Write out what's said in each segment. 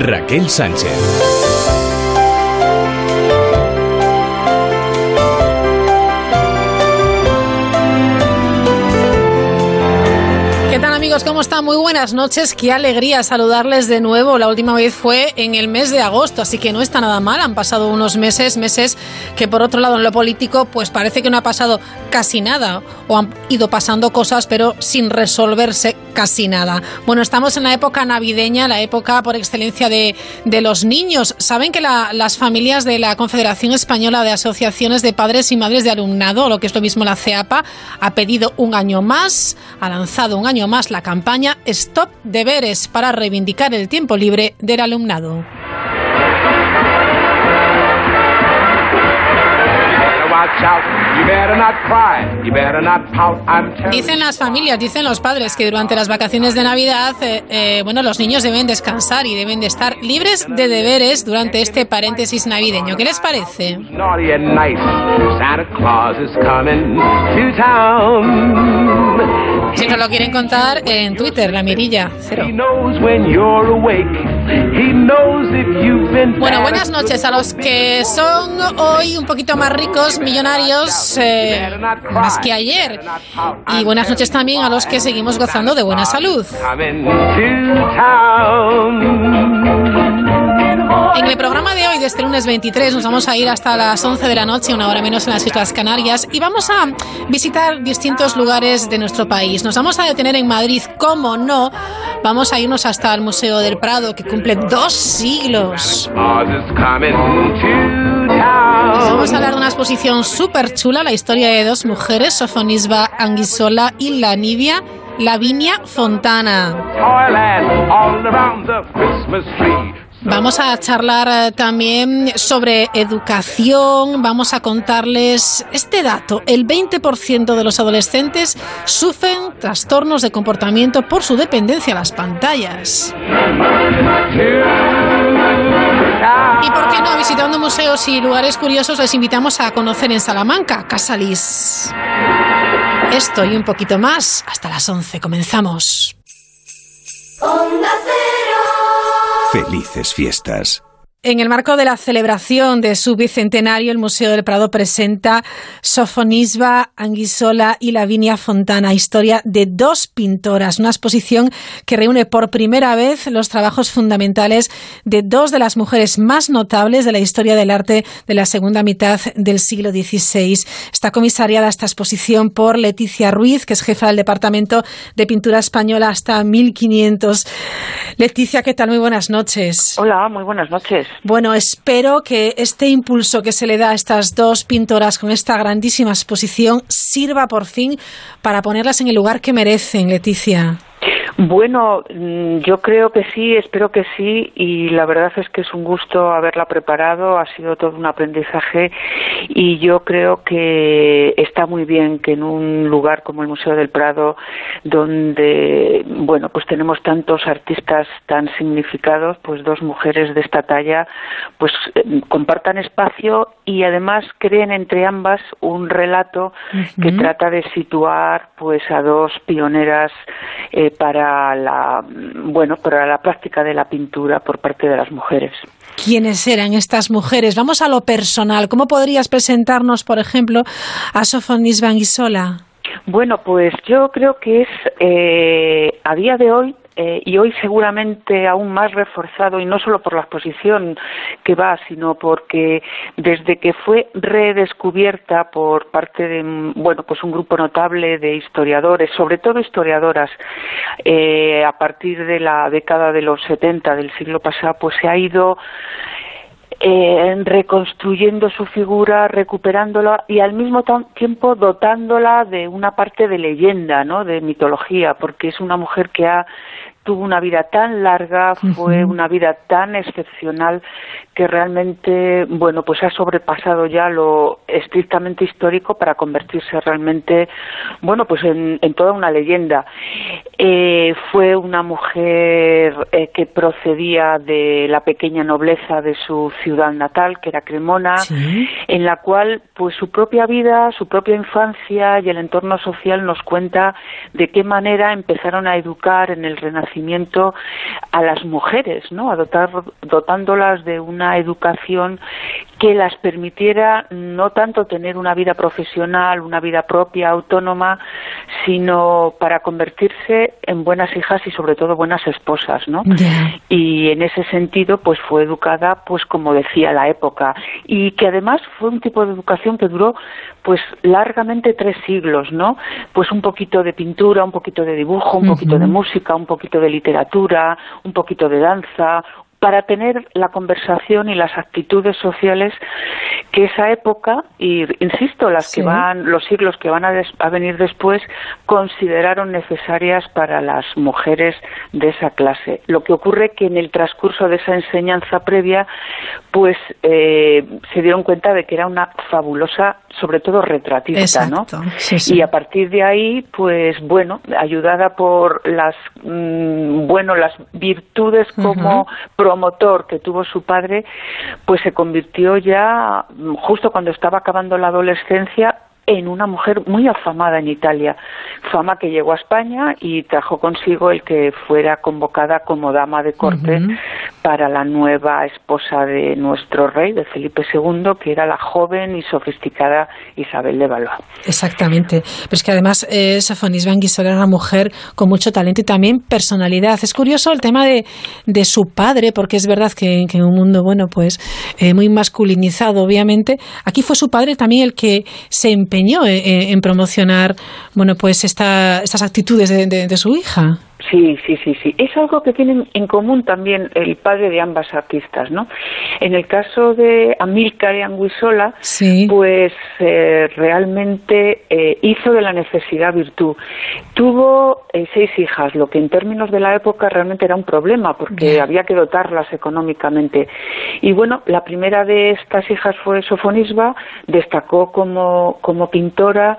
Raquel Sánchez. ¿Cómo están? Muy buenas noches. Qué alegría saludarles de nuevo. La última vez fue en el mes de agosto, así que no está nada mal. Han pasado unos meses, meses que por otro lado en lo político pues parece que no ha pasado casi nada o han ido pasando cosas pero sin resolverse casi nada. Bueno, estamos en la época navideña, la época por excelencia de, los niños. Saben que las familias de la Confederación Española de Asociaciones de Padres y Madres de Alumnado, lo que es lo mismo la CEAPA, ha pedido un año más, ha lanzado un año más la campaña Stop Deberes para reivindicar el tiempo libre del alumnado. Dicen las familias, dicen los padres que durante las vacaciones de Navidad, eh, eh, bueno, los niños deben descansar y deben de estar libres de deberes durante este paréntesis navideño. ¿Qué les parece? Si nos lo quieren contar en Twitter, la mirilla, cero. Bueno, buenas noches a los que son hoy un poquito más ricos, millonarios, eh, más que ayer. Y buenas noches también a los que seguimos gozando de buena salud. En el programa de hoy, desde el lunes 23, nos vamos a ir hasta las 11 de la noche, una hora menos en las Islas Canarias, y vamos a visitar distintos lugares de nuestro país. Nos vamos a detener en Madrid, como no, vamos a irnos hasta el Museo del Prado, que cumple dos siglos. Vamos a hablar de una exposición súper chula, la historia de dos mujeres, Sofonisba Anguisola y la Nivia Lavinia Fontana. Vamos a charlar eh, también sobre educación, vamos a contarles este dato. El 20% de los adolescentes sufren trastornos de comportamiento por su dependencia a las pantallas. Y por qué no, visitando museos y lugares curiosos, les invitamos a conocer en Salamanca, Casalis. Esto y un poquito más, hasta las 11 comenzamos. Felices fiestas. En el marco de la celebración de su bicentenario, el Museo del Prado presenta Sofonisba Anguisola y Lavinia Fontana, historia de dos pintoras, una exposición que reúne por primera vez los trabajos fundamentales de dos de las mujeres más notables de la historia del arte de la segunda mitad del siglo XVI. Está comisariada esta exposición por Leticia Ruiz, que es jefa del Departamento de Pintura Española hasta 1500. Leticia, ¿qué tal? Muy buenas noches. Hola, muy buenas noches. Bueno, espero que este impulso que se le da a estas dos pintoras con esta grandísima exposición sirva por fin para ponerlas en el lugar que merecen, Leticia. Bueno, mm, yo creo que sí, espero que sí, y la verdad es que es un gusto haberla preparado, ha sido todo un aprendizaje y yo creo que está muy bien que en un lugar como el Museo del Prado, donde, bueno, pues tenemos tantos artistas tan significados, pues dos mujeres de esta talla, pues eh, compartan espacio y además creen entre ambas un relato que trata de situar pues a dos pioneras eh, para la bueno para la práctica de la pintura por parte de las mujeres. ¿Quiénes eran estas mujeres? Vamos a lo personal. ¿Cómo podrías presentarnos, por ejemplo, a Sofonis Banguisola? Bueno, pues yo creo que es eh, a día de hoy eh, y hoy seguramente aún más reforzado y no solo por la exposición que va, sino porque desde que fue redescubierta por parte de bueno pues un grupo notable de historiadores, sobre todo historiadoras, eh, a partir de la década de los 70 del siglo pasado, pues se ha ido eh, reconstruyendo su figura, recuperándola y al mismo tiempo dotándola de una parte de leyenda, ¿no? de mitología, porque es una mujer que ha tuvo una vida tan larga, fue una vida tan excepcional que realmente, bueno, pues ha sobrepasado ya lo estrictamente histórico para convertirse realmente, bueno, pues en, toda una leyenda. Eh, fue una mujer eh, que procedía de la pequeña nobleza de su ciudad natal, que era Cremona, en la cual, pues su propia vida, su propia infancia y el entorno social nos cuenta de qué manera empezaron a educar en el Renacimiento a las mujeres, ¿no? A dotar, dotándolas de una educación que las permitiera no tanto tener una vida profesional, una vida propia, autónoma, sino para convertirse en buenas hijas y sobre todo buenas esposas, ¿no? Y en ese sentido, pues fue educada, pues como decía la época, y que además fue un tipo de educación que duró, pues largamente tres siglos, ¿no? Pues un poquito de pintura, un poquito de dibujo, un poquito de música, un poquito de literatura, un poquito de danza, para tener la conversación y las actitudes sociales que esa época y insisto las que van los siglos que van a, a, venir después consideraron necesarias para las mujeres de esa clase. Lo que ocurre que en el transcurso de esa enseñanza previa pues eh, se dieron cuenta de que era una fabulosa sobre todo retratista, ¿no? Y a partir de ahí, pues bueno, ayudada por las mm, bueno las virtudes como promotor que tuvo su padre, pues se convirtió ya justo cuando estaba acabando la adolescencia en una mujer muy afamada en Italia, fama que llegó a España y trajo consigo el que fuera convocada como dama de corte para la nueva esposa de nuestro rey, de Felipe II, que era la joven y sofisticada Isabel de Valois. Exactamente, pero es que además eh, Sofonis Banguisol era una mujer con mucho talento y también personalidad. Es curioso el tema de, de su padre, porque es verdad que, en un mundo, bueno, pues eh, muy masculinizado, obviamente, aquí fue su padre también el que se empeñó en, promocionar, bueno, pues esta, estas actitudes de su hija. Sí, sí, sí, sí. Es algo que tienen en común también el padre de ambas artistas, ¿no? En el caso de Amílcar Anguisola, pues eh, realmente eh, hizo de la necesidad virtud. Tuvo eh, seis hijas, lo que en términos de la época realmente era un problema, porque había que dotarlas económicamente. Y bueno, la primera de estas hijas fue Sofonisba, destacó como, como pintora,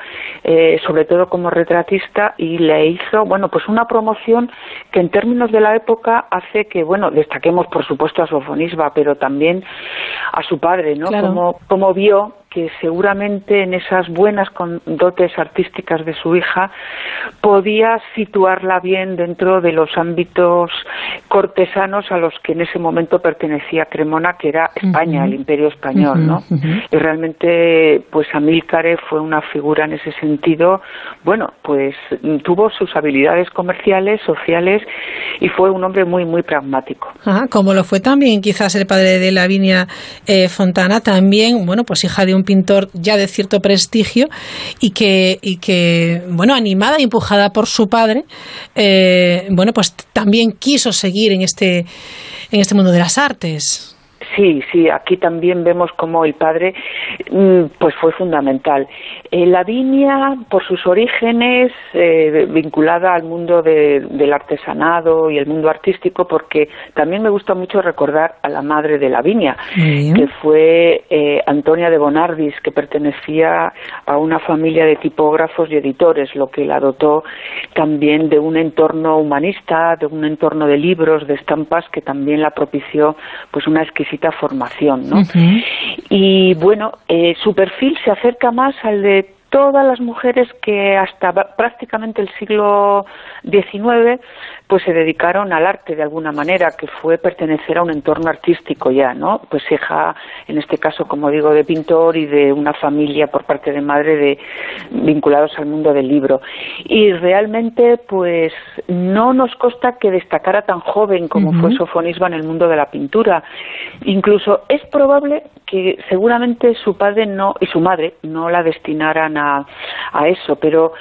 sobre todo como retratista, y le hizo, bueno, pues una promoción que en términos de la época hace que, bueno, destaquemos por supuesto a Sofonisba, pero también a su padre, ¿no? Como, como vio que seguramente en esas buenas dotes artísticas de su hija podía situarla bien dentro de los ámbitos cortesanos a los que en ese momento pertenecía Cremona, que era España, el imperio español, ¿no? Y realmente, pues Amílcare fue una figura en ese sentido, bueno, pues tuvo sus habilidades comerciales, sociales y fue un hombre muy, muy pragmático. como lo fue también quizás el padre de Lavinia eh, Fontana, también, bueno, pues hija de un pintor ya de cierto prestigio y que, y que bueno, animada e empujada por su padre, eh, bueno, pues también quiso seguir en este, en este mundo de las artes. Sí, sí, aquí también vemos cómo el padre mm, pues fue fundamental. Eh, la viña, por sus orígenes, eh, vinculada al mundo del artesanado y el mundo artístico, porque también me gusta mucho recordar a la madre de la viña, que fue eh, Antonia de Bonardis, que pertenecía a una familia de tipógrafos y editores, lo que la dotó también de un entorno humanista, de un entorno de libros, de estampas, que también la propició pues una exquisita formación, ¿no? Y bueno, eh, su perfil se acerca más al de todas las mujeres que hasta prácticamente el siglo XIX pues se dedicaron al arte de alguna manera, que fue pertenecer a un entorno artístico ya, ¿no? Pues hija, en este caso, como digo, de pintor y de una familia por parte de madre de vinculados al mundo del libro. Y realmente, pues no nos consta que destacara tan joven como fue Sofonisba en el mundo de la pintura. Incluso es probable que seguramente su padre no y su madre no la destinaran a, a eso, pero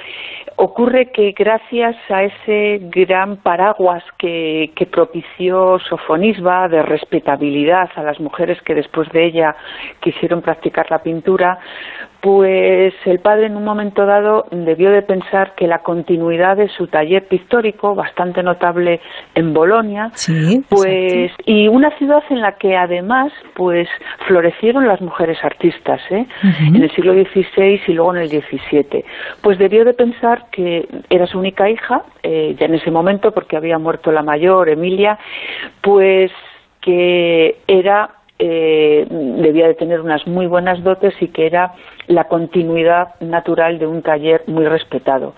ocurre que gracias a ese gran paraguas que, que, propició Sofonisba de respetabilidad a las mujeres que después de ella quisieron practicar la pintura, pues el padre en un momento dado debió de pensar que la continuidad de su taller pictórico, bastante notable en Bolonia, pues y una ciudad en la que además pues florecieron las mujeres artistas, ¿eh? en el siglo XVI y luego en el XVII, pues debió de pensar que era su única hija, eh, ya en ese momento porque había muerto la mayor, Emilia, pues que era eh, debía de tener unas muy buenas dotes y que era la continuidad natural de un taller muy respetado.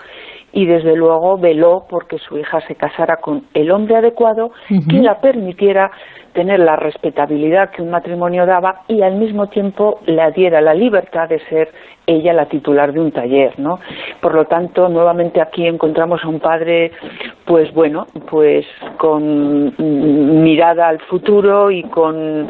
Y desde luego veló porque su hija se casara con el hombre adecuado que la permitiera tener la respetabilidad que un matrimonio daba y al mismo tiempo le diera la libertad de ser ella la titular de un taller, ¿no? Por lo tanto, nuevamente aquí encontramos a un padre, pues bueno, pues con mirada al futuro y con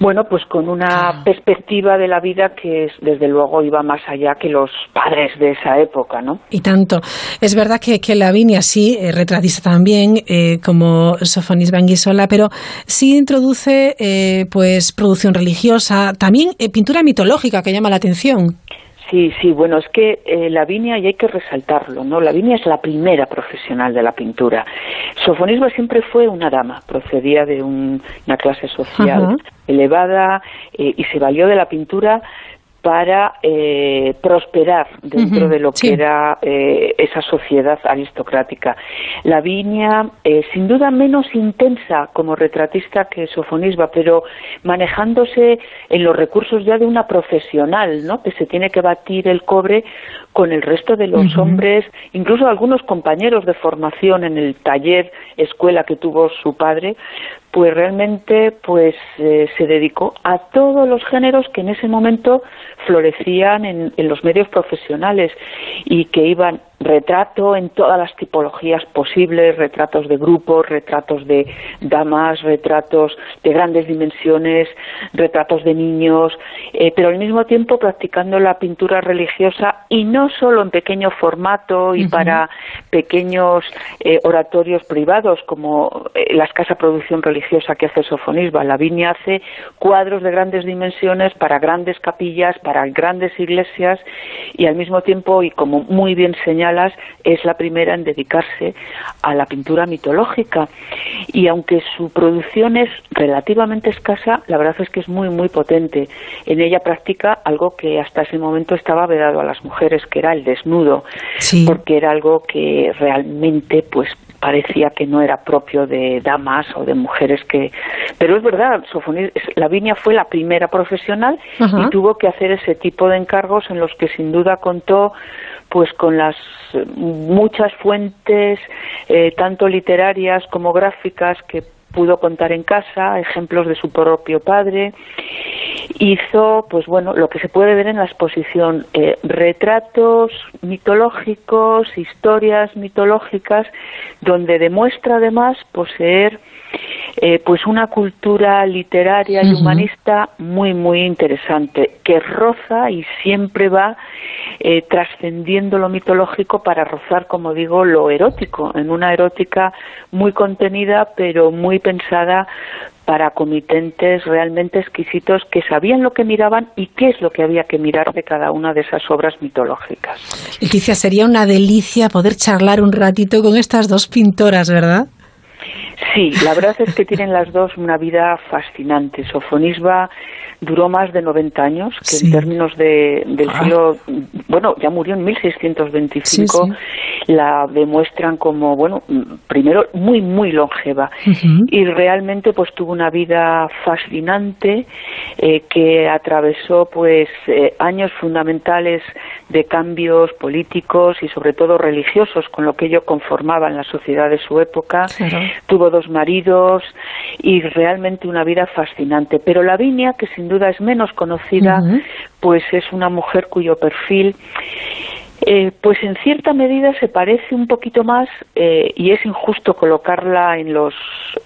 bueno, pues con una perspectiva de la vida que es, desde luego iba más allá que los padres de esa época, ¿no? Y tanto. Es verdad que, que Lavinia sí eh, retratiza también eh, como Sofonis Banguisola, pero sí introduce eh, pues producción religiosa, también pintura mitológica que llama la atención. Sí, sí, bueno, es que eh, Lavinia, y hay que resaltarlo, ¿no? Lavinia es la primera profesional de la pintura. Sofonisba siempre fue una dama, procedía de una clase social elevada eh, y se valió de la pintura para eh, prosperar dentro de lo que era eh, esa sociedad aristocrática. Lavinia, eh, sin duda menos intensa como retratista que Sofonisba, pero manejándose en los recursos ya de una profesional, ¿no? que se tiene que batir el cobre con el resto de los hombres, incluso algunos compañeros de formación en el taller escuela que tuvo su padre, pues realmente pues eh, se dedicó a todos los géneros que en ese momento florecían en, en los medios profesionales y que iban retrato en todas las tipologías posibles, retratos de grupos, retratos de damas, retratos de grandes dimensiones, retratos de niños, eh, pero al mismo tiempo practicando la pintura religiosa y no solo en pequeño formato y para pequeños eh, oratorios privados como eh, la escasa producción religiosa que hace Sofonisba. Lavinia hace cuadros de grandes dimensiones para grandes capillas, para grandes iglesias y al mismo tiempo, y como muy bien señala, es la primera en dedicarse a la pintura mitológica. Y aunque su producción es relativamente escasa, la verdad es que es muy, muy potente. En ella practica algo que hasta ese momento estaba vedado a las mujeres, que era el desnudo, porque era algo que realmente, pues, parecía que no era propio de damas o de mujeres que pero es verdad Sofonis, Lavinia fue la primera profesional y tuvo que hacer ese tipo de encargos en los que sin duda contó pues con las muchas fuentes, eh, tanto literarias como gráficas, que pudo contar en casa, ejemplos de su propio padre. Hizo, pues bueno, lo que se puede ver en la exposición, eh, retratos mitológicos, historias mitológicas, donde demuestra además poseer eh, pues una cultura literaria y humanista muy muy interesante que roza y siempre va eh, trascendiendo lo mitológico para rozar como digo lo erótico en una erótica muy contenida pero muy pensada para comitentes realmente exquisitos que sabían lo que miraban y qué es lo que había que mirar de cada una de esas obras mitológicas. Leticia, sería una delicia poder charlar un ratito con estas dos pintoras, ¿verdad? Sí, la verdad es que tienen las dos una vida fascinante. Sofonisba duró más de 90 años, que en términos de, del ah. siglo, bueno, ya murió en 1625, la demuestran como, bueno, primero muy, muy longeva y realmente pues tuvo una vida fascinante eh, que atravesó pues eh, años fundamentales de cambios políticos y sobre todo religiosos con lo que ello conformaba en la sociedad de su época. Tuvo dos maridos y realmente una vida fascinante. Pero Lavinia, que sin duda es menos conocida, pues es una mujer cuyo perfil Eh, pues en cierta medida se parece un poquito más eh, y es injusto colocarla en los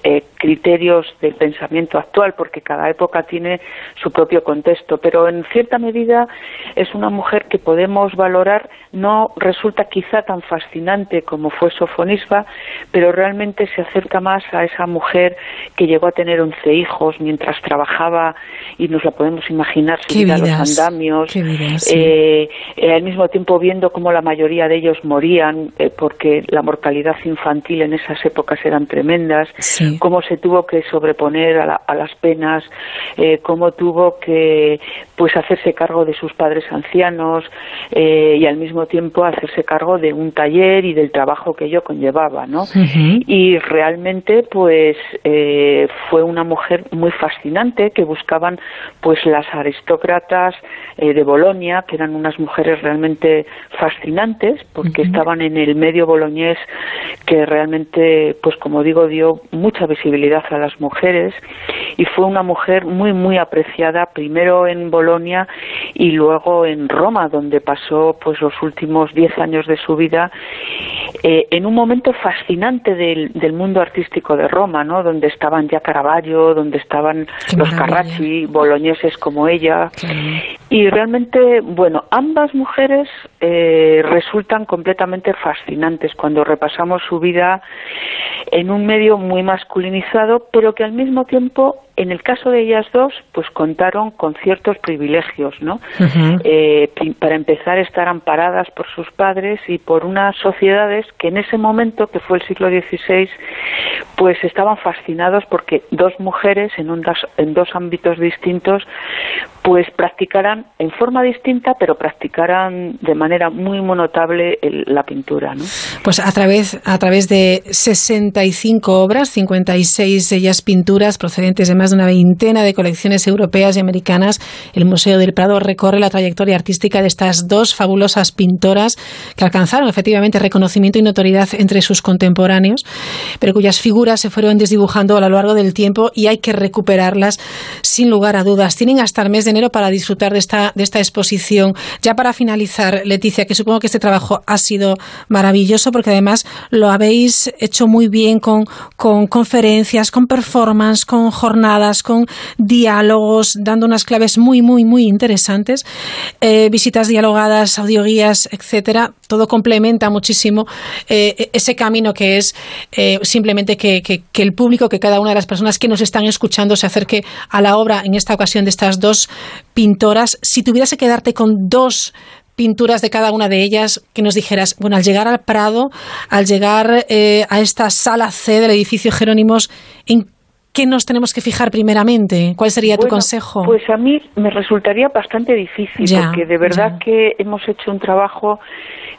eh, criterios del pensamiento actual porque cada época tiene su propio contexto, pero en cierta medida es una mujer que podemos valorar, no resulta quizá tan fascinante como fue Sofonisba, pero realmente se acerca más a esa mujer que llegó a tener once hijos mientras trabajaba y nos la podemos imaginar subir a los andamios, al mismo tiempo viendo como la mayoría de ellos morían, eh, porque la mortalidad infantil en esas épocas eran tremendas, cómo se tuvo que sobreponer a, las penas, eh, cómo tuvo que pues hacerse cargo de sus padres ancianos eh, y al mismo tiempo hacerse cargo de un taller y del trabajo que ello conllevaba, ¿no? Y realmente pues fue una mujer muy fascinante que buscaban pues las aristócratas de Bolonia, que eran unas mujeres realmente fascinantes porque estaban en el medio boloñés que realmente, pues como digo, dio mucha visibilidad a las mujeres y fue una mujer muy, muy apreciada primero en Bolonia y luego en Roma, donde pasó pues los últimos diez años de su vida eh, en un momento fascinante del, del, mundo artístico de Roma, ¿no? Donde estaban ya Caravaggio, donde estaban los Carracci, boloñeses como ella. Y realmente, bueno, ambas mujeres eh, resultan completamente fascinantes cuando repasamos su vida en un medio muy masculinizado, pero que al mismo tiempo en el caso de ellas dos, pues contaron con ciertos privilegios, ¿no? Eh, para empezar, estar amparadas por sus padres y por unas sociedades que en ese momento, que fue el siglo XVI, pues estaban fascinados porque dos mujeres en, en dos ámbitos distintos, pues practicaran en forma distinta, pero practicaran de manera muy notable la pintura, ¿no? Pues a través, a través de 65 obras, 56 de ellas pinturas procedentes de más de una veintena de colecciones europeas y americanas, el Museo del Prado recorre la trayectoria artística de estas dos fabulosas pintoras que alcanzaron efectivamente reconocimiento y notoriedad entre sus contemporáneos, pero cuyas figuras se fueron desdibujando a lo largo del tiempo y hay que recuperarlas sin lugar a dudas. Tienen hasta el mes de enero para disfrutar de esta, de esta exposición. Ya para finalizar, Leticia, que supongo que este trabajo ha sido maravilloso porque además lo habéis hecho muy bien con, con conferencias, con performance, con jornadas con diálogos, dando unas claves muy, muy, muy interesantes, eh, visitas dialogadas, audioguías, etcétera. Todo complementa muchísimo eh, ese camino que es eh, simplemente que, que, el público, que cada una de las personas que nos están escuchando se acerque a la obra, en esta ocasión, de estas dos pintoras. Si tuvieras que quedarte con dos pinturas de cada una de ellas, que nos dijeras, bueno, al llegar al Prado, al llegar a esta sala C del edificio Jerónimos, ¿en qué nos tenemos que fijar primeramente? ¿Cuál sería tu consejo? Pues a mí me resultaría bastante difícil, porque de verdad que hemos hecho un trabajo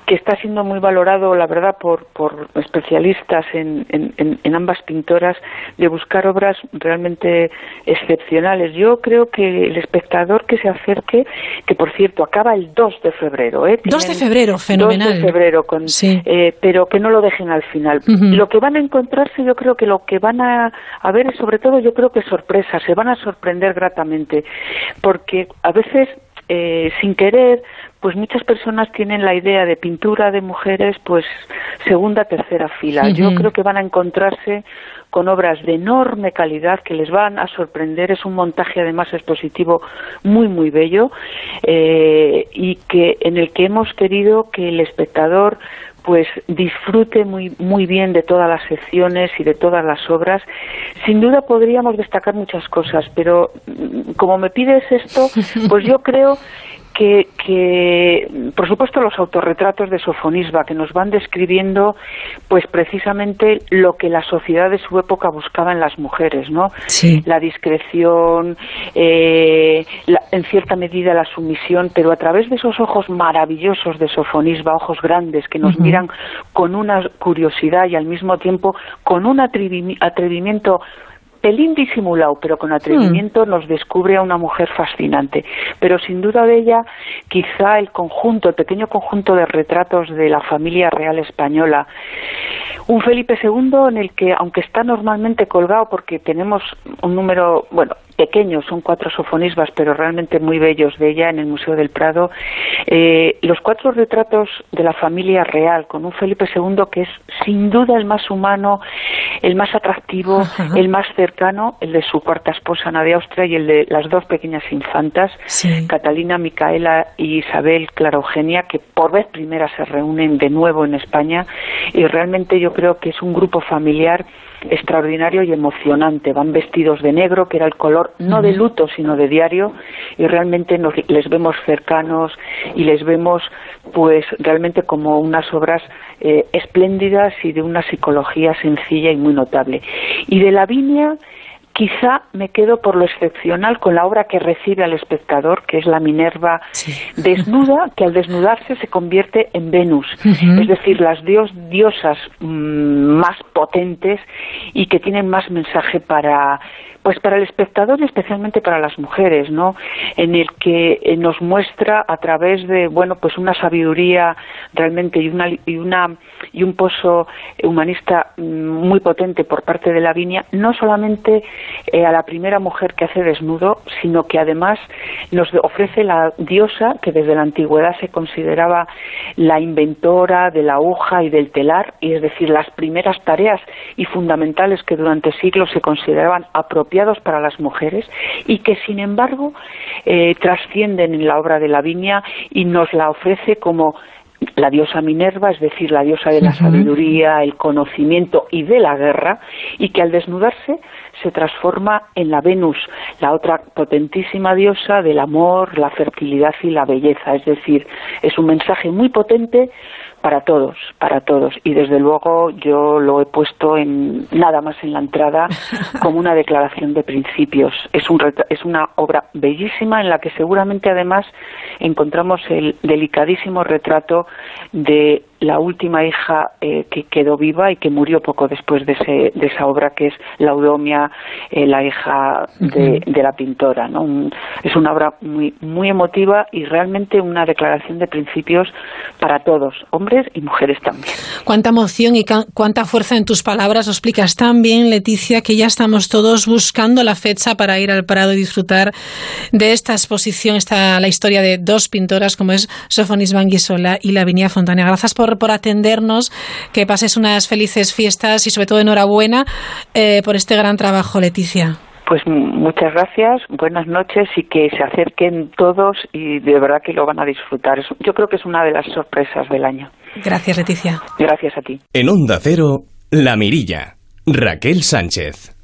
que está siendo muy valorado, la verdad, por, por especialistas en, en, ambas pintoras, de buscar obras realmente excepcionales. Yo creo que el espectador que se acerque, que por cierto acaba el 2 de febrero, ¿eh? 2 de febrero, fenomenal. 2 de febrero, con, eh, pero que no lo dejen al final. Lo que van a encontrarse, yo creo que lo que van a, a ver es sobre todo, yo creo que sorpresas, se van a sorprender gratamente, porque a veces eh, sin querer, pues muchas personas tienen la idea de pintura de mujeres, pues segunda, tercera fila. Yo creo que van a encontrarse con obras de enorme calidad que les van a sorprender. Es un montaje además expositivo muy muy bello eh, y que en el que hemos querido que el espectador pues disfrute muy muy bien de todas las secciones y de todas las obras. Sin duda podríamos destacar muchas cosas, pero mm, como me pides esto, pues yo creo que, que, por supuesto, los autorretratos de Sofonisba, que nos van describiendo, pues precisamente lo que la sociedad de su época buscaba en las mujeres, ¿no? La discreción, eh, en cierta medida la sumisión, pero a través de esos ojos maravillosos de Sofonisba, ojos grandes que nos miran con una curiosidad y al mismo tiempo con un atrevimiento pelín disimulado, pero con atrevimiento, hmm. nos descubre a una mujer fascinante. Pero sin duda de ella, quizá el conjunto, el pequeño conjunto de retratos de la familia real española, un Felipe II en el que, aunque está normalmente colgado porque tenemos un número, bueno, pequeños, son cuatro sofonisbas, pero realmente muy bellos de ella en el Museo del Prado. Eh, los cuatro retratos de la familia real, con un Felipe II que es sin duda el más humano, el más atractivo, el más cercano, el de su cuarta esposa, Ana de Austria, y el de las dos pequeñas infantas, Catalina, Micaela y Isabel Clara Eugenia, que por vez primera se reúnen de nuevo en España, y realmente yo creo que es un grupo familiar extraordinario y emocionante. Van vestidos de negro, que era el color no de luto, sino de diario, y realmente nos, les vemos cercanos y les vemos, pues, realmente como unas obras eh, espléndidas y de una psicología sencilla y muy notable. Y de Lavinia Quizá me quedo por lo excepcional con la obra que recibe al espectador, que es la Minerva desnuda, que al desnudarse se convierte en Venus, es decir, las dios, diosas mm, más potentes y que tienen más mensaje para pues para el espectador y especialmente para las mujeres, ¿no? En el que eh, nos muestra a través de, bueno, pues una sabiduría realmente y una y una y un pozo humanista mm, muy potente por parte de Lavinia, no solamente eh, a la primera mujer que hace desnudo, sino que además nos ofrece la diosa que desde la antigüedad se consideraba la inventora de la aguja y del telar, y es decir, las primeras tareas y fundamentales que durante siglos se consideraban apropiadas para las mujeres y que sin embargo eh, trascienden en la obra de Lavinia y nos la ofrece como la diosa Minerva, es decir, la diosa de la sabiduría, el conocimiento y de la guerra, y que al desnudarse se transforma en la Venus, la otra potentísima diosa del amor, la fertilidad y la belleza. Es decir, es un mensaje muy potente para todos, para todos. Y desde luego yo lo he puesto en nada más en la entrada como una declaración de principios. Es, un, es una obra bellísima en la que seguramente además encontramos el delicadísimo retrato de la última hija eh, que quedó viva y que murió poco después de, ese, de esa obra, que es Laudomia, eh, la hija de, la pintora. ¿no? es una obra muy, muy emotiva y realmente una declaración de principios para todos, hombres y mujeres también. Cuánta emoción y cuánta fuerza en tus palabras. Lo explicas tan bien, Leticia, que ya estamos todos buscando la fecha para ir al Prado y disfrutar de esta exposición, esta, la historia de dos pintoras como es Sofonis Banguisola y Lavinia Fontana. Gracias por por, atendernos, que pases unas felices fiestas y sobre todo enhorabuena eh, por este gran trabajo, Leticia. Pues muchas gracias, buenas noches y que se acerquen todos y de verdad que lo van a disfrutar. Yo creo que es una de las sorpresas del año. Gracias, Leticia. Gracias a ti. En Onda Cero, La Mirilla, Raquel Sánchez.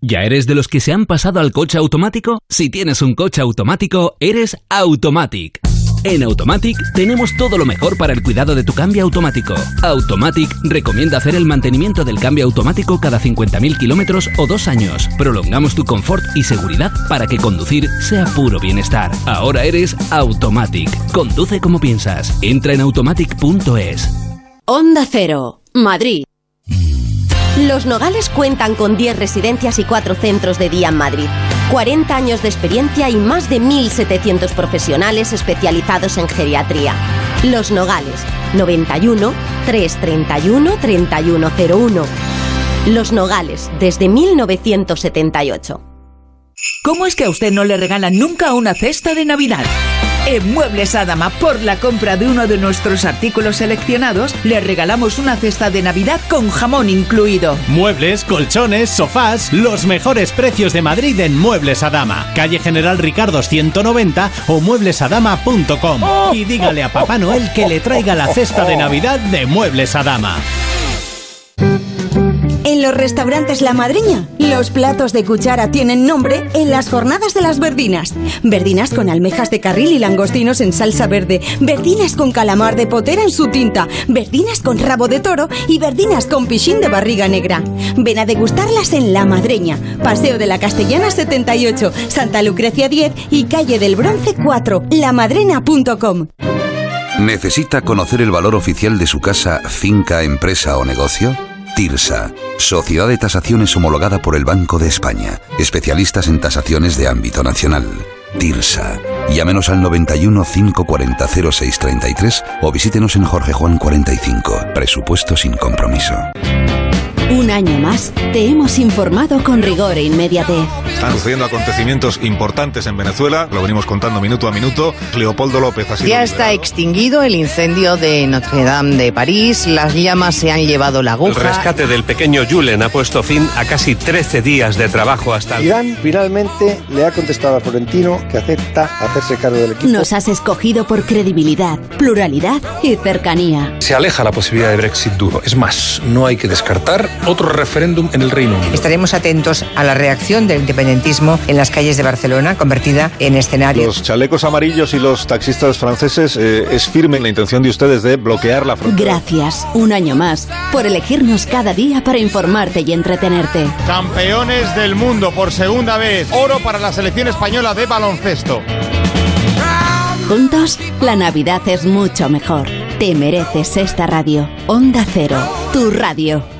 ¿Ya eres de los que se han pasado al coche automático? Si tienes un coche automático, eres Automatic. En Automatic tenemos todo lo mejor para el cuidado de tu cambio automático. Automatic recomienda hacer el mantenimiento del cambio automático cada 50.000 kilómetros o dos años. Prolongamos tu confort y seguridad para que conducir sea puro bienestar. Ahora eres Automatic. Conduce como piensas. Entra en automatic.es. Onda Cero, Madrid. Los Nogales cuentan con 10 residencias y 4 centros de día en Madrid. 40 años de experiencia y más de 1.700 profesionales especializados en geriatría. Los Nogales, 91 331 3101. Los Nogales, desde 1978. ¿Cómo es que a usted no le regalan nunca una cesta de Navidad? En Muebles Adama, por la compra de uno de nuestros artículos seleccionados, le regalamos una cesta de Navidad con jamón incluido. Muebles, colchones, sofás, los mejores precios de Madrid en Muebles Adama. Calle General Ricardo 190 o mueblesadama.com. y dígale a Papá Noel que le traiga la cesta de Navidad de Muebles Adama. En los restaurantes La Madriña, los platos de cuchara tienen nombre en las jornadas de las verdinas. Verdinas con almejas de carril y langostinos en salsa verde, verdinas con calamar de potera en su tinta, verdinas con rabo de toro y verdinas con pichín de barriga negra. Ven a degustarlas en La Madreña, Paseo de la Castellana 78, Santa Lucrecia 10 y Calle del Bronce 4, lamadrena.com. ¿Necesita conocer el valor oficial de su casa, finca, empresa o negocio? TIRSA, Sociedad de Tasaciones homologada por el Banco de España, especialistas en tasaciones de ámbito nacional. TIRSA. Llámenos al 91 540 0633 o visítenos en Jorge Juan 45. Presupuesto sin compromiso. Un año más te hemos informado con rigor e inmediatez Están sucediendo acontecimientos importantes en Venezuela, lo venimos contando minuto a minuto. Leopoldo López ha sido Ya está liberado. extinguido el incendio de Notre Dame de París, las llamas se han llevado la El aguja. rescate del pequeño Julen ha puesto fin a casi 13 días de trabajo hasta el... Irán finalmente le ha contestado a Florentino que acepta hacerse cargo del equipo. Nos has escogido por credibilidad, pluralidad y cercanía. Se aleja la posibilidad de Brexit duro. Es más, no hay que descartar otro referéndum en el Reino Unido. Estaremos atentos a la reacción del independentismo en las calles de Barcelona, convertida en escenario. Los chalecos amarillos y los taxistas franceses eh, es firme la intención de ustedes de bloquear la frontera. Gracias, un año más, por elegirnos cada día para informarte y entretenerte. Campeones del mundo por segunda vez. Oro para la selección española de baloncesto. Juntos, la Navidad es mucho mejor. Te mereces esta radio. Onda Cero, tu radio.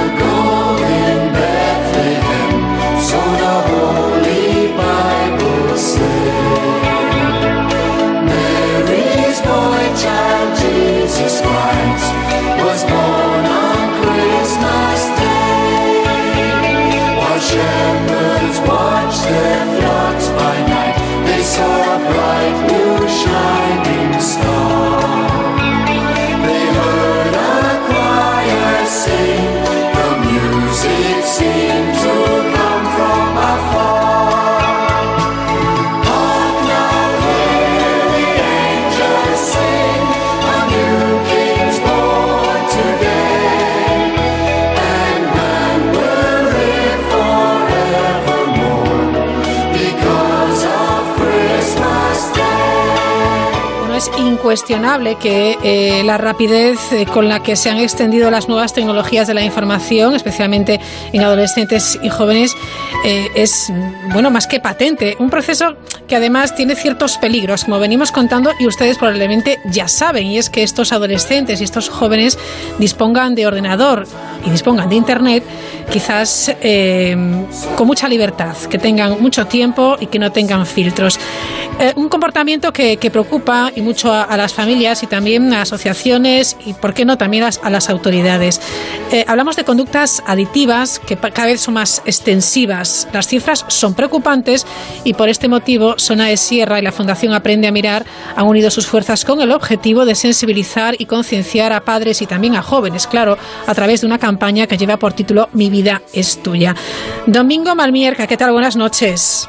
Incuestionable que eh, la rapidez eh, con la que se han extendido las nuevas tecnologías de la información, especialmente en adolescentes y jóvenes, eh, es bueno más que patente. Un proceso que además tiene ciertos peligros, como venimos contando y ustedes probablemente ya saben, y es que estos adolescentes y estos jóvenes dispongan de ordenador y dispongan de internet, quizás eh, con mucha libertad, que tengan mucho tiempo y que no tengan filtros. Eh, un comportamiento que, que preocupa y mucho a, las familias y también a asociaciones y, por qué no, también a, a las autoridades. Hablamos de conductas adictivas que cada vez son más extensivas. Las cifras son preocupantes y por este motivo Sonae Sierra y la Fundación Aprende a Mirar han unido sus fuerzas con el objetivo de sensibilizar y concienciar a padres y también a jóvenes, claro, a través de una campaña que lleva por título Mi vida es tuya. Domingo Malmierca, ¿qué tal? Buenas noches.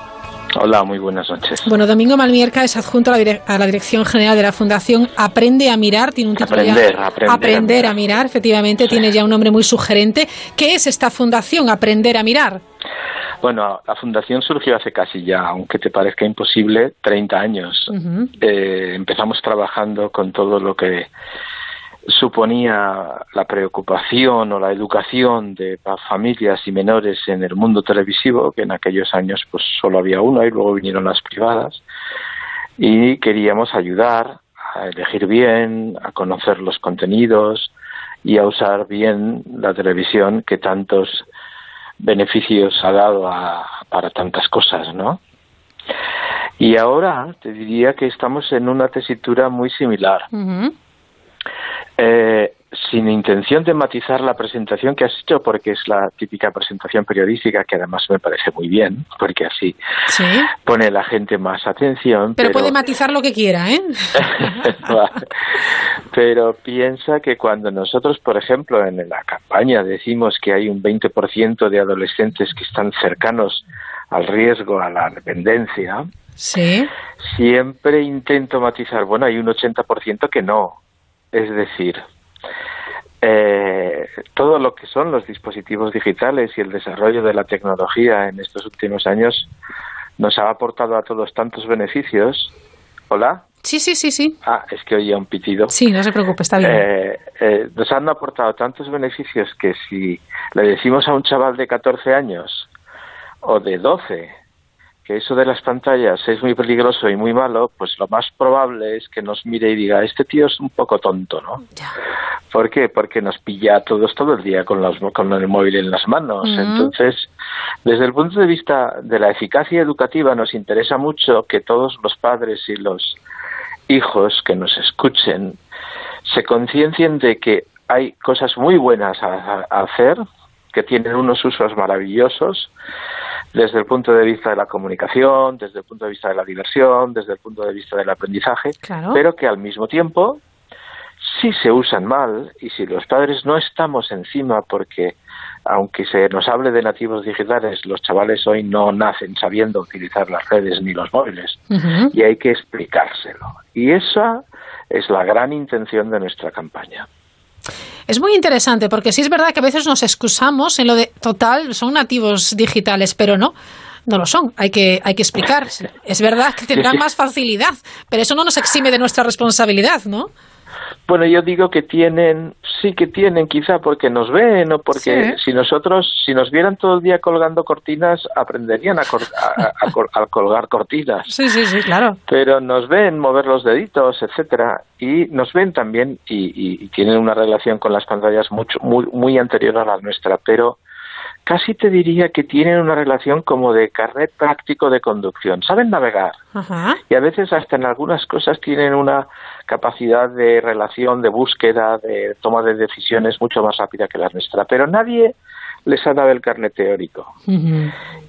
Hola, muy buenas noches. Bueno, Domingo Malmierca es adjunto a la, dire- a la Dirección General de la Fundación Aprende a Mirar. Tiene un título ya- Aprender, aprender a a mirar. efectivamente, tiene ya un nombre muy sugerente. ¿Qué es esta fundación, Aprender a Mirar? Bueno, la fundación surgió hace casi ya, aunque te parezca imposible, 30 años. Eh, empezamos trabajando con todo lo que suponía la preocupación o la educación de familias y menores en el mundo televisivo, que en aquellos años pues solo había una y luego vinieron las privadas, y queríamos ayudar a elegir bien, a conocer los contenidos y a usar bien la televisión que tantos beneficios ha dado a- para tantas cosas, ¿no? Y ahora te diría que estamos en una tesitura muy similar. Eh, sin intención de matizar la presentación que has hecho, porque es la típica presentación periodística, que además me parece muy bien, porque así Sí. pone la gente más atención. Pero Pero, puede matizar lo que quiera, ¿eh? Pero piensa que cuando nosotros, por ejemplo, en la campaña decimos que hay un 20% de adolescentes que están cercanos al riesgo a la dependencia, Sí. siempre intento matizar, bueno, hay un 80% que no. Es decir, eh, todo lo que son los dispositivos digitales y el desarrollo de la tecnología en estos últimos años nos ha aportado a todos tantos beneficios. Hola. Sí, sí, sí, sí. Ah, es que oía un pitido. Sí, no se preocupe, está bien. Eh, eh, nos han aportado tantos beneficios que si le decimos a un chaval de 14 años o de 12 que eso de las pantallas es muy peligroso y muy malo, pues lo más probable es que nos mire y diga, este tío es un poco tonto, ¿no? ¿Por qué? Porque nos pilla a todos todo el día con, los, con el móvil en las manos. Entonces, desde el punto de vista de la eficacia educativa, nos interesa mucho que todos los padres y los hijos que nos escuchen se conciencien de que hay cosas muy buenas a- a hacer, que tienen unos usos maravillosos, desde el punto de vista de la comunicación, desde el punto de vista de la diversión, desde el punto de vista del aprendizaje, Claro. pero que al mismo tiempo, si se usan mal y si los padres no estamos encima porque aunque se nos hable de nativos digitales, los chavales hoy no nacen sabiendo utilizar las redes ni los móviles y hay que explicárselo. Y esa es la gran intención de nuestra campaña. Es muy interesante porque sí es verdad que a veces nos excusamos en lo de total, son nativos digitales, pero no. No lo son, hay que, hay que explicar. Es verdad que tendrán más facilidad, pero eso no nos exime de nuestra responsabilidad, ¿no? Bueno, yo digo que tienen, sí que tienen, quizá porque nos ven o porque Sí. si nosotros, si nos vieran todo el día colgando cortinas, aprenderían a, cor- a- a col- a colgar cortinas. Sí, sí, sí, claro. Pero nos ven mover los deditos, etcétera, y nos ven también y, y- y tienen una relación con las pantallas mucho, muy, muy anterior a la nuestra, pero casi te diría que tienen una relación como de carnet práctico de conducción. Saben navegar Ajá. y a veces hasta en algunas cosas tienen una capacidad de relación, de búsqueda, de toma de decisiones mucho más rápida que la nuestra. Pero nadie les ha dado el carnet teórico.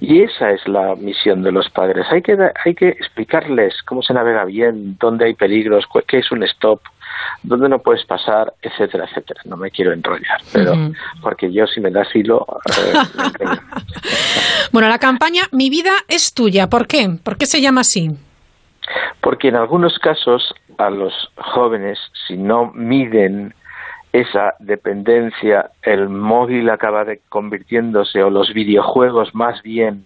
Y esa es la misión de los padres. Hay que, hay que explicarles cómo se navega bien, dónde hay peligros, qué es un stop, dónde no puedes pasar, etcétera, etcétera. No me quiero enrollar, pero porque yo si me das hilo... eh. Bueno, la campaña Mi vida es tuya. ¿Por qué? ¿Por qué se llama así? Porque en algunos casos a los jóvenes, si no miden esa dependencia, el móvil acaba de convirtiéndose, o los videojuegos más bien,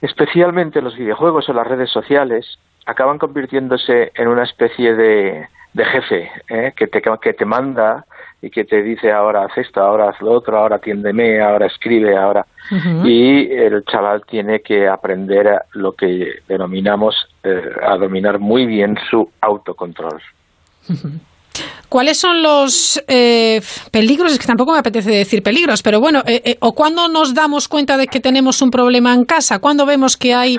especialmente los videojuegos o las redes sociales, acaban convirtiéndose en una especie de, de jefe ¿eh? que, te, que te manda y que te dice ahora haz esto, ahora haz lo otro, ahora atiéndeme, ahora escribe, ahora y el chaval tiene que aprender a lo que denominamos eh, a dominar muy bien su autocontrol. ¿Cuáles son los eh, peligros? Es que tampoco me apetece decir peligros, pero bueno, eh, eh, ¿o cuándo nos damos cuenta de que tenemos un problema en casa? ¿Cuándo vemos que hay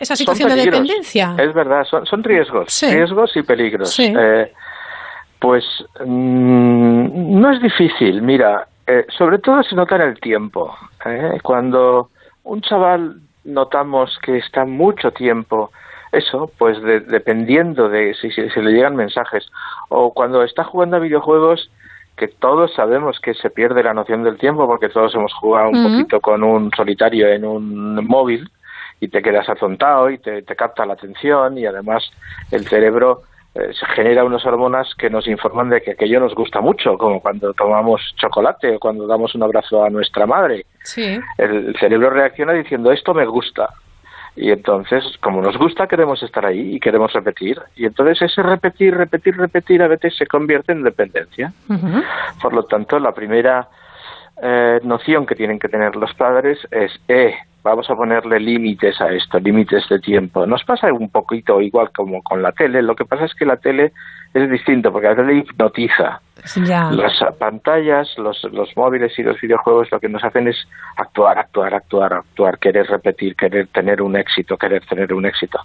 esa situación de dependencia? Es verdad, son, son riesgos, Sí. riesgos y peligros. Sí. Eh, pues mm, no es difícil, mira, eh, sobre todo se nota en el tiempo. ¿eh? Cuando un chaval notamos que está mucho tiempo, eso, pues de- dependiendo de si, si- si le llegan mensajes, o cuando está jugando a videojuegos, que todos sabemos que se pierde la noción del tiempo porque todos hemos jugado un poquito con un solitario en un móvil y te quedas atontado y te, te capta la atención y además el cerebro eh, se genera unas hormonas que nos informan de que aquello nos gusta mucho, como cuando tomamos chocolate o cuando damos un abrazo a nuestra madre. Sí. El, el cerebro reacciona diciendo esto me gusta. Y entonces, como nos gusta, queremos estar ahí y queremos repetir. Y entonces ese repetir, repetir, repetir a veces se convierte en dependencia. Por lo tanto, la primera eh, noción que tienen que tener los padres es, eh, vamos a ponerle límites a esto, límites de tiempo. Nos pasa un poquito igual como con la tele, lo que pasa es que la tele es distinto, porque la tele hipnotiza. Ya. Las pantallas, los, los móviles y los videojuegos lo que nos hacen es actuar, actuar, actuar, actuar, querer repetir, querer tener un éxito, querer tener un éxito.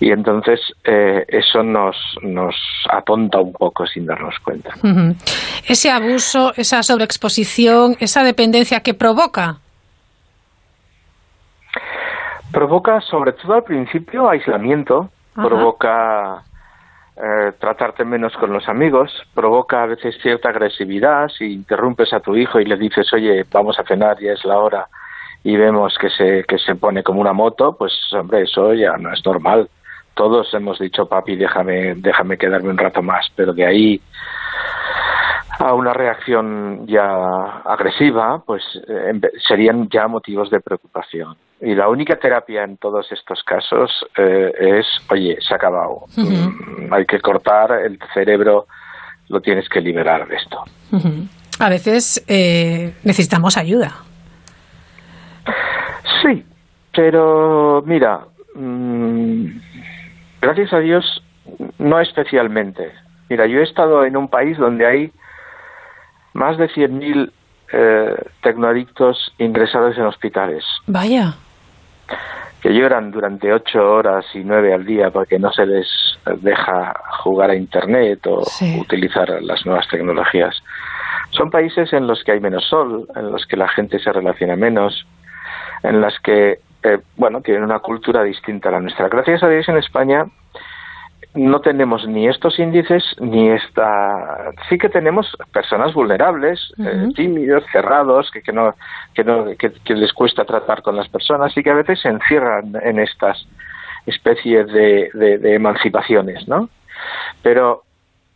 Y entonces eh, eso nos, nos atonta un poco sin darnos cuenta. Ese abuso, esa sobreexposición, esa dependencia que provoca. Provoca, sobre todo al principio, aislamiento, Ajá. provoca eh, tratarte menos con los amigos, provoca a veces cierta agresividad si interrumpes a tu hijo y le dices, oye, vamos a cenar, ya es la hora, y vemos que se, que se pone como una moto, pues hombre, eso ya no es normal. Todos hemos dicho, papi, déjame, déjame quedarme un rato más, pero de ahí a una reacción ya agresiva, pues eh, serían ya motivos de preocupación. Y la única terapia en todos estos casos eh, es, oye, se ha acabado. Hay que cortar el cerebro, lo tienes que liberar de esto. A veces eh, necesitamos ayuda. Sí, Pero mira, mm, gracias a Dios, no especialmente. Mira, yo he estado en un país donde hay más de 100.000 eh, tecnoadictos ingresados en hospitales, Vaya. que lloran durante ocho horas y nueve al día porque no se les deja jugar a Internet o Sí. utilizar las nuevas tecnologías. Son países en los que hay menos sol, en los que la gente se relaciona menos, en las que, eh, bueno, tienen una cultura distinta a la nuestra. Gracias a Dios en España no tenemos ni estos índices ni esta sí que tenemos personas vulnerables eh, tímidos cerrados que, que no que no que, que les cuesta tratar con las personas y que a veces se encierran en estas especies de, de, de emancipaciones no pero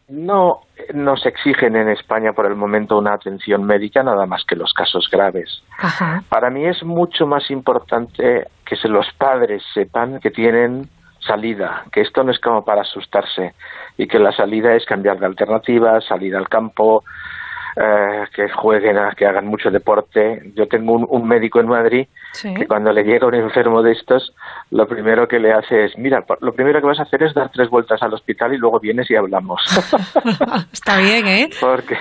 no nos exigen en España por el momento una atención médica nada más que los casos graves. Ajá. para mí es mucho más importante que se los padres sepan que tienen salida, que esto no es como para asustarse y que la salida es cambiar de alternativa, salir al campo, eh, que jueguen, que hagan mucho deporte. Yo tengo un, un médico en Madrid que cuando le llega un enfermo de estos, lo primero que le hace es, mira, lo primero que vas a hacer es dar tres vueltas al hospital y luego vienes y hablamos. Está bien, ¿eh? porque,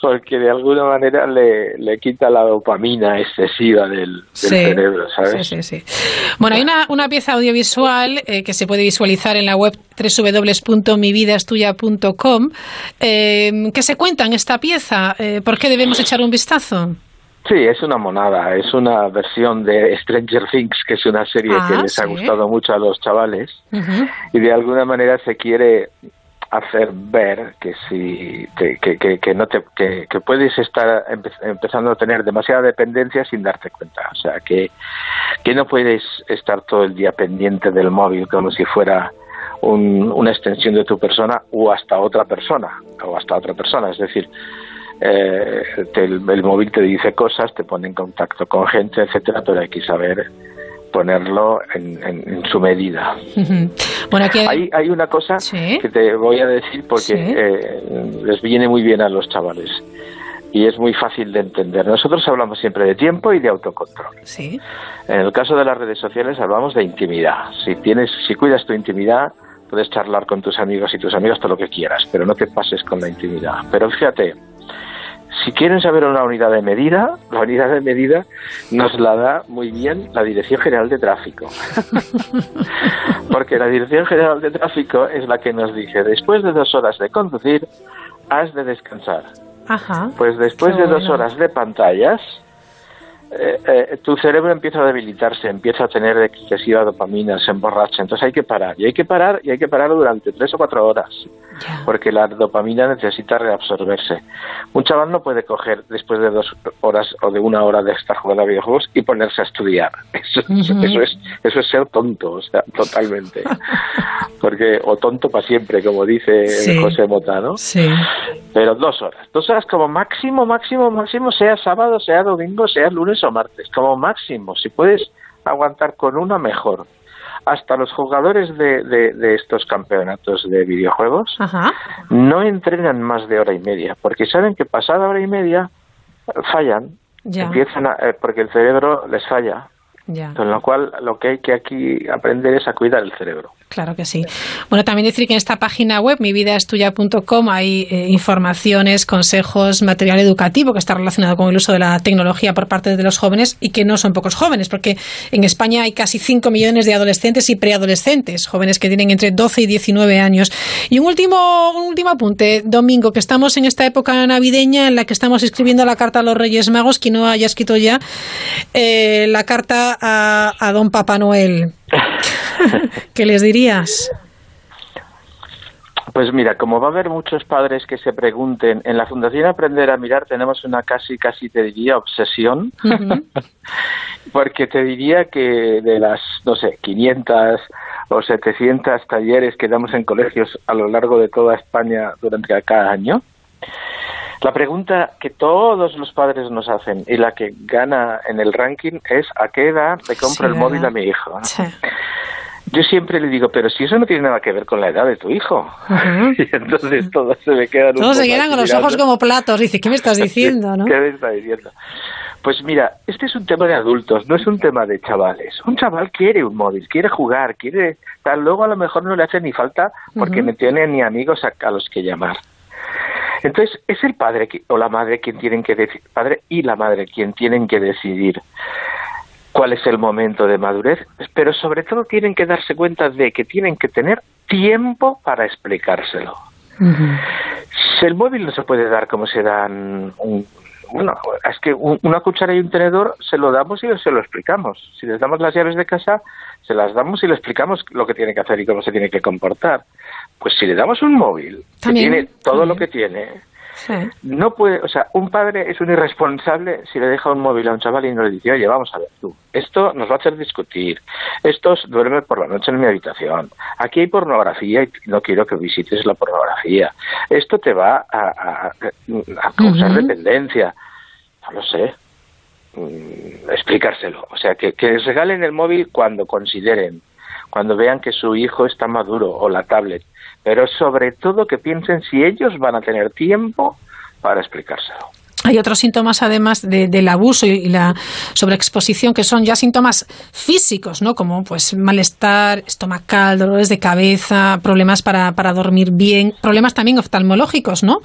porque de alguna manera le, le quita la dopamina excesiva del, del Sí. cerebro, ¿sabes? Sí, sí, sí. Bueno, hay una, una pieza audiovisual eh, que se puede visualizar en la web www.mividaestuya.com eh, que se cuenta en esta pieza. Eh, ¿Por qué debemos echar un vistazo? Sí, es una monada, es una versión de Stranger Things, que es una serie Ah, que les ha gustado mucho a los chavales y de alguna manera se quiere hacer ver que si que, que, que no te que, que puedes estar empe- empezando a tener demasiada dependencia sin darte cuenta. O sea que que no puedes estar todo el día pendiente del móvil como si fuera un- una extensión de tu persona o hasta otra persona o hasta otra persona. Es decir eh, te- el, el móvil te dice cosas te pone en contacto con gente etcétera pero hay que saber ponerlo en, en- en su medida. Bueno, aquí hay, hay una cosa que te voy a decir porque Sí. eh, les viene muy bien a los chavales y es muy fácil de entender. Nosotros hablamos siempre de tiempo y de autocontrol. Sí. En el caso de las redes sociales hablamos de intimidad. Si tienes, si cuidas tu intimidad, puedes charlar con tus amigos y tus amigas todo lo que quieras, pero no te pases con la intimidad. Pero fíjate, si quieren saber una unidad de medida, la unidad de medida nos la da muy bien la Dirección General de Tráfico. Porque la Dirección General de Tráfico es la que nos dice, después de dos horas de conducir, has de descansar. Ajá. Pues después de dos bueno. horas de pantallas, eh, eh, tu cerebro empieza a debilitarse, empieza a tener excesiva dopamina, se emborracha. Entonces hay que parar. Y hay que parar, y hay que parar durante tres o cuatro horas. Porque la dopamina necesita reabsorberse. Un chaval no puede coger después de dos horas o de una hora de estar jugando a videojuegos y ponerse a estudiar. Eso, Ujú. eso es, eso es ser tonto, o sea, totalmente. Porque, o tonto para siempre, como dice Sí. José Mota, ¿no? Sí. Pero dos horas. Dos horas como máximo, máximo, máximo, sea sábado, sea domingo, sea lunes o martes. Como máximo. Si puedes aguantar con una, mejor. Hasta los jugadores de, de, de estos campeonatos de videojuegos Ajá. no entrenan más de hora y media, porque saben que pasada hora y media eh, fallan, Ya. empiezan a- eh, porque el cerebro les falla. Ya. Con lo cual, lo que hay que aquí aprender es a cuidar el cerebro. Claro que sí. Bueno, también decir que en esta página web, mividaestuya.com, hay eh, informaciones, consejos, material educativo que está relacionado con el uso de la tecnología por parte de los jóvenes y que no son pocos jóvenes, porque en España hay casi 5 millones de adolescentes y preadolescentes, jóvenes que tienen entre 12 y 19 años. Y un último, un último apunte, Domingo, que estamos en esta época navideña en la que estamos escribiendo la carta a los Reyes Magos, quien no haya escrito ya eh, la carta a, a don Papá Noel. ¿Qué les dirías? Pues mira, como va a haber muchos padres que se pregunten, en la Fundación Aprender a Mirar tenemos una casi, casi te diría obsesión, porque te diría que de las, no sé, 500 o 700 talleres que damos en colegios a lo largo de toda España durante cada año, la pregunta que todos los padres nos hacen y la que gana en el ranking es ¿a qué edad le compro Sí, el móvil a mi hijo? Yo siempre le digo, pero si eso no tiene nada que ver con la edad de tu hijo. Y entonces todos se me quedan Todos se quedan con los ojos como platos. Dice, ¿qué me estás diciendo? ¿no? ¿Qué me está diciendo? Pues mira, este es un tema de adultos, no es un tema de chavales. Un chaval quiere un móvil, quiere jugar, quiere tal. Luego a lo mejor no le hace ni falta porque no tiene ni amigos a, a los que llamar. Entonces es el padre qui- o la madre quien tienen que decidir, padre y la madre quien tienen que decidir cuál es el momento de madurez, pero sobre todo tienen que darse cuenta de que tienen que tener tiempo para explicárselo. Si el móvil no se puede dar como se dan un, bueno, es que un- una cuchara y un tenedor se lo damos y se lo explicamos. Si les damos las llaves de casa, se las damos y le explicamos lo que tiene que hacer y cómo se tiene que comportar. Pues si le damos un móvil que tiene todo lo que tiene, Sí. no puede, o sea, un padre es un irresponsable si le deja un móvil a un chaval y no le dice, oye, vamos a ver tú, esto nos va a hacer discutir, esto es- duerme por la noche en mi habitación, aquí hay pornografía y no quiero que visites la pornografía, esto te va a, a- a causar dependencia, no lo sé, Mm, explicárselo, o sea, que, que les regalen el móvil cuando consideren, cuando vean que su hijo está maduro o la tablet, pero sobre todo que piensen si ellos van a tener tiempo para explicárselo. Hay otros síntomas, además de- del abuso y la sobreexposición, que son ya síntomas físicos, ¿no? Como pues malestar estomacal, dolores de cabeza, problemas para, para dormir bien, problemas también oftalmológicos, ¿no?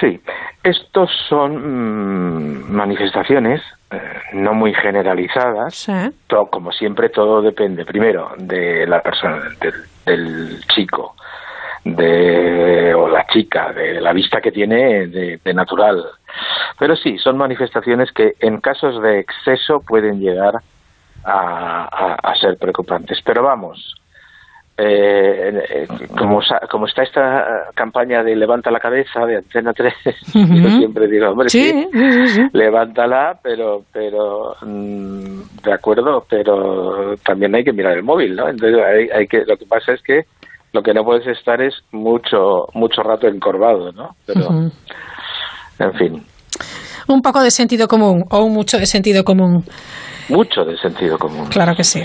Sí, estos son mm, manifestaciones eh, no muy generalizadas. Como siempre, todo depende primero de la persona, del, del chico, de o la chica, de la vista que tiene de, de natural. Pero sí, son manifestaciones que en casos de exceso pueden llegar a, a- a ser preocupantes. Pero vamos, eh, eh, como, sa- como está esta campaña de levanta la cabeza de Antena 3, yo siempre digo, hombre, sí, sí. levántala, pero, pero mm, de acuerdo, pero también hay que mirar el móvil, ¿no? Entonces hay, hay que, lo que pasa es que lo que no puedes estar es mucho, mucho rato encorvado, ¿no? Pero, en fin, Un poco de sentido común o un mucho de sentido común. mucho de sentido común. Claro que sí.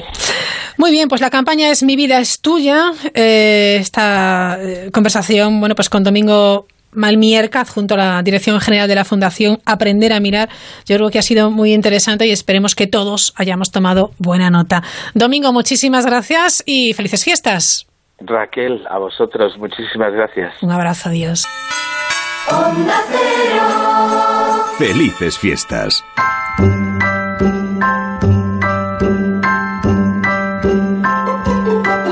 Muy bien, pues la campaña es Mi vida es tuya. Eh, esta eh, conversación, bueno, pues con Domingo Malmierca, junto a la Dirección General de la Fundación Aprender a Mirar, yo creo que ha sido muy interesante y esperemos que todos hayamos tomado buena nota. Domingo, muchísimas gracias y felices fiestas. Raquel, a vosotros, muchísimas gracias. Un abrazo, adiós. Felices fiestas.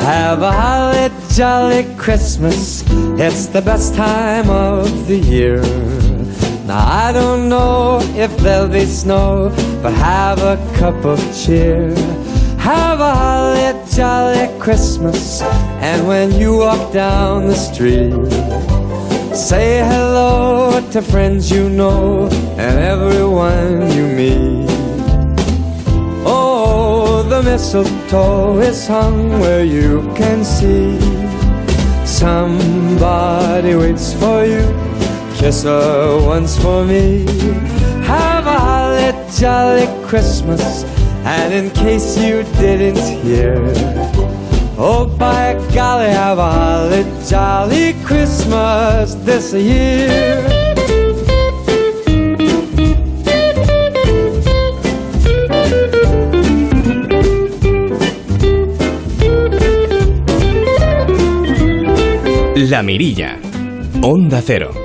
Have a holly jolly Christmas. It's the best time of the year. Now I don't know if there'll be snow, but have a cup of cheer. Have a holly jolly Christmas. And when you walk down the street, say hello to friends you know and everyone you meet. Oh, the mistletoe is hung where you can see. Somebody waits for you. Kiss her once for me. Have a holly jolly Christmas. And in case you didn't hear, oh by golly, have a holly jolly Christmas this year. La Mirilla. Onda Cero.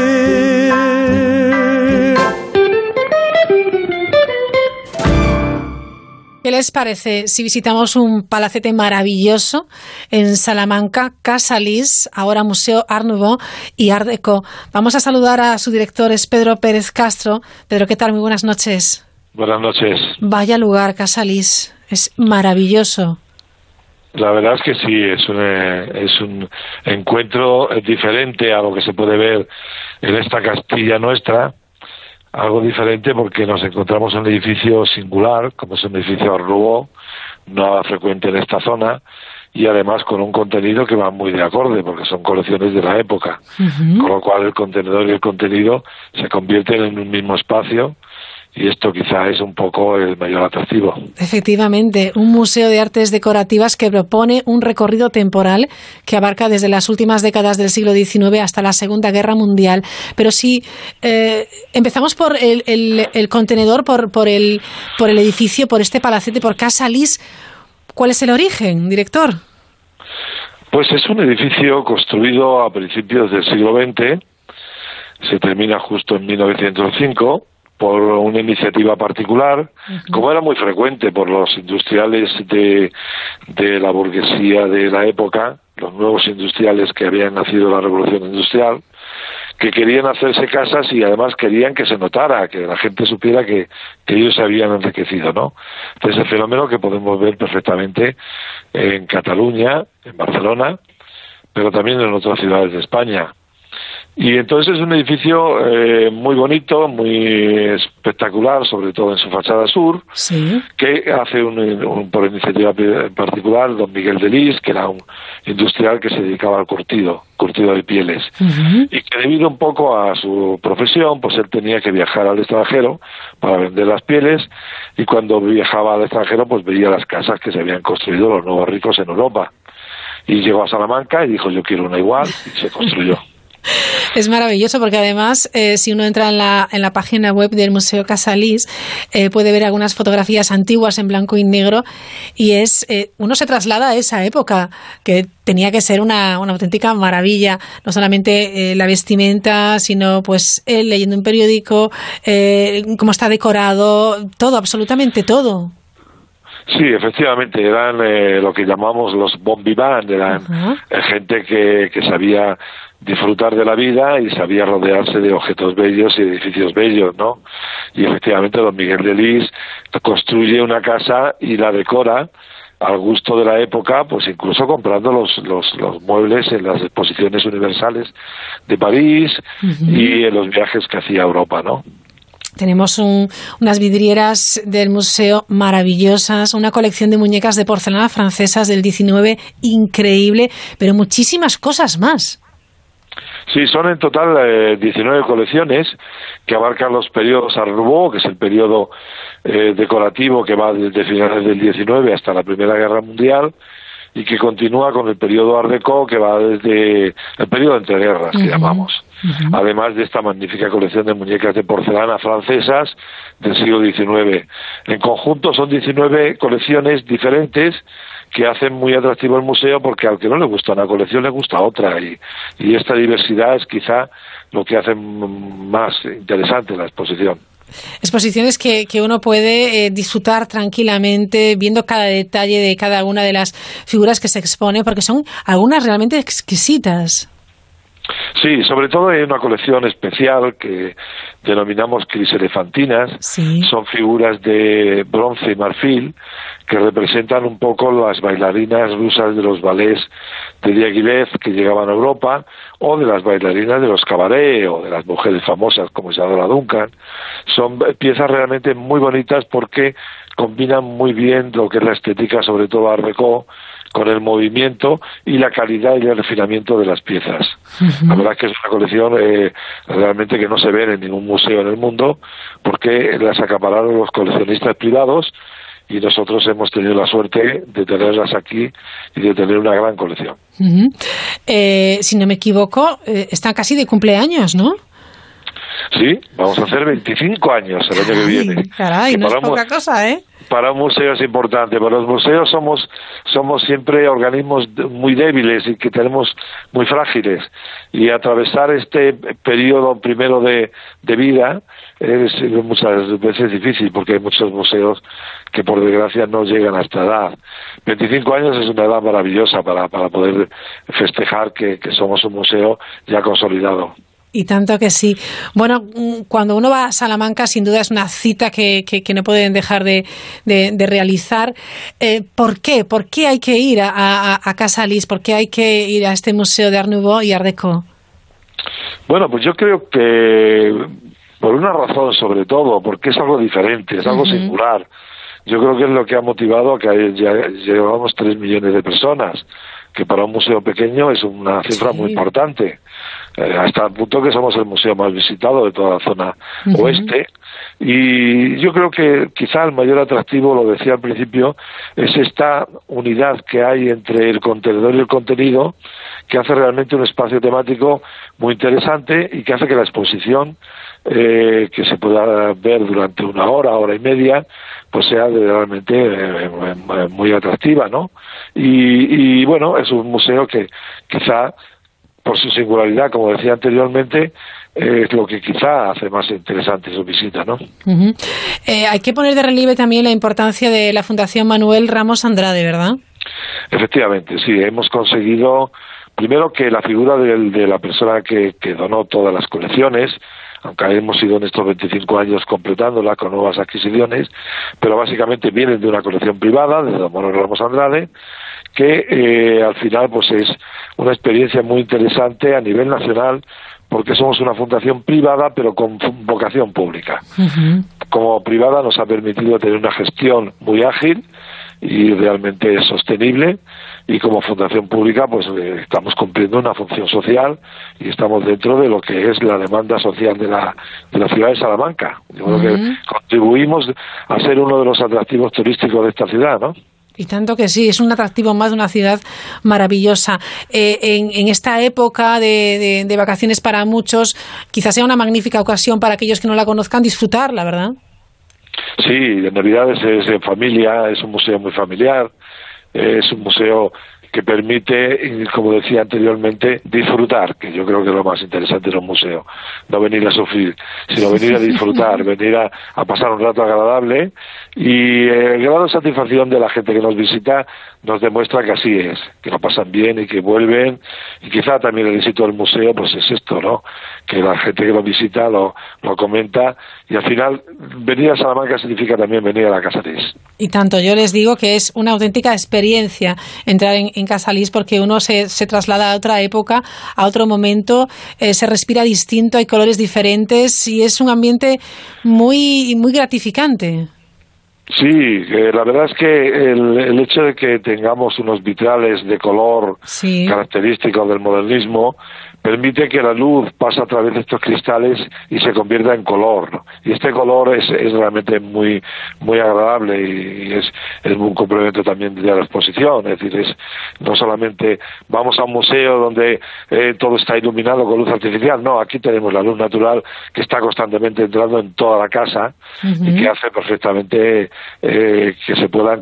¿Qué les parece si visitamos un palacete maravilloso en Salamanca, Casa Lis, ahora Museo Art Nouveau y Art Deco? Vamos a saludar a su director, es Pedro Pérez Castro. Pedro, ¿qué tal? Muy buenas noches. Buenas noches. Vaya lugar, Casa Lis. Es maravilloso. La verdad es que sí, es un, eh, es un encuentro diferente a lo que se puede ver en esta Castilla nuestra, algo diferente porque nos encontramos en un edificio singular, como es un edificio Arrubó, nada frecuente en esta zona, y además con un contenido que va muy de acorde, porque son colecciones de la época, con lo cual el contenedor y el contenido se convierten en un mismo espacio y esto quizá es un poco el mayor atractivo. Efectivamente, un museo de artes decorativas que propone un recorrido temporal que abarca desde las últimas décadas del siglo XIX hasta la Segunda Guerra Mundial. Pero si eh, empezamos por el, el, contenedor, por, por, el, por el edificio, por este palacete, por Casa Lis, ¿cuál es el origen, director? Pues es un edificio construido a principios del siglo XX, se termina justo en 1905 por una iniciativa particular, como era muy frecuente por los industriales de, de la burguesía de la época, los nuevos industriales que habían nacido la revolución industrial, que querían hacerse casas y además querían que se notara, que la gente supiera que, que ellos se habían enriquecido, ¿no? Entonces el fenómeno que podemos ver perfectamente en Cataluña, en Barcelona, pero también en otras ciudades de España. Y entonces es un edificio eh, muy bonito, muy espectacular, sobre todo en su fachada sur, que hace un, por iniciativa en particular don Miguel de Lis, que era un industrial que se dedicaba al curtido, curtido de pieles, y que debido un poco a su profesión, pues él tenía que viajar al extranjero para vender las pieles, y cuando viajaba al extranjero, pues veía las casas que se habían construido los nuevos ricos en Europa. Y llegó a Salamanca y dijo, yo quiero una igual, y se construyó. Es maravilloso porque además, eh, si uno entra en la, en la página web del Museo Casalís, eh, puede ver algunas fotografías antiguas en blanco y negro y es eh, uno se traslada a esa época que tenía que ser una, una auténtica maravilla, no solamente la vestimenta, sino pues él leyendo un periódico, cómo está decorado, todo, absolutamente todo. Sí, efectivamente, eran lo que llamamos los bon vivant, eran gente que, que sabía disfrutar de la vida y sabía rodearse de objetos bellos y edificios bellos, ¿no? Y efectivamente don Miguel de Lis construye una casa y la decora al gusto de la época, pues incluso comprando los, los, los muebles en las exposiciones universales de París y en los viajes que hacía a Europa, ¿no? Tenemos unas vidrieras del museo maravillosas, una colección de muñecas de porcelana francesas del 19 increíble, pero muchísimas cosas más. Sí, son en total eh, 19 colecciones que abarcan los periodos Art que es el periodo eh, decorativo que va desde finales del 19 hasta la Primera Guerra Mundial, y que continúa con el periodo Art Deco que va desde el periodo entre guerras, que llamamos. Además de esta magnífica colección de muñecas de porcelana francesas del siglo XIX. En conjunto son 19 colecciones diferentes que hacen muy atractivo el museo porque al que no le gusta una colección le gusta otra y, y esta diversidad es quizá lo que hace más interesante la exposición. Exposiciones que, que uno puede eh, disfrutar tranquilamente viendo cada detalle de cada una de las figuras que se expone porque son algunas realmente exquisitas. Sí, sobre todo hay una colección especial que denominamos criselefantinas. Son figuras de bronce y marfil que representan un poco las bailarinas rusas de los ballets de Diaghilev que llegaban a Europa o de las bailarinas de los cabaret o de las mujeres famosas como Isadora Duncan. Son piezas realmente muy bonitas porque combinan muy bien lo que es la estética, sobre todo Art con el movimiento y la calidad y el refinamiento de las piezas. La verdad es que es una colección eh, realmente que no se ve en ningún museo en el mundo porque las acapararon los coleccionistas privados y nosotros hemos tenido la suerte de tenerlas aquí y de tener una gran colección. Eh, si no me equivoco, eh, están casi de cumpleaños, ¿no? Sí, vamos a hacer 25 años el año que viene. Caray, no es poca cosa, ¿eh? Para un museo es importante. Para los museos somos, somos siempre organismos muy débiles y que tenemos muy frágiles. Y atravesar este periodo primero de, de vida es muchas veces difícil porque hay muchos museos que por desgracia no llegan a esta edad. 25 años es una edad maravillosa para, para poder festejar que, que somos un museo ya consolidado. Y tanto que sí. Bueno, mm, cuando uno va a Salamanca, sin duda es una cita que, que, no pueden dejar de, de, realizar. Eh, ¿Por qué? ¿Por qué hay que ir a, a, a, Casa Lis? ¿Por qué hay que ir a este museo de Art Nouveau y Art Deco? Bueno, pues yo creo que por una razón sobre todo, porque es algo diferente, es algo singular. Yo creo que es lo que ha motivado a que ya llevamos tres millones de personas, que para un museo pequeño es una cifra muy importante. Eh, hasta el punto que somos el museo más visitado de toda la zona oeste. Y yo creo que quizá el mayor atractivo, lo decía al principio, es esta unidad que hay entre el contenedor y el contenido, que hace realmente un espacio temático muy interesante y que hace que la exposición, eh, que se pueda ver durante una hora, hora y media, pues sea realmente eh, muy atractiva, ¿no? Y, y bueno, es un museo que quizá por su singularidad, como decía anteriormente, es lo que quizá hace más interesante su visita, ¿no? Eh, hay que poner de relieve también la importancia de la Fundación Manuel Ramos Andrade, ¿verdad? Efectivamente, sí, hemos conseguido primero que la figura de, la persona que, donó todas las colecciones, aunque hemos ido en estos 25 años completándola con nuevas adquisiciones, pero básicamente vienen de una colección privada, de Don Manuel Ramos Andrade, que eh, al final pues es una experiencia muy interesante a nivel nacional porque somos una fundación privada pero con vocación pública. Como privada nos ha permitido tener una gestión muy ágil y realmente sostenible y como fundación pública pues eh, estamos cumpliendo una función social y estamos dentro de lo que es la demanda social de la, de la ciudad de Salamanca. Yo creo que contribuimos a ser uno de los atractivos turísticos de esta ciudad, ¿no? Y tanto que sí, es un atractivo más de una ciudad maravillosa. Eh, en, esta época de, vacaciones para muchos, quizás sea una magnífica ocasión para aquellos que no la conozcan disfrutarla, ¿verdad? Sí, en Navidades es en familia, es un museo muy familiar, es un museo que permite, como decía anteriormente, disfrutar, que yo creo que es lo más interesante de un museo. No venir a sufrir, sino venir a disfrutar, venir a, pasar un rato agradable y el grado de satisfacción de la gente que nos visita nos demuestra que así es, que lo pasan bien y que vuelven y quizá también el éxito del museo pues es esto, ¿no? Que la gente que lo visita lo, lo comenta y al final venir a Salamanca significa también venir a la Casa Lis. Y tanto, yo les digo que es una auténtica experiencia entrar en, en Casa Lis porque uno se, se, traslada a otra época, a otro momento, eh, se respira distinto, hay colores diferentes y es un ambiente muy, muy gratificante. Sí, eh, la verdad es que el, el, hecho de que tengamos unos vitrales de color característicos del modernismo permite que la luz pase a través de estos cristales y se convierta en color. Y este color es, es realmente muy muy agradable y, es, es un complemento también de la exposición. Es decir, es no solamente vamos a un museo donde eh, todo está iluminado con luz artificial, no, aquí tenemos la luz natural que está constantemente entrando en toda la casa y que hace perfectamente eh, que se puedan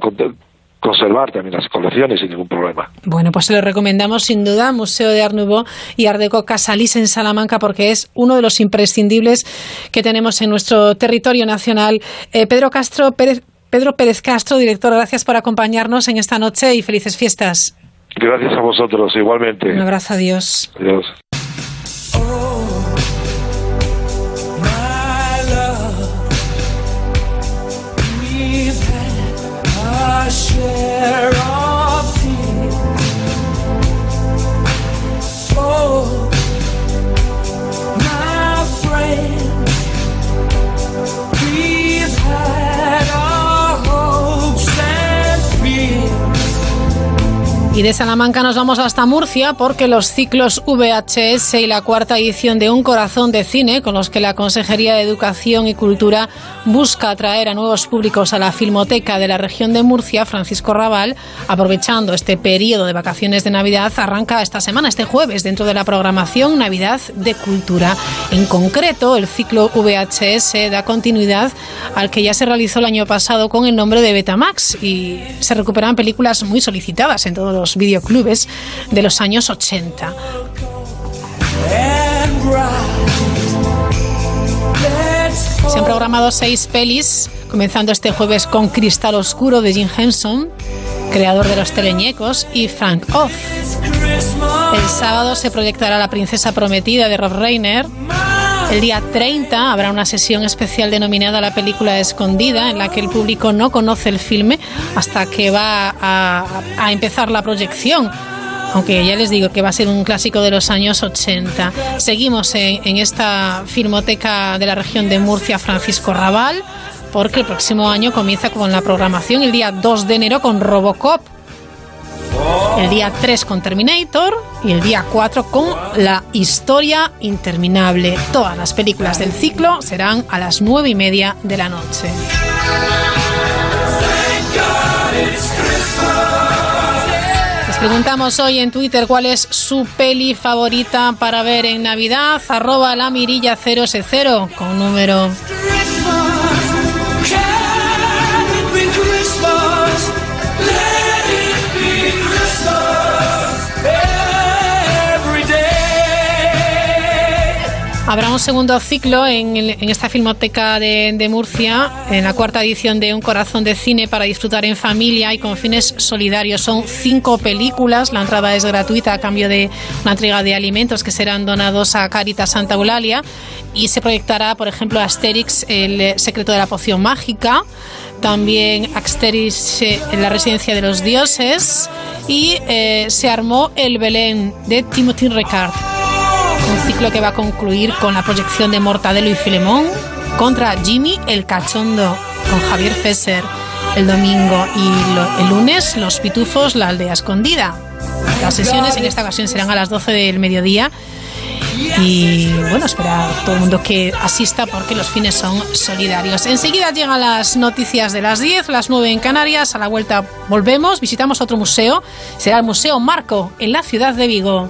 conservar también las colecciones sin ningún problema. Bueno, pues se lo recomendamos sin duda, Museo de Art Nouveau y Art Deco Casalís en Salamanca, porque es uno de los imprescindibles que tenemos en nuestro territorio nacional. Eh, Pedro Castro Pérez, Pedro Pérez Castro, director, gracias por acompañarnos en esta noche y felices fiestas. Gracias a vosotros, igualmente. Un abrazo, adiós. Adiós. there Y de Salamanca nos vamos hasta Murcia porque los ciclos VHS y la cuarta edición de Un Corazón de Cine, con los que la Consejería de Educación y Cultura busca atraer a nuevos públicos a la Filmoteca de la región de Murcia, Francisco Raval, aprovechando este periodo de vacaciones de Navidad, arranca esta semana, este jueves, dentro de la programación Navidad de Cultura. En concreto, el ciclo VHS da continuidad al que ya se realizó el año pasado con el nombre de Betamax y se recuperan películas muy solicitadas en todos los videoclubes de los años 80. Se han programado seis pelis, comenzando este jueves con Cristal Oscuro de Jim Henson, creador de Los Teleñecos, y Frank Oz. El sábado se proyectará La Princesa Prometida de Rob Reiner. El día 30 habrá una sesión especial denominada La película escondida, en la que el público no conoce el filme hasta que va a, empezar la proyección. Aunque ya les digo que va a ser un clásico de los años 80. Seguimos en, en esta filmoteca de la región de Murcia, Francisco Raval, porque el próximo año comienza con la programación el día 2 de enero con Robocop. El día 3 con Terminator y el día 4 con La Historia Interminable. Todas las películas del ciclo serán a las 9 y media de la noche. Les preguntamos hoy en Twitter cuál es su peli favorita para ver en Navidad. Arroba la mirilla 0S0 con número. Habrá un segundo ciclo en, en esta filmoteca de, de Murcia, en la cuarta edición de Un Corazón de Cine para disfrutar en familia y con fines solidarios. Son cinco películas, la entrada es gratuita a cambio de una entrega de alimentos que serán donados a Caritas Santa Eulalia y se proyectará, por ejemplo, Asterix, el secreto de la poción mágica, también Asterix eh, en la residencia de los dioses y eh, se armó el Belén de Timothy Ricard. Un ciclo que va a concluir con la proyección de Mortadelo y Filemón contra Jimmy el Cachondo con Javier Fesser el domingo y el lunes Los Pitufos, la aldea escondida. Las sesiones en esta ocasión serán a las 12 del mediodía y bueno, espera a todo el mundo que asista porque los fines son solidarios. Enseguida llegan las noticias de las 10, las 9 en Canarias. A la vuelta volvemos, visitamos otro museo. Será el Museo Marco en la ciudad de Vigo.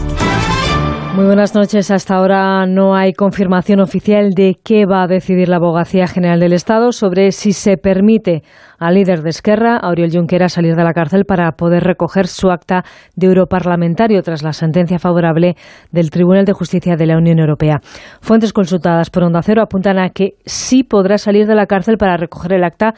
Muy buenas noches. Hasta ahora no hay confirmación oficial de qué va a decidir la Abogacía General del Estado sobre si se permite al líder de Esquerra, Auriel Junqueras, salir de la cárcel para poder recoger su acta de europarlamentario tras la sentencia favorable del Tribunal de Justicia de la Unión Europea. Fuentes consultadas por Onda Cero apuntan a que sí podrá salir de la cárcel para recoger el acta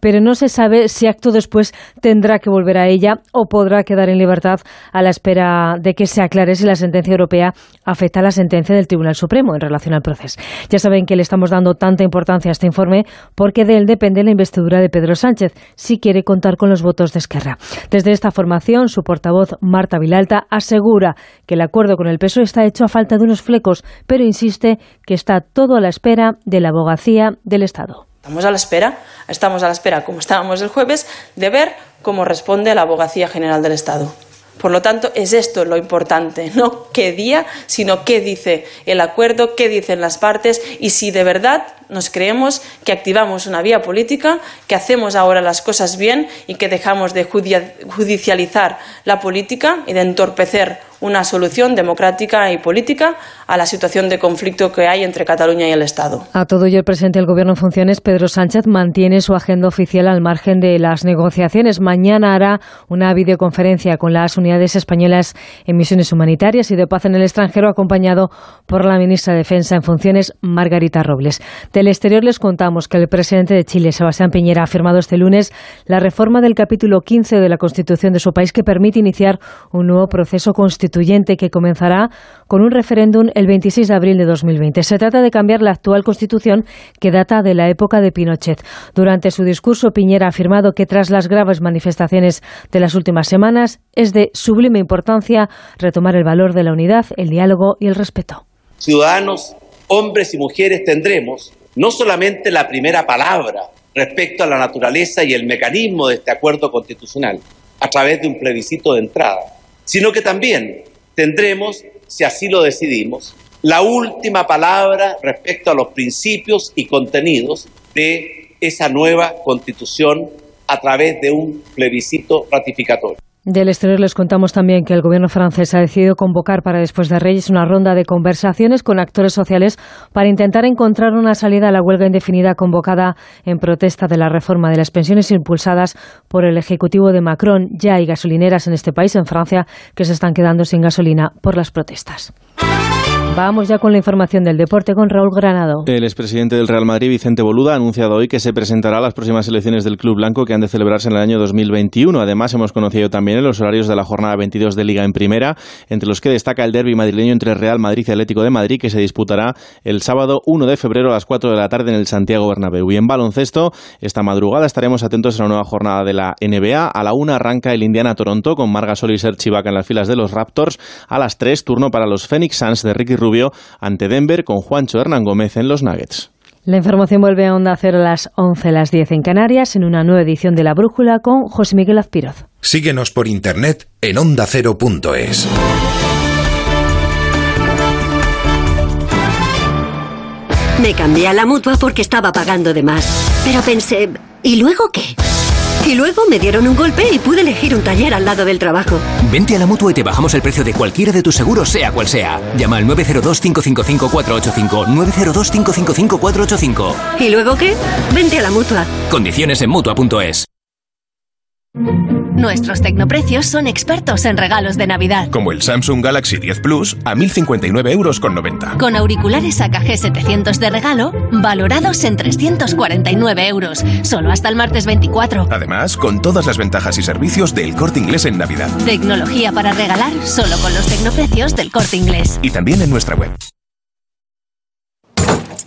pero no se sabe si acto después tendrá que volver a ella o podrá quedar en libertad a la espera de que se aclare si la sentencia europea afecta a la sentencia del Tribunal Supremo en relación al proceso. Ya saben que le estamos dando tanta importancia a este informe porque de él depende la investidura de Pedro Sánchez, si quiere contar con los votos de Esquerra. Desde esta formación, su portavoz Marta Vilalta asegura que el acuerdo con el PSOE está hecho a falta de unos flecos, pero insiste que está todo a la espera de la abogacía del Estado. Estamos a la espera, estamos a la espera, como estábamos el jueves, de ver cómo responde la Abogacía General del Estado. Por lo tanto, es esto lo importante, no qué día, sino qué dice el acuerdo, qué dicen las partes y si de verdad nos creemos que activamos una vía política, que hacemos ahora las cosas bien y que dejamos de judicializar la política y de entorpecer una solución democrática y política a la situación de conflicto que hay entre Cataluña y el Estado. A todo ello, el presidente del Gobierno en funciones, Pedro Sánchez, mantiene su agenda oficial al margen de las negociaciones. Mañana hará una videoconferencia con las unidades españolas en misiones humanitarias y de paz en el extranjero, acompañado por la ministra de Defensa en funciones, Margarita Robles. Del exterior les contamos que el presidente de Chile, Sebastián Piñera, ha firmado este lunes la reforma del capítulo 15 de la Constitución de su país que permite iniciar un nuevo proceso constitucional constituyente que comenzará con un referéndum el 26 de abril de 2020. Se trata de cambiar la actual constitución que data de la época de Pinochet. Durante su discurso, Piñera ha afirmado que tras las graves manifestaciones de las últimas semanas es de sublime importancia retomar el valor de la unidad, el diálogo y el respeto. Ciudadanos, hombres y mujeres tendremos no solamente la primera palabra respecto a la naturaleza y el mecanismo de este acuerdo constitucional a través de un plebiscito de entrada, sino que también tendremos, si así lo decidimos, la última palabra respecto a los principios y contenidos de esa nueva constitución a través de un plebiscito ratificatorio. Del exterior les contamos también que el gobierno francés ha decidido convocar para después de Reyes una ronda de conversaciones con actores sociales para intentar encontrar una salida a la huelga indefinida convocada en protesta de la reforma de las pensiones impulsadas por el Ejecutivo de Macron. Ya hay gasolineras en este país, en Francia, que se están quedando sin gasolina por las protestas. Vamos ya con la información del deporte con Raúl Granado. El expresidente del Real Madrid, Vicente Boluda, ha anunciado hoy que se presentará a las próximas elecciones del Club Blanco que han de celebrarse en el año 2021. Además, hemos conocido también los horarios de la jornada 22 de Liga en Primera, entre los que destaca el derby madrileño entre Real Madrid y Atlético de Madrid, que se disputará el sábado 1 de febrero a las 4 de la tarde en el Santiago Bernabéu. Y en baloncesto, esta madrugada estaremos atentos a la nueva jornada de la NBA. A la 1 arranca el Indiana Toronto con Marga Sol y Serge Ibaka en las filas de los Raptors. A las 3, turno para los Phoenix Suns de Ricky Rubio ante Denver con Juancho Hernán Gómez en los Nuggets. La información vuelve a Onda Cero a las 11, las 10 en Canarias, en una nueva edición de La Brújula con José Miguel Azpiroz. Síguenos por internet en ondacero.es. Me cambié a la mutua porque estaba pagando de más. Pero pensé, ¿y luego qué? Y luego me dieron un golpe y pude elegir un taller al lado del trabajo. Vente a la mutua y te bajamos el precio de cualquiera de tus seguros, sea cual sea. Llama al 902-555-485. 902-555-485. ¿Y luego qué? Vente a la mutua. Condiciones en mutua.es. Nuestros tecnoprecios son expertos en regalos de Navidad. Como el Samsung Galaxy 10 Plus a 1.059 euros con 90. Con auriculares AKG 700 de regalo, valorados en 349 euros. Solo hasta el martes 24. Además, con todas las ventajas y servicios del corte inglés en Navidad. Tecnología para regalar solo con los tecnoprecios del corte inglés. Y también en nuestra web.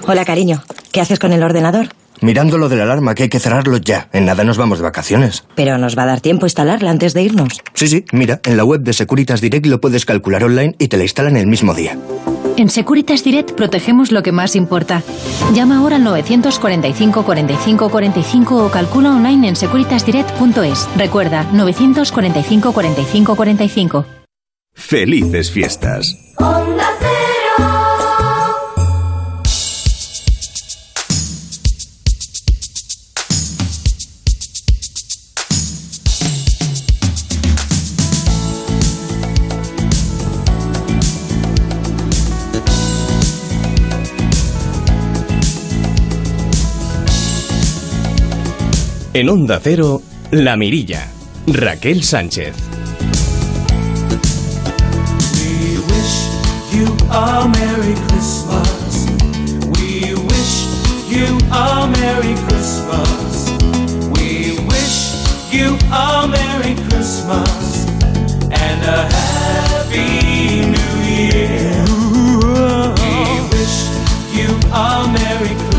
Hola, cariño. ¿Qué haces con el ordenador? Mirando lo de la alarma, que hay que cerrarlo ya. En nada nos vamos de vacaciones. Pero nos va a dar tiempo instalarla antes de irnos. Sí, sí, mira, en la web de Securitas Direct lo puedes calcular online y te la instalan el mismo día. En Securitas Direct protegemos lo que más importa. Llama ahora al 945 45 45 o calcula online en securitasdirect.es. Recuerda, 945 45 45. Felices fiestas. Onda Cero. En Onda Cero, La Mirilla. Raquel Sánchez. We wish you a Merry Christmas. We wish you a Merry Christmas. We wish you a Merry Christmas and a Happy New Year. We wish you a Merry Christmas.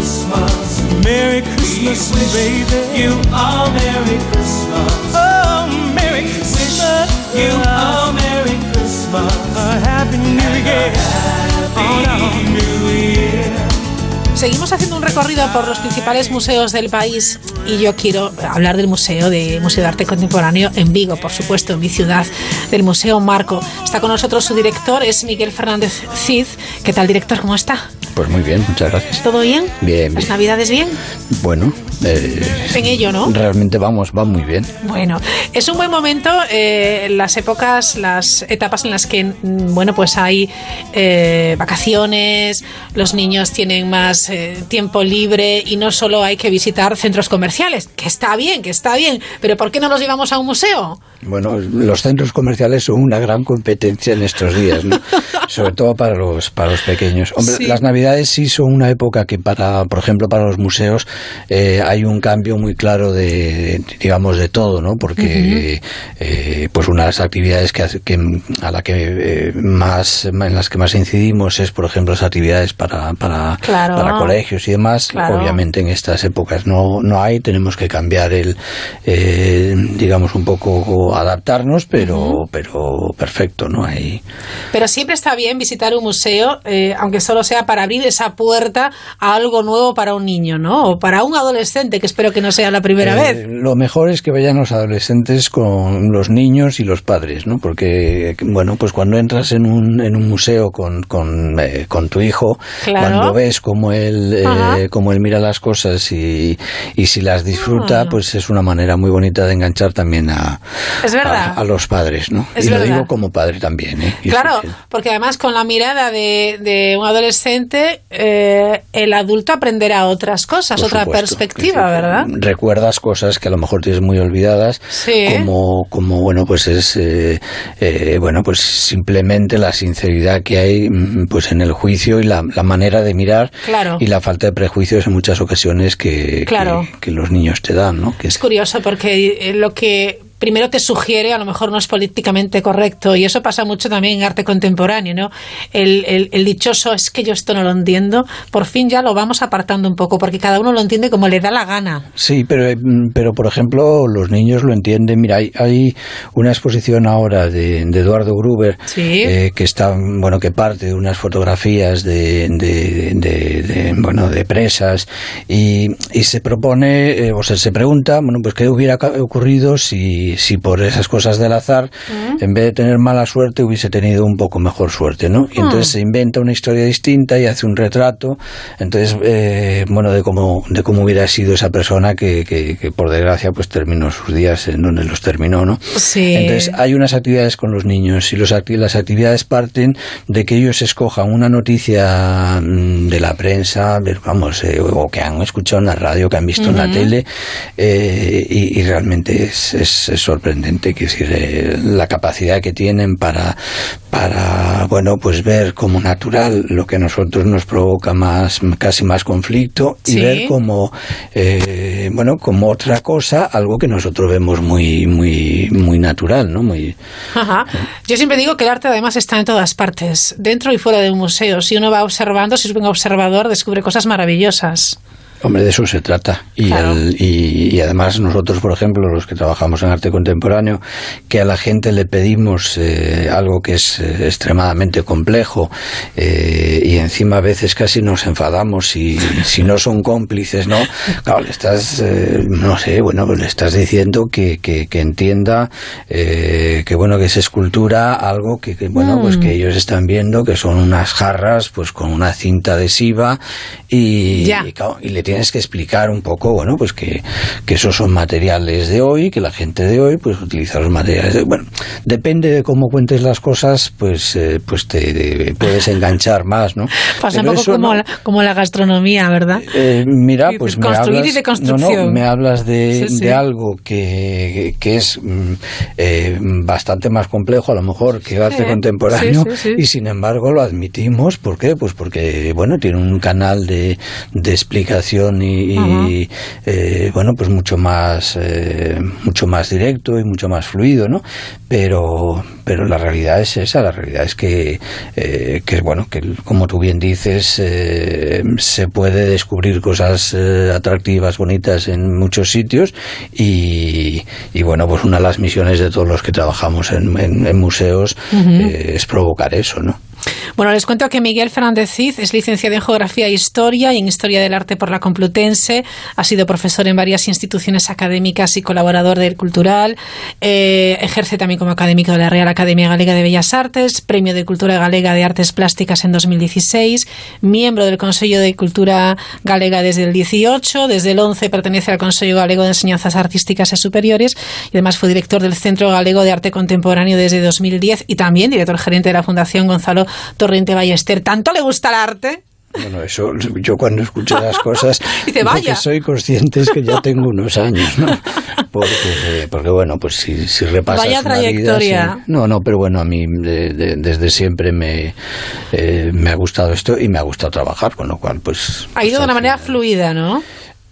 Merry Christmas, baby. You a Merry Christmas. Oh, Merry Christmas. You a Merry Christmas. A Happy New Year. Happy New Year. Seguimos haciendo un recorrido por los principales museos del país y yo quiero hablar del museo de Museo de Arte Contemporáneo en Vigo, por supuesto, en mi ciudad, del Museo Marco. Está con nosotros su director, es Miguel Fernández Cid. ¿Qué tal, director? ¿Cómo está? Pues muy bien, muchas gracias. ¿Todo bien? Bien, ¿Las bien. navidades bien? Bueno, eh, En ello, ¿no? realmente vamos, va muy bien. Bueno, es un buen momento eh, las épocas, las etapas en las que, mm, bueno, pues hay eh, vacaciones, los niños tienen más eh, tiempo libre y no solo hay que visitar centros comerciales, que está bien, que está bien, pero ¿por qué no los llevamos a un museo? Bueno, los centros comerciales son una gran competencia en estos días, ¿no? sobre todo para los para los pequeños. Hombre, Sí. las navidades sí son una época que para, por ejemplo, para los museos eh, hay un cambio muy claro de, digamos, de todo, ¿no? Porque eh, pues una de las actividades que, que a la que eh, más en las que más incidimos es, por ejemplo, las actividades para para, Claro. para colegios y demás. Claro. Obviamente en estas épocas no no hay, tenemos que cambiar el, eh, digamos, un poco adaptarnos, pero pero perfecto, no hay. Pero siempre está bien visitar un museo, eh, aunque solo sea para abrir esa puerta a algo nuevo para un niño, ¿no? O para un adolescente, que espero que no sea la primera Eh, vez. Lo mejor es que vayan los adolescentes con los niños y los padres, ¿no? Porque, bueno, pues cuando entras en un, en un museo con, con, eh, con tu hijo, Claro. cuando ves cómo él, cómo él mira las cosas y, y si las disfruta, Ah. pues es una manera muy bonita de enganchar también a, Es verdad. a, a los padres, ¿no? Es y verdad. lo digo como padre también, ¿eh? Claro, sí, sí. porque además con la mirada de, de un adolescente, eh, el adulto aprenderá otras cosas, Por otra supuesto, perspectiva, ¿verdad? recuerdas cosas que a lo mejor tienes muy olvidadas Sí. como como bueno pues es eh, eh, bueno pues simplemente la sinceridad que hay mm, pues en el juicio y la, la manera de mirar Claro. y la falta de prejuicios en muchas ocasiones que, Claro. que, que los niños te dan no que Es curioso porque lo que primero te sugiere a lo mejor no es políticamente correcto y eso pasa mucho también en arte contemporáneo, ¿no? El, el- el dichoso es que yo esto no lo entiendo, por fin ya lo vamos apartando un poco porque cada uno lo entiende como le da la gana. Sí, pero, eh, pero por ejemplo, los niños lo entienden. Mira, hay, hay una exposición ahora de, de Eduardo Gruber eh, que está, bueno, que parte de unas fotografías de, de, bueno, de presas y, y se propone, eh, o sea, se pregunta, bueno, pues qué hubiera ocurrido si, si por esas cosas del azar, en vez de tener mala suerte, hubiese tenido un poco mejor suerte, ¿no? Y Ah. entonces se inventa una historia distinta y hace un retrato, entonces, eh, bueno, de cómo, de cómo hubiera sido esa persona que, que, que, por desgracia pues terminó sus días en donde los terminó, ¿no? Sí. Entonces hay unas actividades con los niños y los las actividades parten de que ellos escojan una noticia mm, de la prensa, de- vamos, eh, o que han escuchado en la radio, que han visto en la tele eh, y, y realmente es, es- es sorprendente que eh, la capacidad que tienen para, para bueno pues ver como natural lo que a nosotros nos provoca más casi más conflicto y Sí. ver como eh, bueno como otra cosa algo que nosotros vemos muy muy muy natural no muy Ajá. Yo siempre digo que el arte además está en todas partes, dentro y fuera de un museo. Si uno va observando, si es un observador, descubre cosas maravillosas. Hombre, de eso se trata. Y, Claro. el- y, y además nosotros, por ejemplo, los que trabajamos en arte contemporáneo, que a la gente le pedimos eh, algo que es eh, extremadamente complejo eh, y encima a veces casi nos enfadamos si, si no son cómplices, ¿no? Claro, le estás, eh, no sé, bueno, pues le estás diciendo que, que, que entienda eh, que, bueno, que es escultura algo que, que, bueno, pues Mm. que ellos están viendo que son unas jarras pues con una cinta adhesiva y, Ya. y, claro, y le tienes que explicar un poco, bueno, pues que, que esos son materiales de hoy, que la gente de hoy pues utiliza los materiales de... Bueno, depende de cómo cuentes las cosas, pues, eh, pues te, te puedes enganchar más, ¿no? Pasa Pero un poco como, no- la, como la gastronomía, ¿verdad? eh, mira, pues me construir hablas, y deconstrucción. No, no, me hablas de, Sí, sí. de algo que, que es mm, eh, bastante más complejo, a lo mejor, que arte contemporáneo, sí. y sin embargo lo admitimos. ¿Por qué? Pues porque, bueno, tiene un canal de, de explicación y, eh, bueno, pues mucho más, eh, mucho más directo y mucho más fluido, ¿no? Pero, pero la realidad es esa, la realidad es que, eh, que bueno, que como tú bien dices, eh, se puede descubrir cosas eh, atractivas, bonitas en muchos sitios y, y, bueno, pues una de las misiones de todos los que trabajamos en, en- en museos eh, es provocar eso, ¿no? Bueno, les cuento que Miguel Fernández Cid es licenciado en Geografía e Historia y en Historia del Arte por la Complutense. Ha sido profesor en varias instituciones académicas y colaborador del Cultural. Eh, ejerce también como académico de la Real Academia Galega de Bellas Artes, Premio de Cultura Galega de Artes Plásticas en 2016, miembro del Consejo de Cultura Galega desde el 18, desde el 11 pertenece al Consejo Galego de Enseñanzas Artísticas y Superiores y además fue director del Centro Galego de Arte Contemporáneo desde 2010 y también director gerente de la Fundación Gonzalo Torrente Ballester. ¿Tanto le gusta el arte? Bueno, eso, yo cuando escucho las cosas, Dice, lo "Vaya". que soy consciente es que ya tengo unos años, ¿no? Porque, porque bueno, pues si, si repasas Vaya vida, trayectoria. no, no, pero bueno, a mí de- de- desde siempre me, eh, me ha gustado esto y me ha gustado trabajar, con lo cual, pues Ha ido de una manera fluida, ¿no?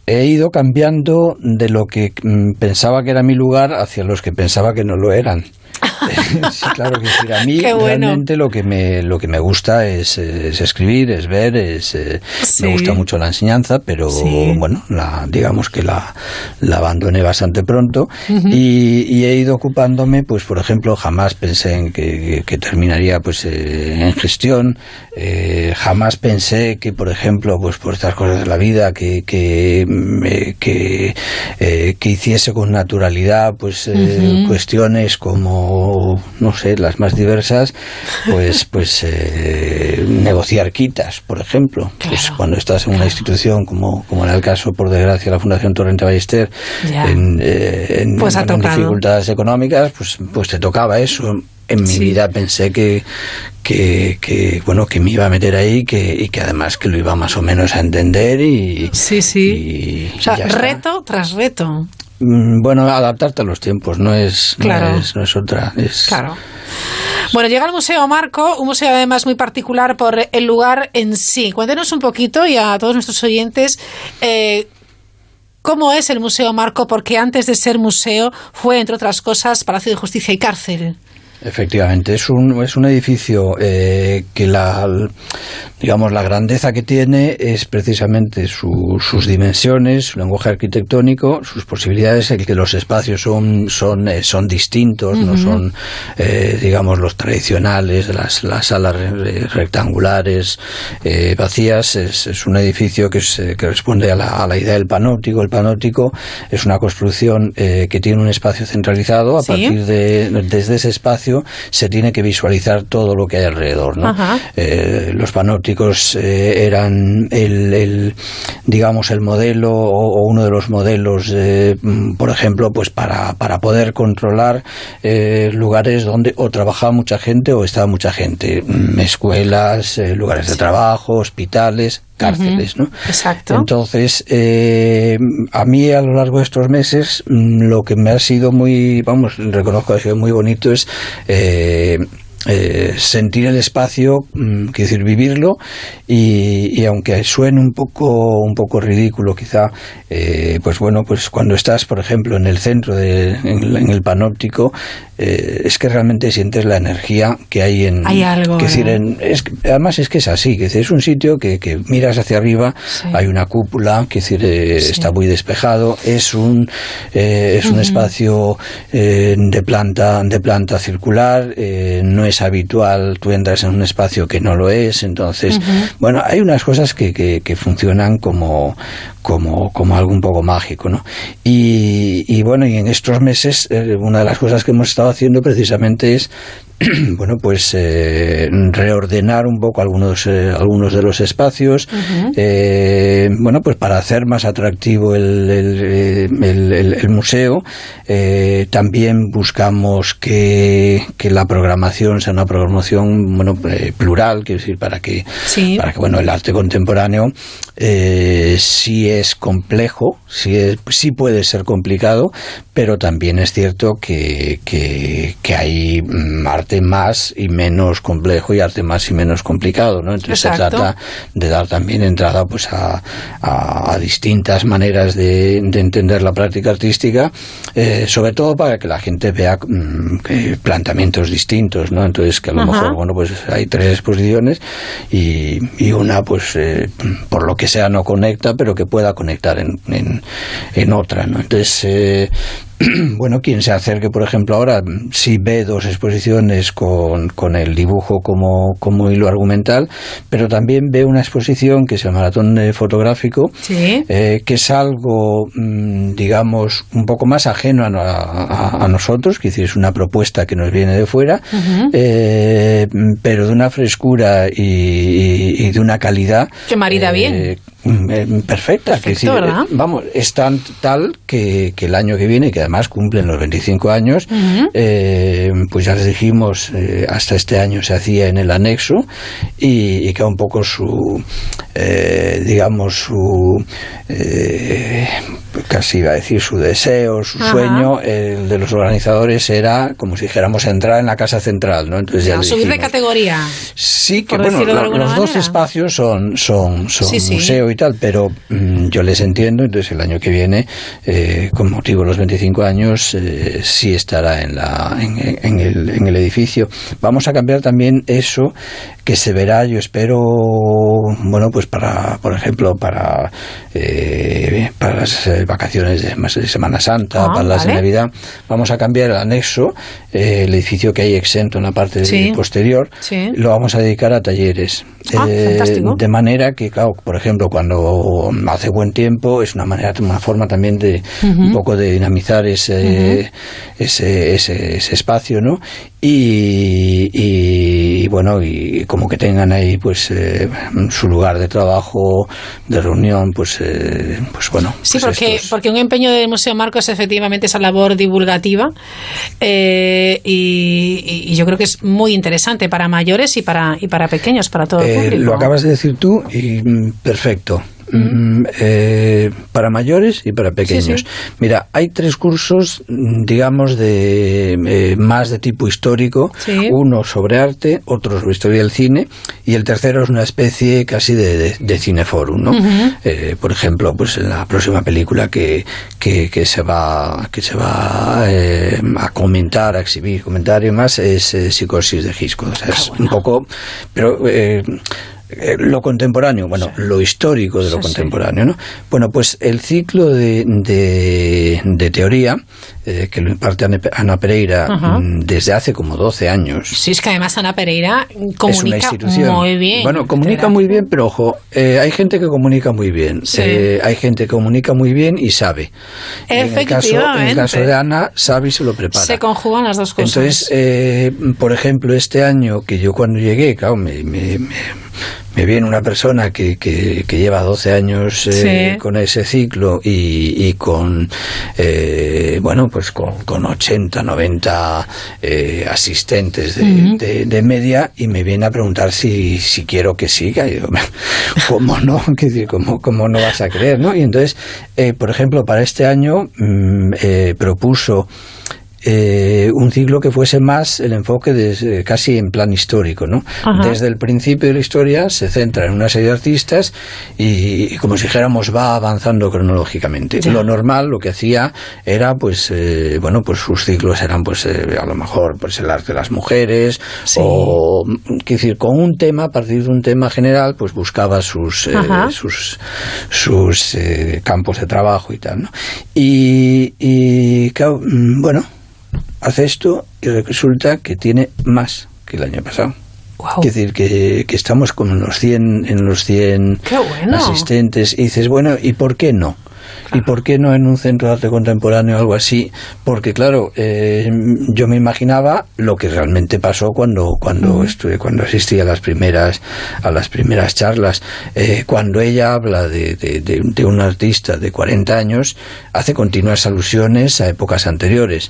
he ido cambiando de lo que mm, pensaba que era mi lugar hacia los que pensaba que no lo eran. sí, claro que sí. A mí bueno. realmente lo que me lo que me gusta es, es escribir, es ver, es eh, Sí. me gusta mucho la enseñanza, pero Sí. bueno, la, digamos que la, la abandoné bastante pronto y, y he ido ocupándome, pues por ejemplo, jamás pensé en que, que terminaría pues eh, en gestión, eh, jamás pensé que, por ejemplo, pues por estas cosas de la vida, que que, me- que, eh, que hiciese con naturalidad pues eh, Ujú. cuestiones como o no sé, las más diversas, pues, pues eh, negociar quitas, por ejemplo. Pues cuando estás en una institución, como, como en el caso, por desgracia, la Fundación Torrente Ballester, en, eh, en- Pues en dificultades económicas, pues, pues te tocaba eso. En mi Sí. vida pensé que, que, que, bueno, que me iba a meter ahí que, y que además que lo iba más o menos a entender y... Sí, sí. o sea, reto tras reto. Mm, Bueno, adaptarte a los tiempos, no es, no Claro. es, no es otra. Es, Claro. Bueno, llega el Museo Marco, un museo además muy particular por el lugar en sí. Cuéntenos un poquito y a todos nuestros oyentes eh, cómo es el Museo Marco, porque antes de ser museo fue, entre otras cosas, Palacio de Justicia y Cárcel. Efectivamente, es un, es un edificio eh, que la, digamos, la grandeza que tiene es precisamente su- sus dimensiones, su lenguaje arquitectónico, sus posibilidades, el que los espacios son, son, eh, son distintos, no son, eh, digamos, los tradicionales, las, las salas re- rectangulares, eh, vacías. Es, es un edificio que, se- que responde a la, a la idea del panóptico. El panóptico es una construcción eh, que tiene un espacio centralizado. A Sí. partir de, desde ese espacio se tiene que visualizar todo lo que hay alrededor. ¿no? Eh, los panópticos eh, eran el, el, digamos, el modelo o, o uno de los modelos, eh, mm, por ejemplo, pues para, para poder controlar eh, lugares donde o trabajaba mucha gente o estaba mucha gente, Mm, escuelas, lugares de trabajo, hospitales, cárceles, ¿no? Exacto. Entonces, eh, a mí a lo largo de estos meses, mm, lo que me ha sido muy, vamos, reconozco que ha sido muy bonito es eh, eh, sentir el espacio, mm, quiero decir, vivirlo y, y aunque suene un poco, un poco ridículo quizá, eh, pues bueno, pues cuando estás, por ejemplo, en el centro, de, en, el- en el panóptico, eh, es que realmente sientes la energía que hay en... Hay algo, que decir, es además es que es así, que es un sitio que, que miras hacia arriba, hay una cúpula, que decir, eh, está muy despejado, es un eh, es un espacio eh, de planta de planta circular, eh, no es habitual, tú entras en un espacio que no lo es, entonces, bueno, hay unas cosas que, que, que funcionan como como, como algo un poco mágico, ¿no? Y, y bueno, y en estos meses eh, una de las cosas que hemos estado haciendo precisamente es bueno, pues eh, reordenar un poco algunos eh, algunos de los espacios, eh, bueno, pues para hacer más atractivo el, el, el- el- museo. También buscamos que, que la programación sea una programación bueno plural, quiero decir, para que para que bueno el arte contemporáneo eh, sí es complejo, sí, es, sí puede ser complicado, pero también es cierto que, que, que hay mm, arte más y menos complejo y arte más y menos complicado, ¿no? Entonces Exacto. se trata de dar también entrada pues a, a- a distintas maneras de, de entender la práctica artística, eh, sobre todo para que la gente vea mm, que planteamientos distintos, ¿no? Entonces que a lo Ajá. mejor, bueno, pues hay tres exposiciones y, y una, pues eh, por lo que sea no conecta, pero que pueda conectar en, en, en otra, ¿no? Entonces, eh, bueno, quien se acerque, por ejemplo, ahora, sí ve dos exposiciones con, con el dibujo como, como hilo argumental, pero también ve una exposición que es el Maratón Fotográfico, eh, que es algo, mm, digamos, un poco más ajeno a, a- a nosotros, que es una propuesta que nos viene de fuera, eh, pero de una frescura y, y- y de una calidad Que marida bien. eh, mm, eh, perfecta. que Perfecto, decir, ¿verdad? vamos, es tan tal que, que el año que viene, que además cumplen los 25 años, eh, pues ya les dijimos, eh, hasta este año se hacía en el anexo y, y que un poco su, eh, digamos, su, eh, casi iba a decir su deseo, su Ajá. sueño, el de los organizadores era, como si dijéramos, entrar en la casa central, ¿no? Entonces ya O le sea, subir de categoría. Sí, que bueno, lo- los dos espacios son, son, son Sí, sí. museo y tal, pero mm, yo les entiendo, entonces el año que viene, con motivo de los 25 años, eh, sí estará en, la, en, en el, en el edificio. Vamos a cambiar también eso que se verá, yo espero, bueno, pues para, por ejemplo, para eh, para las eh, vacaciones de, de Semana Santa, Ah, para las de. Navidad, vamos a cambiar el anexo, eh, el edificio que hay exento en la parte Sí. posterior, Sí. lo vamos a dedicar a talleres. Ah, fantástico. de manera que, claro, por ejemplo, cuando hace buen tiempo, es una manera, una forma también de un poco de dinamizar ese, ese, ese, ese espacio, ¿no? Y, y, bueno, y como que tengan ahí, pues, eh, su lugar de trabajo, de reunión, pues, eh, pues bueno. Sí, pues porque, estos- porque un empeño del Museo Marco es efectivamente esa labor divulgativa eh, y, y yo creo que es muy interesante para mayores y para, y para pequeños, para todo el Eh, público. lo acabas de decir tú y mm, Mm, eh, para mayores y para pequeños. Sí, Mira, hay tres cursos, digamos, de eh, más de tipo histórico. Sí. Uno sobre arte, otro sobre historia del cine y el tercero es una especie casi de, de, de cineforum, ¿no? Eh, por ejemplo, pues en la próxima película que, que, que se va que se va eh, a comentar, a exhibir, comentar y más es eh, Psicosis de Hitchcock. O sea, es un poco, pero eh, lo contemporáneo, bueno, lo histórico de lo Sí, contemporáneo, ¿no? Bueno, pues el ciclo de, de, de teoría eh, que lo imparte Ana Pe- Ana Pereira Ajá. mm, desde hace como 12 años. Sí, es que además Ana Pereira comunica muy bien. Bueno, comunica muy bien, pero ojo, eh, hay gente que comunica muy bien. Sí. Eh, hay gente que comunica muy bien y sabe. En el, caso, en el caso de Ana, sabe y se lo prepara. Se conjugan las dos cosas. Entonces, eh, por ejemplo, este año que yo cuando llegué, claro, me, me, me, me viene una persona que, que, que lleva 12 años eh, Sí. con ese ciclo y, y con, eh, bueno, pues con, con 80, 90 eh, asistentes de, de, de media y me viene a preguntar si, si quiero que siga. Y digo, ¿cómo no? ¿Qué decir, ¿Cómo, ¿Cómo no vas a creer? ¿no? Y entonces, eh, por ejemplo, para este año mm, eh, propuso eh, un ciclo que fuese más el enfoque de, casi en plan histórico, ¿no? Ajá. Desde el principio de la historia se centra en una serie de artistas y, y como si dijéramos va avanzando cronológicamente. Ya. Lo normal, lo que hacía era, pues, eh, bueno, pues sus ciclos eran, pues, eh, a lo mejor, pues el arte de las mujeres o, quiero decir, con un tema, a partir de un tema general, pues buscaba sus, eh, sus, sus eh, campos de trabajo y tal, ¿no? Y, y claro, mm, bueno, hace esto y resulta que tiene más que el año pasado. Es decir, que, que estamos como en los 100, en los 100 Qué bueno. asistentes y dices, bueno, ¿y por qué no? ¿Y por qué no en un centro de arte contemporáneo o algo así? Porque claro, eh, yo me imaginaba lo que realmente pasó cuando cuando estuve cuando asistí a las primeras a las primeras charlas. Eh, cuando ella habla de, de, de- de un artista de 40 años, hace continuas alusiones a épocas anteriores.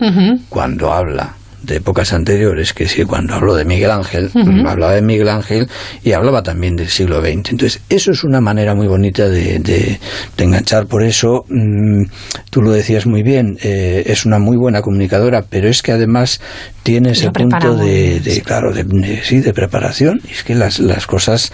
Cuando habla de épocas anteriores, que sí, cuando habló de Miguel Ángel, Ujú. hablaba de Miguel Ángel y hablaba también del siglo XX. Entonces, eso es una manera muy bonita de, de- de enganchar. Por eso, mm, tú lo decías muy bien, eh, es una muy buena comunicadora, pero es que además tiene ese punto de, de, sí. claro, de, sí, de preparación. Y es que las, las cosas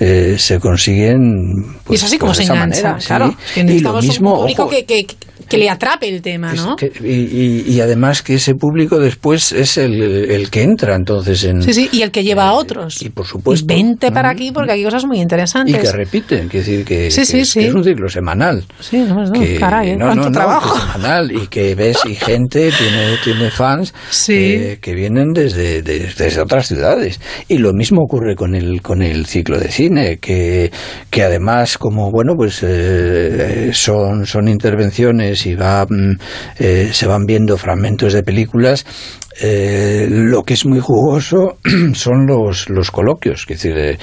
eh, se consiguen. y pues, es así como pues de se esa engancha, manera, sí. claro. Es que y lo mismo, un público ojo, que, que, que le atrape el tema, ¿no? que- y, y- y además que ese público después es el, el que entra entonces en Sí, sí, y el que lleva a otros. Y por supuesto. vente para aquí porque hay cosas muy y interesantes. que repiten, quiere decir que, Sí, que sí, es, sí. que es un ciclo semanal. Sí, no, no, que, caray, ¿eh? no, cuánto no, trabajo. que es semanal y que ves y gente tiene tiene fans eh, que vienen desde, de- desde otras ciudades y lo mismo ocurre con el con el ciclo de cine que, que además como bueno pues eh, son son intervenciones y va mm, eh, se van viendo fragmentos de películas eh, lo que es muy jugoso son los, los coloquios, es decir, eh,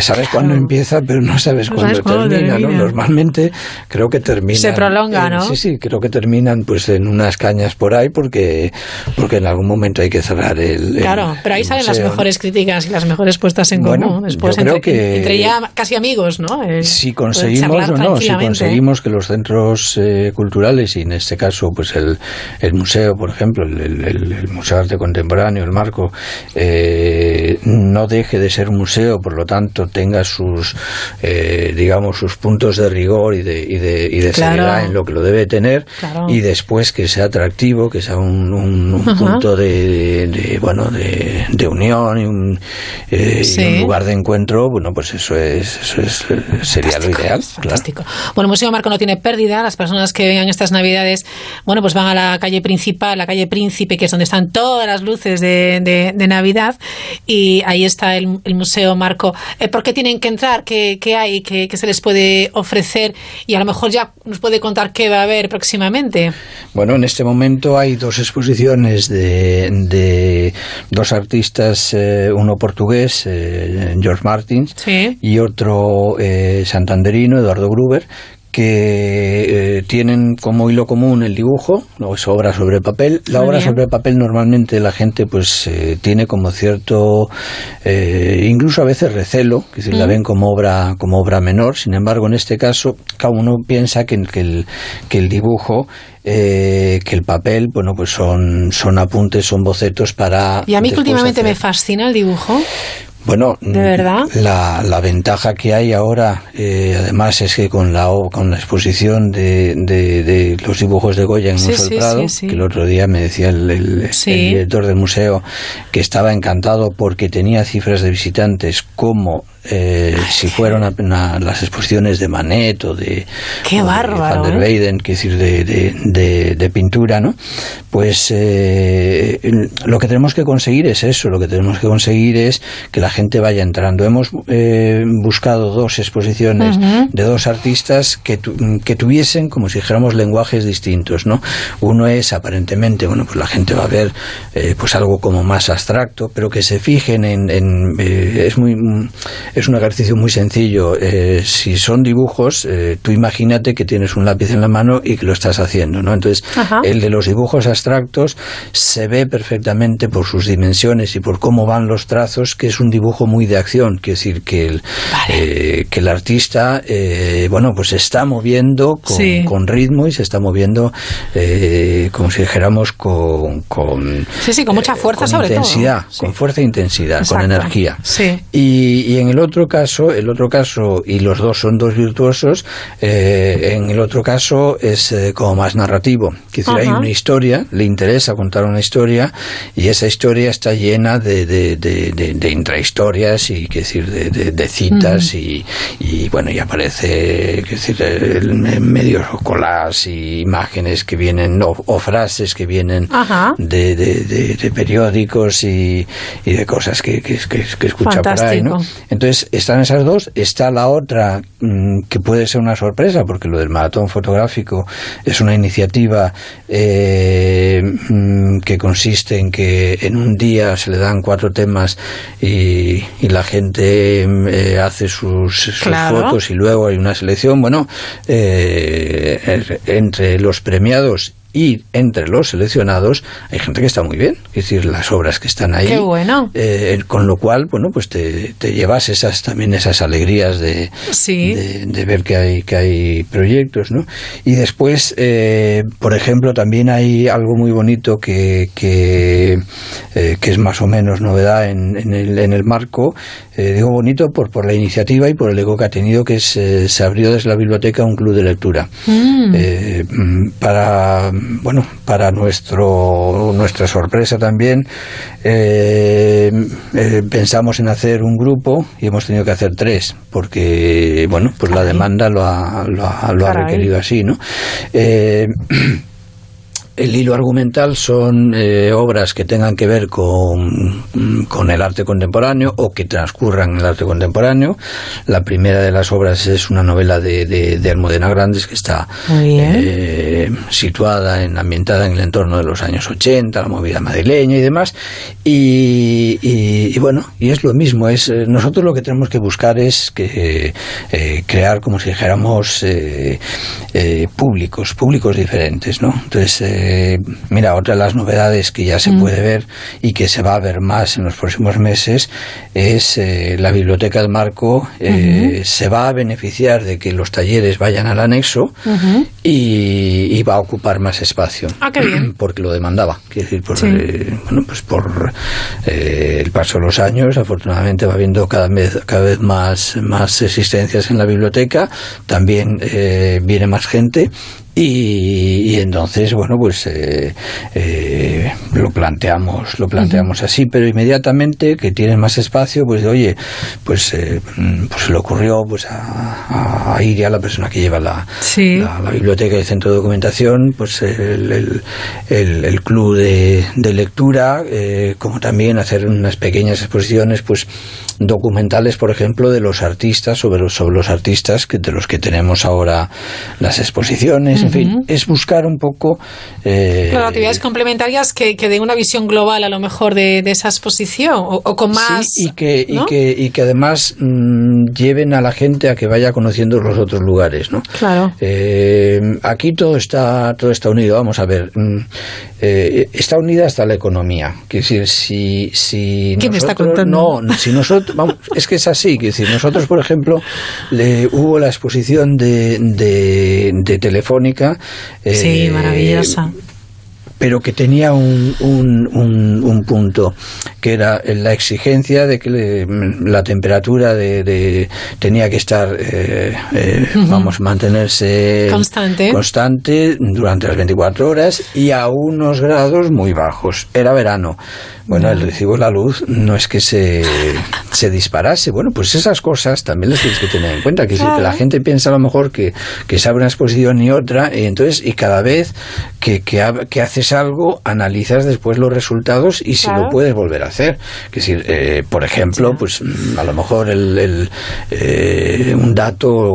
sabes cuándo empieza, pero no sabes No cuándo termina, ¿no? Normalmente creo que termina. Se prolonga, ¿no? Sí, sí, creo que terminan pues en unas cañas por ahí porque, porque en algún momento hay que cerrar el. el- Claro, pero ahí el salen las mejores críticas y las mejores puestas en Bueno, común. Después, yo creo entre, que- entre ya casi amigos, ¿no? Eh, Si conseguimos o no, si conseguimos que los centros eh, culturales y en este caso pues el, el museo, por ejemplo, el, el- el- el Museo Museo de Arte Contemporáneo, el Marco, eh, no deje de ser museo, por lo tanto tenga sus, eh, digamos, sus puntos de rigor y de, y de, y de Claro. seriedad en lo que lo debe tener, Claro. y después que sea atractivo, que sea un, un- punto de, de, bueno, de, de unión y un, eh, y Sí. un lugar de encuentro, bueno, pues eso es, eso es eh, sería lo ideal. claro. Bueno, el Museo Marco no tiene pérdida. Las personas que vengan estas Navidades, bueno, pues van a la calle principal, la calle Príncipe, que es donde están todas las luces de, de- de Navidad. Y ahí está el, el Museo Marco. Eh, ¿Por qué tienen que entrar? ¿Qué, qué hay? ¿Qué, qué se les puede ofrecer? Y a lo mejor ya nos puede contar qué va a haber próximamente. Bueno, en este momento hay dos exposiciones de, de dos artistas, eh, uno portugués, eh, George Martins, y otro eh, santanderino, Eduardo Gruber, que eh, tienen como hilo común el dibujo, no es obra sobre papel. La Muy obra bien. sobre papel normalmente la gente pues eh, tiene como cierto, eh, incluso a veces recelo, que si la ven como obra como obra menor. Sin embargo, en este caso, cada uno piensa que, que el, que el dibujo eh, que el papel, bueno, pues son, son apuntes, son bocetos para... Y a mí que últimamente hacer- me fascina el dibujo. Bueno, ¿De verdad? La, la ventaja que hay ahora, eh, además, es que con la, con la exposición de, de- de los dibujos de Goya en Sí, Museo sí, del Prado, sí, que el otro día me decía el, el- Sí. el director del museo que estaba encantado porque tenía cifras de visitantes como eh, si fueran a- a las exposiciones de Manet o de, Qué o de bárbaro, Van der ¿eh? Weyden, que decir, de, de- pintura, ¿no? Pues eh, lo que tenemos que conseguir es eso, lo que tenemos que conseguir es que la gente vaya entrando. Hemos eh, buscado dos exposiciones de dos artistas que, tu- que tuviesen, como si dijéramos, lenguajes distintos, ¿no? Uno es aparentemente, bueno, pues la gente va a ver eh, pues algo como más abstracto, pero que se fijen en, en, eh, es muy es un ejercicio muy sencillo. Eh, si son dibujos, eh, tú imagínate que tienes un lápiz en la mano y que lo estás haciendo, ¿no? Entonces, Ajá. el de los dibujos abstractos se ve perfectamente por sus dimensiones y por cómo van los trazos, que es un dibujo muy de acción, quiere decir que el, eh, que el artista, eh, bueno, pues se está moviendo con, Sí. con ritmo y se está moviendo, eh, como si dijéramos, con, con, Sí, sí, con mucha fuerza con sobre intensidad, todo. con fuerza e intensidad, con energía. Sí. Y, y en el otro caso, el otro caso, y los dos son dos virtuosos, eh, en el otro caso es eh, como más narrativo. Decir, hay una historia, le interesa contar una historia, y esa historia está llena de, de, de, de- de intrahistorias y que decir, de, citas y, y, bueno, y aparece que decir, medios o colas y imágenes que vienen, o, o frases que vienen de, periódicos y, y de cosas que, que, que, que escucha por ahí, ¿no? Fantástico. Entonces, están esas dos. Está la otra mm, que puede ser una sorpresa, porque lo del maratón fotográfico es una iniciativa eh, mm, que consiste en que en un día se le dan cuatro temas y, y la gente eh, hace sus, sus Claro. fotos y luego hay una selección. Bueno, eh, entre los premiados y entre los seleccionados hay gente que está muy bien, es decir, las obras que están ahí. Qué bueno. Eh, con lo cual, bueno, pues te, te llevas esas también esas alegrías de, de, de ver que hay que hay proyectos, ¿no? Y después, eh, por ejemplo, también hay algo muy bonito que que, eh, que es más o menos novedad en, en el, en el marco. Eh, digo bonito por por la iniciativa y por el eco que ha tenido, que es, eh, se abrió desde la biblioteca un club de lectura. Mm. Eh, mm, para bueno para nuestro nuestra sorpresa también pensamos en hacer un grupo y hemos tenido que hacer tres porque bueno pues la demanda lo ha, lo ha, lo ha requerido así no Eh, el hilo argumental son eh, obras que tengan que ver con, con el arte contemporáneo o que transcurran en el arte contemporáneo. La primera de las obras es una novela de, de, de Almudena Grandes que está eh, situada, en, ambientada en el entorno de los años 80, la movida madrileña y demás. Y, y- y bueno, y es lo mismo. Es, eh, nosotros lo que tenemos que buscar es que, eh, crear, como si dijéramos, eh, eh, públicos, públicos diferentes. ¿no? Entonces, eh, mira, otra de las novedades que ya se puede ver y que se va a ver más en los próximos meses es eh, la biblioteca del Marco eh, se va a beneficiar de que los talleres vayan al anexo y, y va a ocupar más espacio. Ah, qué bien. Porque lo demandaba. Quiero decir, por, Sí. eh, bueno, pues por el paso de los años, afortunadamente va habiendo cada vez, cada vez más, más existencias en la biblioteca, también eh, viene más gente. Y, y entonces, bueno, pues eh, eh, lo planteamos, lo planteamos así, pero inmediatamente que tiene más espacio, pues de, oye, pues, eh, mm, pues se le ocurrió pues a, a Iria, la persona que lleva la, la, la biblioteca y el centro de documentación, pues el, el, el- el club de, de lectura, eh, como también hacer unas pequeñas exposiciones, pues documentales, por ejemplo, de los artistas, sobre los, sobre los artistas que, de los que tenemos ahora las exposiciones, en fin, es buscar un poco... eh, Claro, actividades complementarias que, que den una visión global a lo mejor de, de esa exposición o, o con más. Sí, y que, y, que, y que además mm, lleven a la gente a que vaya conociendo los otros lugares, ¿no? Claro. Eh, aquí todo está todo está unido. Vamos a ver, mm, eh, está unida hasta la economía. Quiero decir, si si ¿Qué me está nosotros- contando? no, si nosotros vamos, es que es así. Quiero decir, nosotros por ejemplo le, hubo la exposición de, de, de Telefónica. Sí, eh, maravillosa. pero que tenía un, un, un, un punto, que era la exigencia de que le- la temperatura de, de- tenía que estar, eh, eh, vamos, mantenerse Constante. constante durante las 24 horas y a unos grados muy bajos. Era verano. Bueno, el recibo de la luz no es que se, se disparase. Bueno, pues esas cosas también las tienes que tener en cuenta. Que, si- que la gente piensa a lo mejor que, que se abre una exposición y otra, y entonces, y cada vez que, que, ha- que haces algo, analizas después los resultados y si Claro. lo puedes volver a hacer. Que decir, eh, por ejemplo, pues a lo mejor el, el, eh, un dato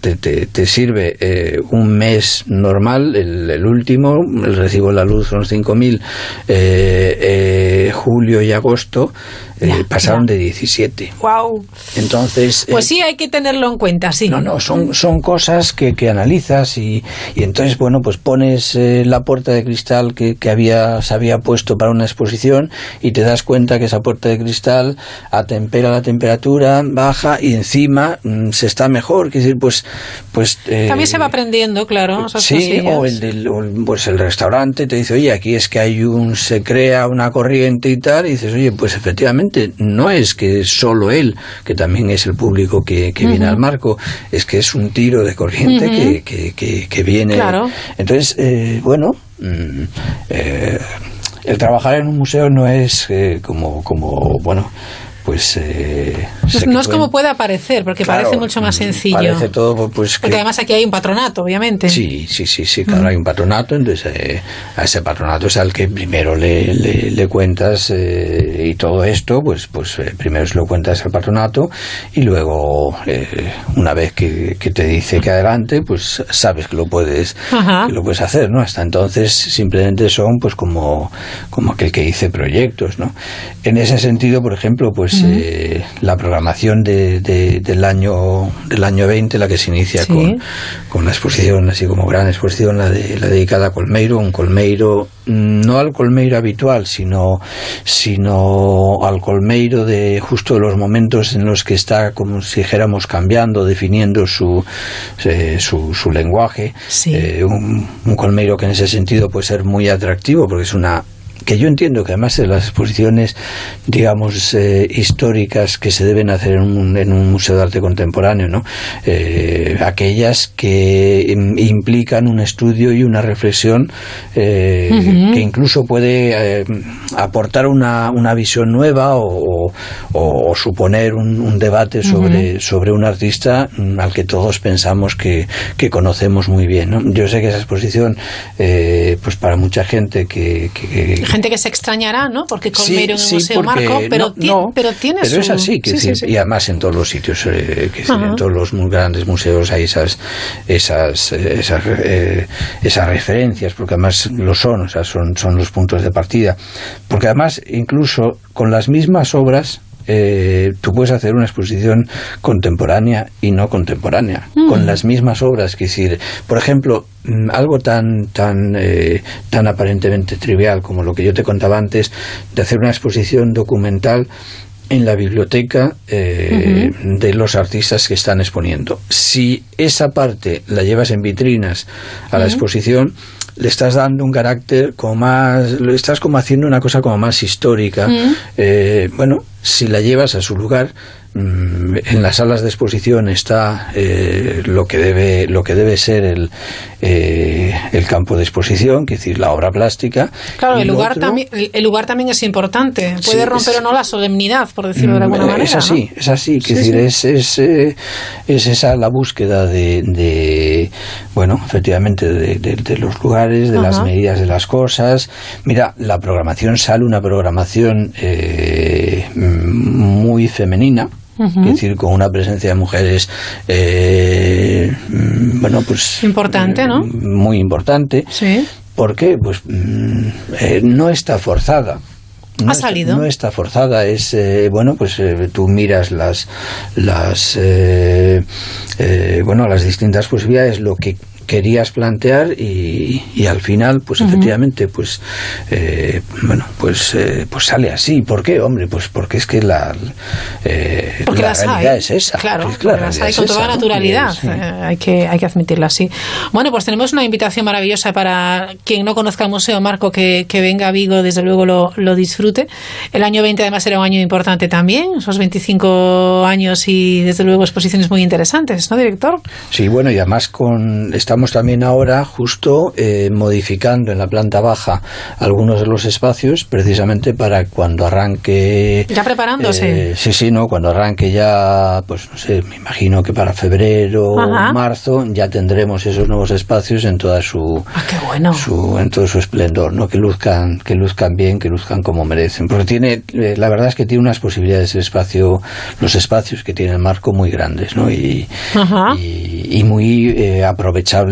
te, te, te sirve eh, un mes normal, el, el último, el recibo de la luz son 5.000, eh, eh, julio y agosto eh, pasaron de 17. Wow. Entonces, Pues eh, sí, hay que tenerlo en cuenta, sí. no, no, son, son cosas que, que analizas y, y entonces, bueno, pues pones eh, la puerta de cristal que, que había, se había puesto para una exposición y te das cuenta que esa puerta de cristal atempera la temperatura, baja y encima mm, se está mejor. Es decir, pues... pues eh, También se va aprendiendo, claro. esas Sí, cosillas. o el del o pues el restaurante te dice, oye, aquí es que hay un, se crea una corriente y tal, y dices, oye, pues efectivamente, no es que solo él, que también es el público que, que viene al marco, es que es un tiro de corriente que, que, que viene. Claro. Entonces, eh, bueno, mm, eh, el trabajar en un museo no es eh, como, como, bueno, pues... eh, No, es como puede aparecer, porque Claro, parece mucho más sencillo. Parece todo, pues... Porque que- además aquí hay un patronato, obviamente. Sí, sí, sí, sí, claro, hay un patronato, entonces eh, a ese patronato es al que primero le, le, le cuentas eh, y todo esto, pues, pues eh, primero se lo cuentas al patronato y luego eh, una vez que, que te dice que adelante, pues sabes que lo puedes que lo puedes hacer, ¿no? Hasta entonces simplemente son pues como, como aquel que dice proyectos, ¿no? En ese sentido, por ejemplo, pues Eh, la programación de, de- del año del año 20, la que se inicia Sí. con, con la exposición, así como gran exposición, la, de, la dedicada a Colmeiro, un Colmeiro, no al Colmeiro habitual, sino, sino al Colmeiro de justo los momentos en los que está, como si dijéramos, cambiando, definiendo su, eh, su, su lenguaje. Eh, un, un Colmeiro que en ese sentido puede ser muy atractivo, porque es una que yo entiendo que además de las exposiciones, digamos, eh, históricas que se deben hacer en un, en un museo de arte contemporáneo, ¿no? Eh, aquellas que im- implican un estudio y una reflexión eh, que incluso puede eh, aportar una, una visión nueva o, o- o suponer un, un debate sobre, sobre un artista al que todos pensamos que, que conocemos muy bien. ¿no? Yo sé que esa exposición, eh, pues para mucha gente que, que- que- Gente que se extrañará, ¿no? Porque Colmeiro en Sí, el sí, Museo Marco, pero, no, ti- no, pero tiene pero su... es así, que Sí, y además en todos los sitios, eh, que en todos los muy grandes museos hay esas esas eh, esas, eh, esas referencias, porque además lo son, o sea, son, son los puntos de partida. Porque además, incluso con las mismas obras, eh, tú puedes hacer una exposición contemporánea y no contemporánea, Mm. con las mismas obras. Que decir, por ejemplo, mm, algo tan, tan, eh, tan aparentemente trivial como lo que yo te contaba antes, de hacer una exposición documental en la biblioteca eh, de los artistas que están exponiendo. Si esa parte la llevas en vitrinas a la exposición, le estás dando un carácter como más, le estás como haciendo una cosa como más histórica. Ujú. Eh, bueno, si la llevas a su lugar, mm, en las salas de exposición está eh, lo que debe lo que debe ser el, eh, el campo de exposición, que es decir, la obra plástica. Claro, el lugar, otro- también, el, lugar también es importante. Sí, Puede romper es- o no la solemnidad, por decirlo de alguna Mm, manera. Es así, ¿no? es así. Sí, que decir, sí. es, es, eh, es esa la búsqueda de, de, bueno, efectivamente, de, de- de los lugares, de las medidas de las cosas. Mira, la programación sale una programación eh, mm, muy femenina. Es decir, con una presencia de mujeres, eh, mm, bueno, pues Importante, ¿no? muy importante. Sí. ¿Por qué? Pues mm, eh, no está forzada. No Ha salido. no está forzada, es eh, bueno, pues eh, tú miras las las eh, eh, bueno las distintas posibilidades, lo que querías plantear y, y al final, pues efectivamente, pues eh, bueno, pues eh, pues sale así. ¿Por qué, hombre? Pues porque es que la eh, Porque la las realidad hay. es esa. Claro, Es que la porque las hay con esa, toda ¿no? naturalidad. Eh, hay, que, hay que admitirlo así. Bueno, pues tenemos una invitación maravillosa para quien no conozca el Museo Marco, que, que venga a Vigo, desde luego lo, lo disfrute. El año 20 además era un año importante también, esos 25 años y desde luego exposiciones muy interesantes, ¿no, director? Sí, bueno, y además con, estamos también ahora justo eh, modificando en la planta baja algunos de los espacios precisamente para cuando arranque... Ya preparándose. eh, sí, sí, no, cuando arranque ya, pues no sé, me imagino que para febrero o marzo ya tendremos esos nuevos espacios en toda su, Ah, qué bueno. su en todo su esplendor, ¿no? Que luzcan, que luzcan bien, que luzcan como merecen. Porque tiene, eh, la verdad es que tiene unas posibilidades el espacio, los espacios que tiene el marco muy grandes, ¿no? Y, y, y muy eh,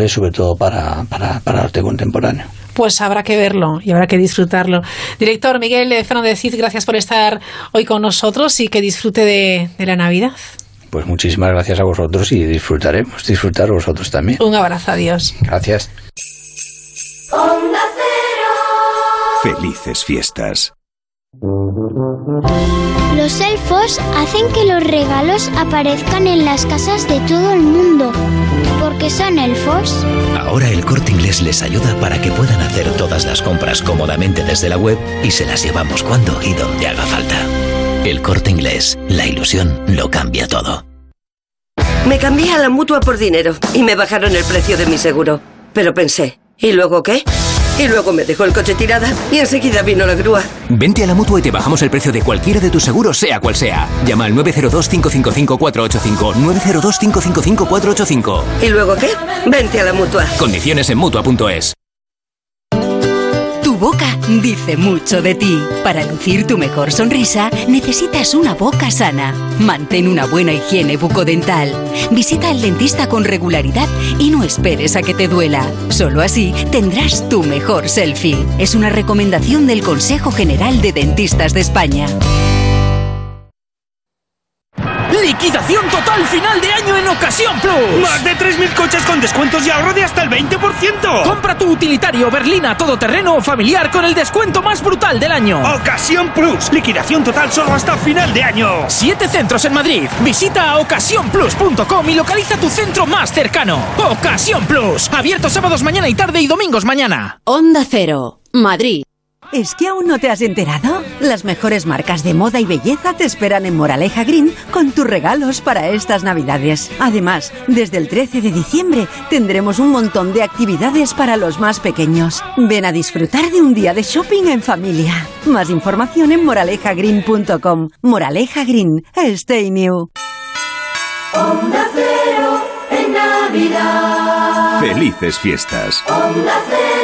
sobre todo para, para, para arte contemporáneo. Pues habrá que verlo y habrá que disfrutarlo. Director Miguel Fernández Cid, gracias por estar hoy con nosotros y que disfrute de, de la Navidad. Pues muchísimas gracias a vosotros y disfrutaremos, disfrutar vosotros también. Un abrazo, adiós. Gracias. Felices fiestas. Los elfos hacen que los regalos aparezcan en las casas de todo el mundo. Porque son elfos. Ahora el corte inglés les ayuda para que puedan hacer todas las compras cómodamente desde la web y se las llevamos cuando y donde haga falta. El corte inglés, la ilusión lo cambia todo. Me cambié a la mutua por dinero y me bajaron el precio de mi seguro. Pero pensé, ¿y luego qué? Y luego me dejó el coche tirada y enseguida vino la grúa. Vente a la mutua y te bajamos el precio de cualquiera de tus seguros, sea cual sea. Llama al 902-555-485. 902-555-485. ¿Y luego qué? Vente a la mutua. Condiciones en mutua.es. Boca dice mucho de ti. Para lucir tu mejor sonrisa, necesitas una boca sana. Mantén una buena higiene bucodental. Visita al dentista con regularidad y no esperes a que te duela. Solo así tendrás tu mejor selfie. Es una recomendación del Consejo General de Dentistas de España. ¡Liquidación total final de Ocasión Plus! Más de 3.000 coches con descuentos y ahorro de hasta el 20%. Compra tu utilitario berlina todoterreno o familiar con el descuento más brutal del año. Ocasión Plus. Liquidación total solo hasta final de año. Siete centros en Madrid. Visita ocasiónplus.com y localiza tu centro más cercano. Ocasión Plus. Abierto sábados mañana y tarde y domingos mañana. Onda Cero, Madrid. ¿Es que aún no te has enterado? Las mejores marcas de moda y belleza te esperan en Moraleja Green con tus regalos para estas Navidades. Además, desde el 13 de diciembre tendremos un montón de actividades para los más pequeños. Ven a disfrutar de un día de shopping en familia. Más información en moralejagreen.com. Moraleja Green, stay new. Onda Cero en Navidad. Felices fiestas. Onda Cero.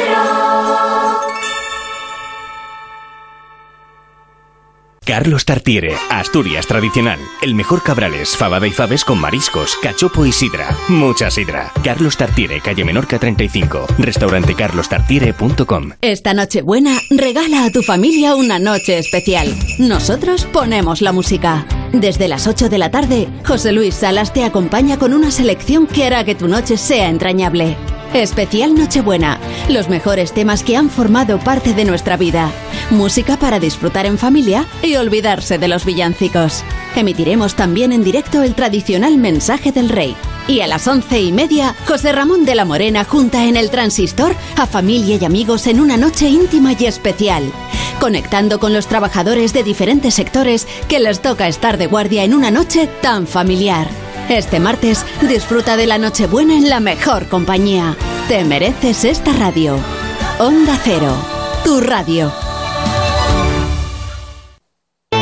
Carlos Tartiere, Asturias tradicional. El mejor cabrales, fabada y faves con mariscos, cachopo y sidra. Mucha sidra. Carlos Tartiere, calle Menorca 35. Restaurantecarlostartiere.com. Esta noche buena, regala a tu familia una noche especial. Nosotros ponemos la música. Desde las 8 de la tarde, José Luis Salas te acompaña con una selección que hará que tu noche sea entrañable. Especial Nochebuena, los mejores temas que han formado parte de nuestra vida. Música para disfrutar en familia y olvidarse de los villancicos. Emitiremos también en directo el tradicional mensaje del rey. Y a las once y media, José Ramón de la Morena junta en el transistor a familia y amigos en una noche íntima y especial, conectando con los trabajadores de diferentes sectores que les toca estar de guardia en una noche tan familiar. Este martes disfruta de la Nochebuena en la mejor compañía. Te mereces esta radio. Onda Cero, tu radio.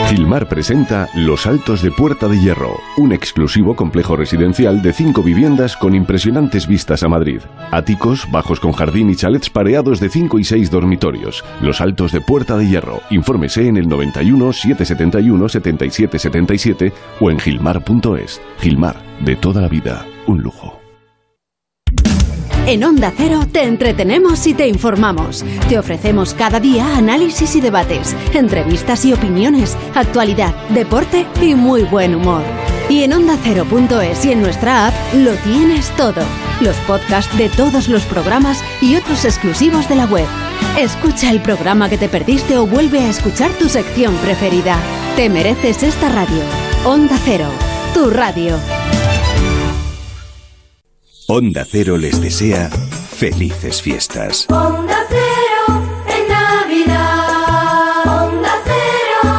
Gilmar presenta Los Altos de Puerta de Hierro, un exclusivo complejo residencial de cinco viviendas con impresionantes vistas a Madrid. Áticos, bajos con jardín y chalets pareados de 5 y 6 dormitorios. Los Altos de Puerta de Hierro. Infórmese en el 91 771 77 77 o en gilmar.es. Gilmar, de toda la vida, un lujo. En Onda Cero te entretenemos y te informamos. Te ofrecemos cada día análisis y debates, entrevistas y opiniones, actualidad, deporte y muy buen humor. Y en ondacero.es y en nuestra app lo tienes todo. Los podcasts de todos los programas y otros exclusivos de la web. Escucha el programa que te perdiste o vuelve a escuchar tu sección preferida. Te mereces esta radio. Onda Cero, tu radio. Onda Cero les desea felices fiestas. Onda Cero en Navidad. Onda Cero.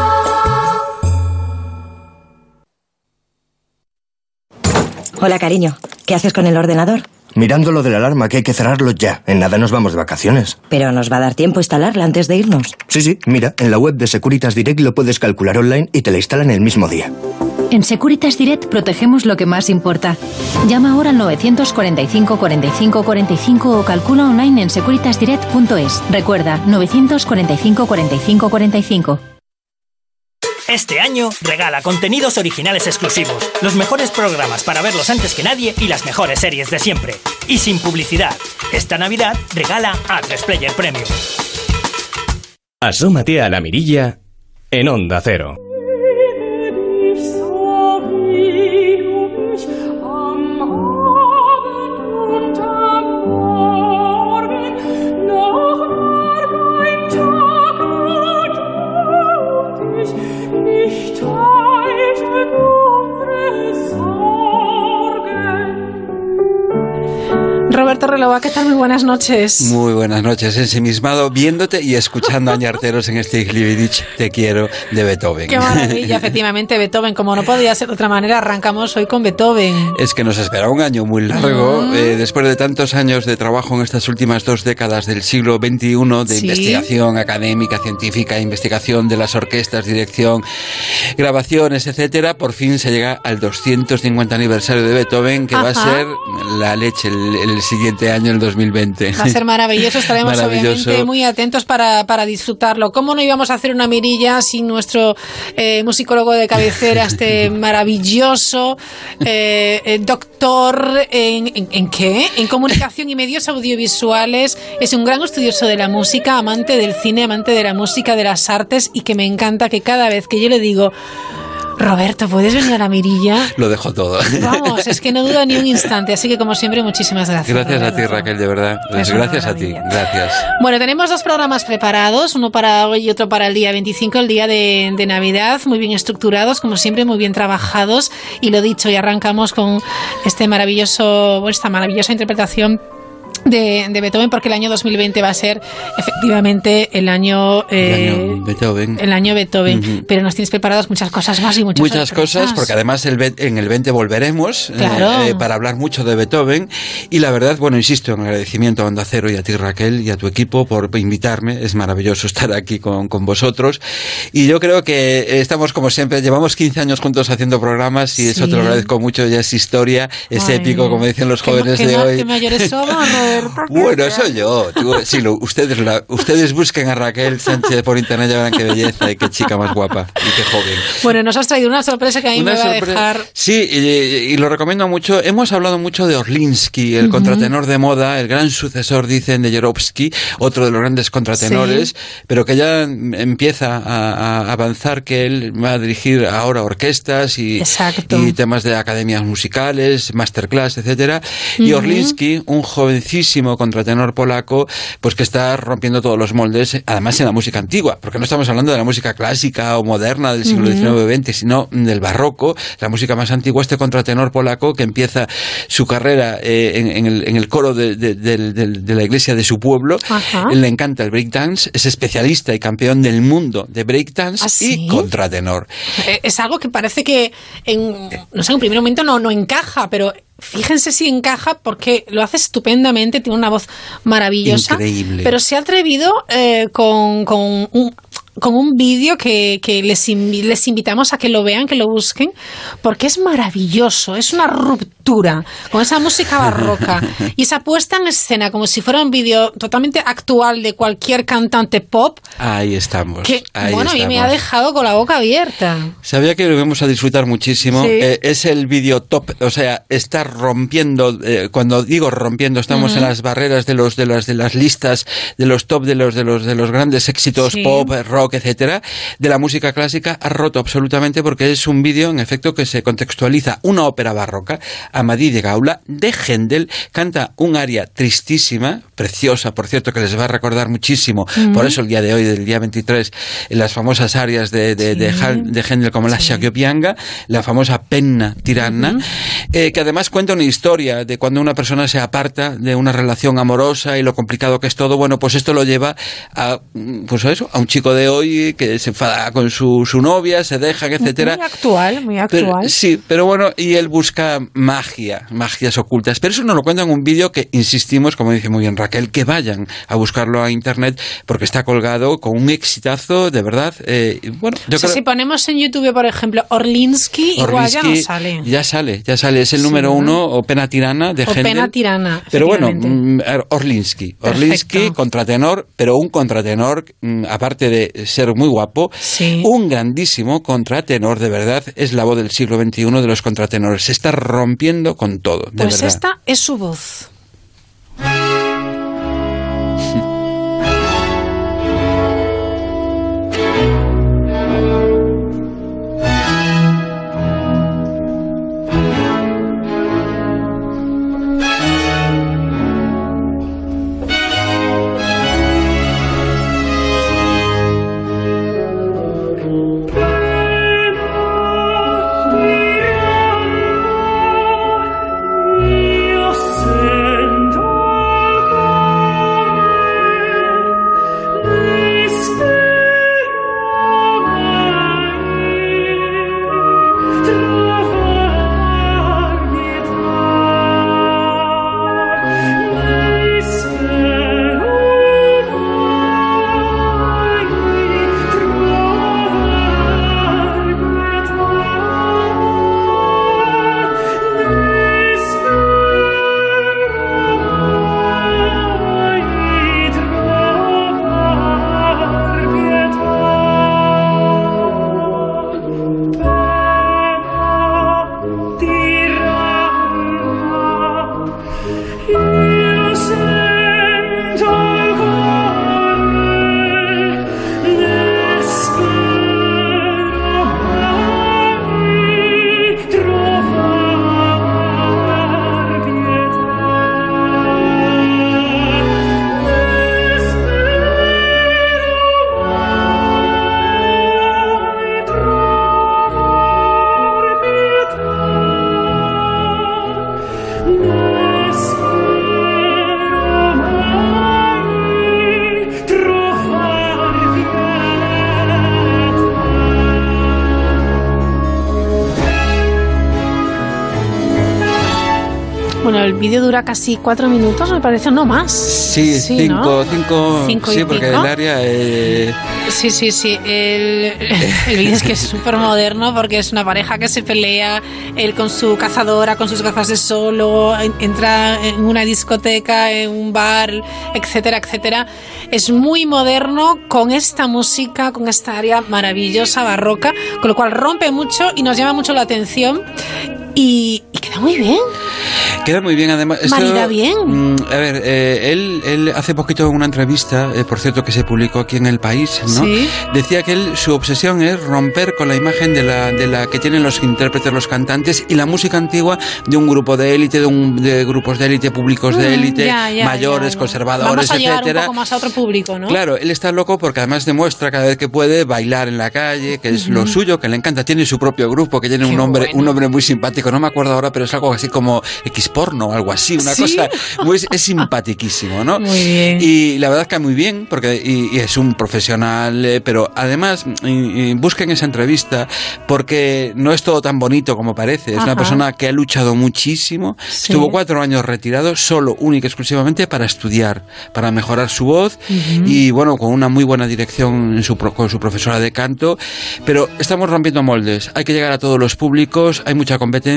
Hola, cariño. ¿Qué haces con el ordenador? Mirando lo de la alarma, que hay que cerrarlo ya. En nada nos vamos de vacaciones. Pero nos va a dar tiempo instalarla antes de irnos. Sí, sí, mira, en la web de Securitas Direct lo puedes calcular online y te la instalan el mismo día. En Securitas Direct protegemos lo que más importa. Llama ahora al 945 45 45 o calcula online en securitasdirect.es. Recuerda, 945 45 45. Este año regala contenidos originales exclusivos, los mejores programas para verlos antes que nadie y las mejores series de siempre. Y sin publicidad. Esta Navidad regala a Player Premium. Asómate a la mirilla en Onda Cero. Roberto Relova, ¿qué tal? Muy buenas noches. Muy buenas noches, ensimismado, viéndote y escuchando a Añarteros en este Iglibidich Te quiero de Beethoven. Qué maravilla, efectivamente, Beethoven. Como no podía ser de otra manera, arrancamos hoy con Beethoven. Es que nos espera un año muy largo, Mm. eh, después de tantos años de trabajo en estas últimas dos décadas del siglo XXI, de Sí. investigación académica, científica, investigación de las orquestas, dirección, grabaciones, etcétera, por fin se llega al 250 aniversario de Beethoven, que va a ser la leche el, el siguiente año, el 2020. Va a ser maravilloso, estaremos Maravilloso. obviamente muy atentos para, para disfrutarlo. ¿Cómo no íbamos a hacer una mirilla sin nuestro eh, musicólogo de cabecera, este maravilloso eh, eh, doctor en, en, en qué? En comunicación y medios audiovisuales. Es un gran estudioso de la música, amante del cine, amante de la música, de las artes y que me encanta que cada vez que yo le digo Roberto, ¿puedes venir a la mirilla? Lo dejo todo. Vamos, es que no duda ni un instante, así que como siempre, muchísimas gracias. Gracias a ti, Raquel, de verdad. Es una gracias a ti, gracias. Bueno, tenemos dos programas preparados, uno para hoy y otro para el día 25, el día de, de Navidad, muy bien estructurados, como siempre, muy bien trabajados. Y lo dicho, y arrancamos con este maravilloso, esta maravillosa interpretación de, de Beethoven, porque el año 2020 va a ser efectivamente el año, eh, El año Beethoven. el año Beethoven. Pero nos tienes preparadas muchas cosas más y muchas Muchas sorpresas. cosas, porque además el, en el 20 volveremos eh, Claro. eh, para hablar mucho de Beethoven. Y la verdad, bueno, insisto en agradecimiento a Onda Cero y a ti, Raquel, y a tu equipo por invitarme. Es maravilloso estar aquí con, con vosotros. Y yo creo que estamos, como siempre, llevamos 15 años juntos haciendo programas y eso Sí. te lo agradezco mucho. Ya es historia, es Ay, épico, como dicen los jóvenes de hoy. mayores somos, Bueno, soy yo. Tú- sí, lo- ustedes, la- ustedes busquen a Raquel Sánchez por internet y ya verán qué belleza y qué chica más guapa y qué joven. Bueno, nos has traído una sorpresa que a mí Una me va a sorpresa- dejar. Sí, y, y lo recomiendo mucho. Hemos hablado mucho de Orlinsky, el contratenor de moda, el gran sucesor, dicen, de Jorovsky, otro de los grandes contratenores, pero que ya em- empieza a, a avanzar que él va a dirigir ahora orquestas y, y temas de academias musicales, masterclass, etcétera. Y Ujú. Orlinsky, un jovencísimo contratenor polaco, pues que está rompiendo todos los moldes, además en la música antigua, porque no estamos hablando de la música clásica o moderna del siglo. XIX XX, sino del barroco, la música más antigua, este contratenor polaco que empieza su carrera eh, en, en el, en el coro de, la iglesia de su pueblo. Ajá. Le encanta el breakdance, es especialista y campeón del mundo de breakdance ¿Ah, sí? y contratenor. Eh, Es algo que parece que en, no sé, en un primer momento no, no encaja, pero fíjense si encaja porque lo hace estupendamente, tiene una voz maravillosa. Increíble. Pero se ha atrevido eh, con, con un con un vídeo que, que les, invi- les invitamos a que lo vean, que lo busquen, porque es maravilloso, es una ruptura con esa música barroca y esa puesta en escena como si fuera un vídeo totalmente actual de cualquier cantante pop, Ahí estamos. que ahí bueno, a mí me ha estamos. dejado con la boca abierta. Sabía que lo íbamos a disfrutar muchísimo. Sí. Eh, es el vídeo top, o sea, está rompiendo. eh, cuando digo rompiendo, estamos Ujú. en las barreras de los de las de las listas de los top de los de los de los grandes éxitos Sí. pop, eh, rock, etcétera, de la música clásica. Ha roto absolutamente porque es un vídeo, en efecto, que se contextualiza una ópera barroca, Amadí de Gaula, de Händel, canta un aria tristísima, preciosa, por cierto, que les va a recordar muchísimo. Por eso el día de hoy, del día 23, las famosas arias de, de, de, Hal- de Händel como la Shagopianga, la famosa penna tiranna, eh, que además cuenta una historia de cuando una persona se aparta de una relación amorosa y lo complicado que es todo. Bueno, pues esto lo lleva a, mm, pues a eso, a un chico de hoy que se enfada con su, su novia, se dejan, etcétera. Muy actual, muy Pero- actual. sí, pero bueno, y él busca magia, magias ocultas. Pero eso nos lo cuenta en un vídeo que insistimos, como dice muy bien Raquel, que vayan a buscarlo a internet porque está colgado con un exitazo, de verdad. eh, bueno, yo O sea, creo si ponemos en YouTube, por ejemplo, Orlinsky, igual ya no Orlinsky sale. Ya sale, ya sale. Es el número ¿no? uno, o Pena Tirana de Händel. pena tirana. Pero bueno, mm, Orlinsky. Orlinsky, contratenor, pero un contratenor, mm, aparte de ser muy guapo, un grandísimo contratenor, de verdad, es la voz del siglo XXI de los contratenores. Se está rompiendo con todo, de pues verdad. esta es su voz. Dura casi cuatro minutos, me parece, no más. Sí, Sí, cinco, ¿no? cinco, Cinco y sí, porque pico. el área... eh, Sí, sí, sí. El, el vídeo es que es súper moderno porque es una pareja que se pelea, él con su cazadora, con sus gafas de solo, en- entra en una discoteca, en un bar, etcétera, etcétera. Es muy moderno con esta música, con esta área maravillosa, barroca, con lo cual rompe mucho y nos llama mucho la atención y, y queda muy bien. Queda muy bien, además. esto, Marida bien. mm, a ver, eh, él, él hace poquito en una entrevista, eh, por cierto, que se publicó aquí en El País, ¿no? Sí. Decía que él, su obsesión es romper con la imagen de la, de la que tienen los intérpretes, los cantantes y la música antigua de un grupo de élite, de, un, de grupos de élite, públicos de Mm, élite, mayores, conservadores, Vamos a etcétera. un poco más a otro público, ¿no? Claro, él está loco porque además demuestra cada vez que puede bailar en la calle, que es lo suyo, que le encanta. Tiene su propio grupo, que tiene un nombre, bueno. un nombre muy simpático. No me acuerdo ahora, pero es algo así como X porno o algo así, una ¿Sí? cosa muy, es simpatiquísimo, ¿no? Muy bien. Y la verdad que muy bien, porque y, y es un profesional, eh, pero además y- busquen esa entrevista porque no es todo tan bonito como parece. Es Ajá. una persona que ha luchado muchísimo. Sí. Estuvo cuatro años retirado, solo, única y exclusivamente para estudiar, para mejorar su voz Ujú. y bueno, con una muy buena dirección en su, con su profesora de canto. Pero estamos rompiendo moldes. Hay que llegar a todos los públicos, hay mucha competencia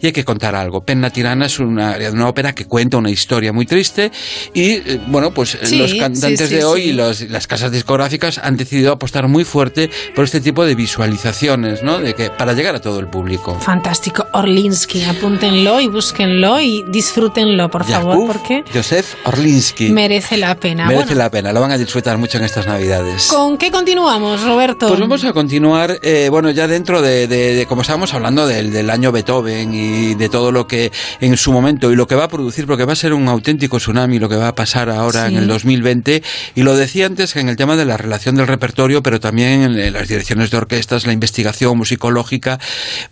y hay que contar algo. Penna Tirana es una, una ópera que cuenta una historia muy triste y eh, bueno, pues Sí, los cantantes sí, sí, de hoy y los- las casas discográficas han decidido apostar muy fuerte por este tipo de visualizaciones, ¿no? De que para llegar a todo el público. Fantástico. Orlinsky, apúntenlo y búsquenlo y disfrútenlo, por favor, Yakub porque Joseph Orlinsky. merece la pena. Merece Bueno, la pena, lo van a disfrutar mucho en estas Navidades. ¿Con qué continuamos, Roberto? Pues vamos a continuar, eh, bueno, ya dentro de, de- de- como estábamos hablando del, del año Beethoven y de todo lo que en su momento y lo que va a producir, porque va a ser un auténtico tsunami lo que va a pasar ahora Sí. en el 2020. Y lo decía antes que en el tema de la relación del repertorio, pero también en, las direcciones de orquestas, la investigación musicológica,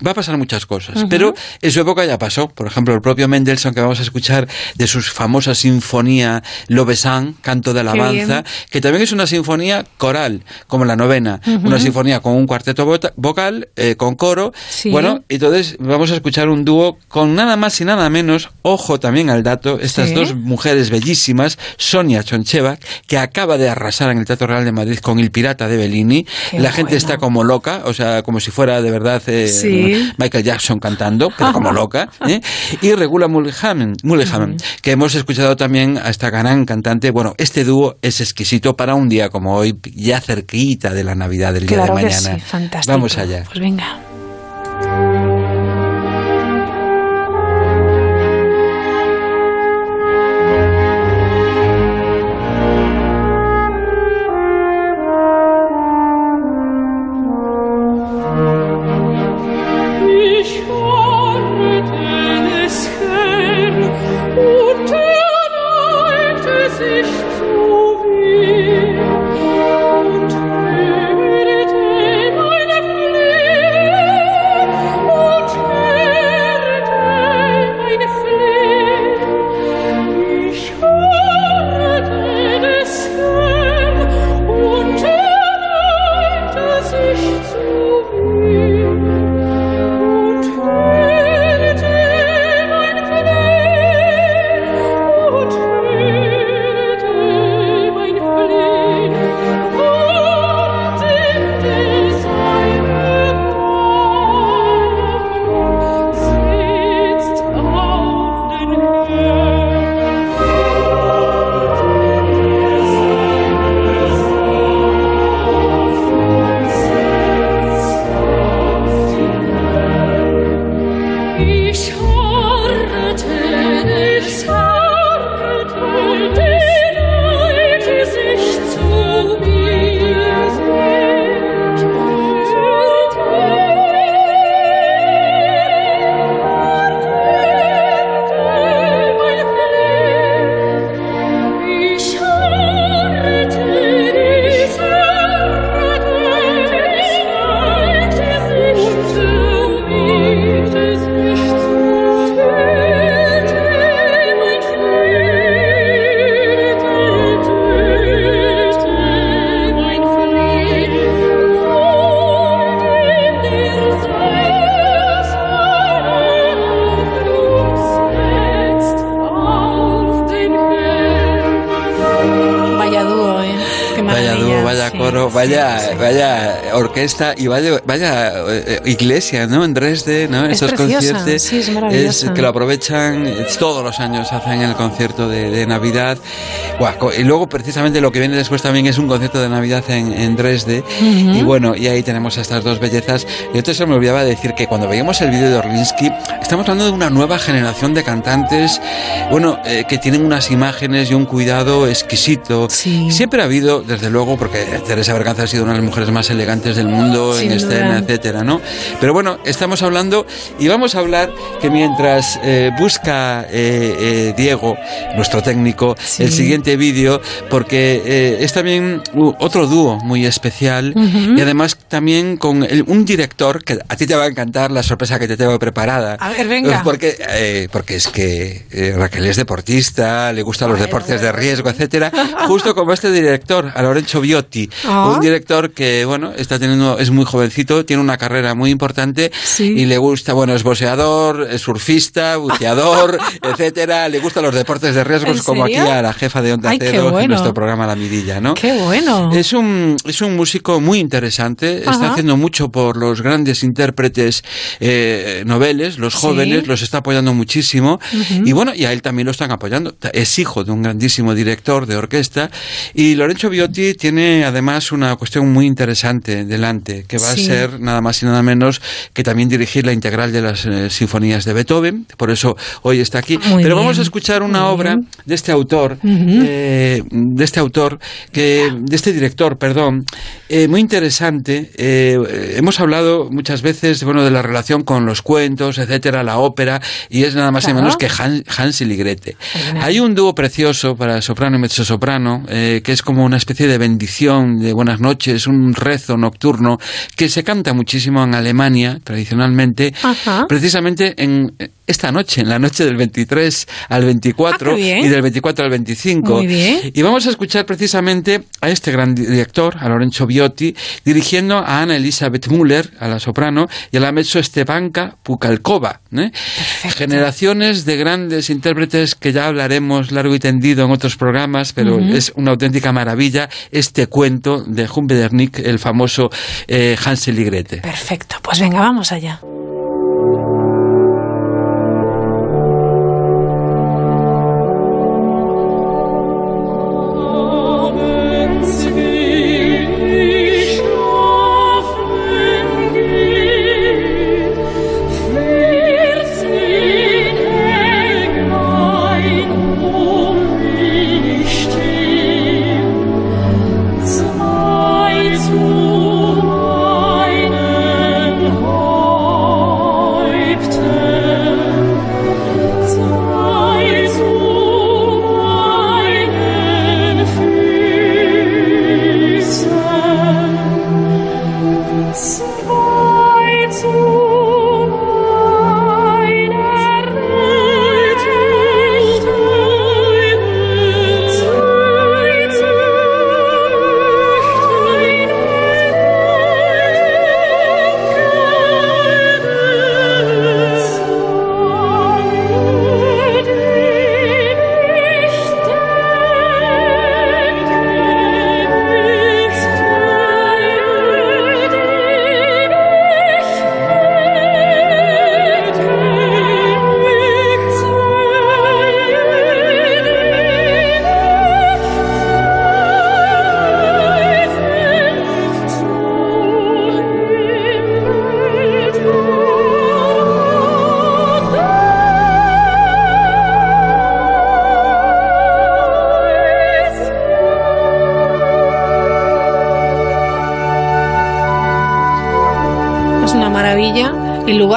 va a pasar muchas cosas. Ujú. Pero en su época ya pasó. Por ejemplo, el propio Mendelssohn, que vamos a escuchar de su famosa sinfonía Lovesan, Canto de Alabanza, que también es una sinfonía coral, como la novena, Ujú. una sinfonía con un cuarteto vocal, eh, con coro. Sí. Bueno, entonces vamos a escuchar un dúo con nada más y nada menos, ojo también al dato, estas Sí. dos mujeres bellísimas, Sonia Choncheva, que acaba de arrasar en el Teatro Real de Madrid con El Pirata de Bellini. Qué la gente bueno. está como loca, o sea, como si fuera de verdad eh, Sí. Michael Jackson cantando, pero como loca. ¿eh? Y Regula Mullihan, Mullihan, que hemos escuchado también a esta gran cantante. Bueno, este dúo es exquisito para un día como hoy, ya cerquita de la Navidad, del día claro de que mañana. sí, fantástico. Vamos allá. Pues venga. sich zu orquesta y vaya, vaya eh, iglesia, ¿no? En Dresde, ¿no? Es Estos preciosa, conciertos sí, es maravillosa. que lo aprovechan todos los años hacen el concierto de, de Navidad. Buah, y luego precisamente lo que viene después también es un concierto de Navidad en, en Dresde Ujú. y bueno, y ahí tenemos a estas dos bellezas. Y entonces se me olvidaba decir que cuando veíamos el vídeo de Orlinsky, estamos hablando de una nueva generación de cantantes, bueno, eh, que tienen unas imágenes y un cuidado exquisito. Siempre ha habido, desde luego, porque Teresa Berganza ha sido una de las mujeres más elegantes del mundo Sin en escena, etcétera, ¿no? Pero bueno, estamos hablando y vamos a hablar que mientras eh, busca eh, eh, Diego, nuestro técnico, Sí. el siguiente vídeo, porque eh, es también otro dúo muy especial y además también con el- un director que a ti te va a encantar la sorpresa que te tengo preparada. A ver, venga. Porque, eh, porque es que eh, Raquel es deportista, le gustan los deportes de riesgo, etcétera. Justo como este director, a Lorenzo Biotti, Ah. un director que, bueno, está teniendo, es muy jovencito, tiene una carrera muy importante y le gusta, bueno, es boxeador, es surfista, buceador, etcétera. Le gustan los deportes de riesgos, ¿En como aquí a la jefa de Onda Ay, Cero en nuestro programa La Mirilla, ¿no? Qué bueno. Es un, es un músico muy interesante, está haciendo mucho por los grandes intérpretes eh, noveles, los Sí. jóvenes, los está apoyando muchísimo y bueno, y a él también lo están apoyando. Es hijo de un grandísimo director de orquesta y Lorenzo Biotti tiene además una cuestión muy interesante delante, que va Sí. a ser nada más y nada menos que también dirigir la integral de las eh, sinfonías de Beethoven, por eso hoy está aquí. Muy Pero bien, vamos a escuchar una obra de este autor, eh, de este autor, que, de este director, perdón, eh, muy interesante. Eh, hemos hablado muchas veces bueno, de la relación con los cuentos, etcétera, la ópera, y es nada más y Claro. menos que Han- Hansel y Grete. Hay un dúo precioso para soprano y mezzosoprano, eh, que es como una especie de bendición de buenas noches, un rezo nocturno, que se canta muchísimo en Alemania, tradicionalmente, Ajá. precisamente en esta noche, en la noche del 23 al 24 Ah, y del 24 al 25. Muy bien. Y vamos a escuchar precisamente a este gran director, a Lorenzo Biotti, dirigiendo a Ana Elizabeth Müller, a la soprano, y a la mezzo Estebanka Pukalkova. ¿eh? Generaciones de grandes intérpretes que ya hablaremos largo y tendido en otros programas, pero es una auténtica maravilla este cuento de Humperdinck, el famoso eh, Hansel y Grete. Perfecto, pues venga, vamos allá.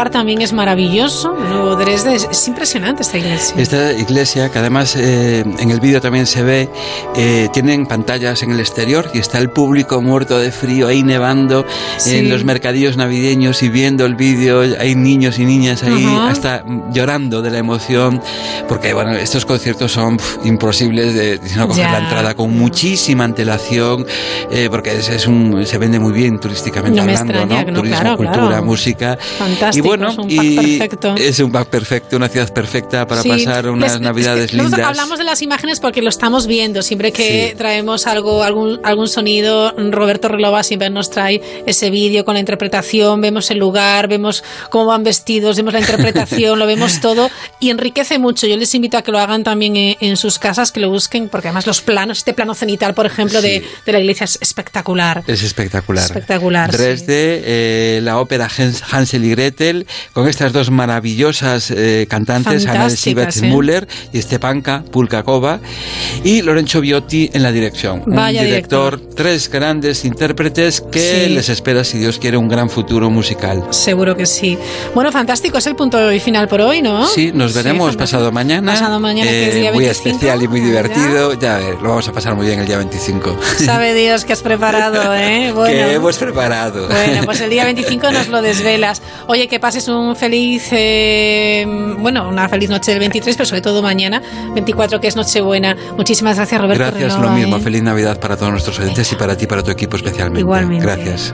También es maravilloso. Es, es impresionante esta iglesia. Esta iglesia, que además eh, en el vídeo también se ve, eh, tienen pantallas en el exterior y está el público muerto de frío ahí nevando Sí. en los mercadillos navideños y viendo el vídeo. Hay niños y niñas ahí Ajá. hasta llorando de la emoción, porque bueno, estos conciertos son pf, imposibles de no coger Ya. la entrada con muchísima antelación, eh, porque es, es un, se vende muy bien turísticamente No hablando, extraña, ¿no? no, Turismo, claro, cultura, claro. música. Fantástico, y bueno, es un pack y perfecto. es un pack perfecto, una ciudad perfecta para Sí. pasar unas Les- navidades es lindas. Hablamos de las imágenes porque lo estamos viendo. Siempre que Sí. traemos algo, algún, algún sonido, Roberto Relova siempre nos trae ese vídeo con la interpretación, vemos el lugar, vemos cómo van vestidos, vemos la interpretación, lo vemos todo y enriquece mucho. Yo les invito a que lo hagan también en, en sus casas, que lo busquen, porque además los planos, este plano cenital, por ejemplo, de, de la iglesia es espectacular. Es espectacular. Espectacular, sí. Dresde, eh, la ópera Hans- Hansel y Gretel, con estas dos maravillosas eh, cantantes, Ana Elisabeth ¿eh? Müller y Stepanka Pulkakova, y Lorenzo Biotti en la dirección. Vaya un director, tres grandes intérpretes que Sí. les espera, si Dios quiere, un gran futuro musical. Seguro que sí. Bueno, fantástico, es el punto y final por hoy, ¿no? Sí, nos veremos pasado mañana. Pasado mañana, que es eh, día muy 25, especial y muy divertido. Ya, eh, lo vamos a pasar muy bien el día 25. Sabe Dios que has preparado, ¿eh? Bueno. que hemos preparado. Bueno, pues el día 25 nos lo desvelas. Oye, que pases un feliz, eh, bueno, una feliz noche del 23, pero sobre todo mañana, 24, que es Nochebuena. Muchísimas gracias, Roberto. Gracias, lo mismo. ¿eh? Feliz Navidad para todos nuestros oyentes y para ti, para tu equipo especialmente. Igualmente. Gracias.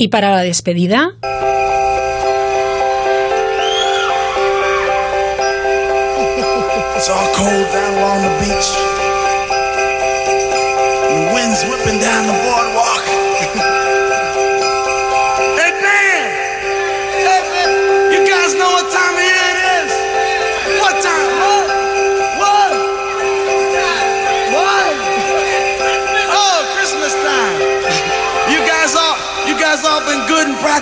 Y para la despedida, It's all cold down along the beach. The wind's whipping down the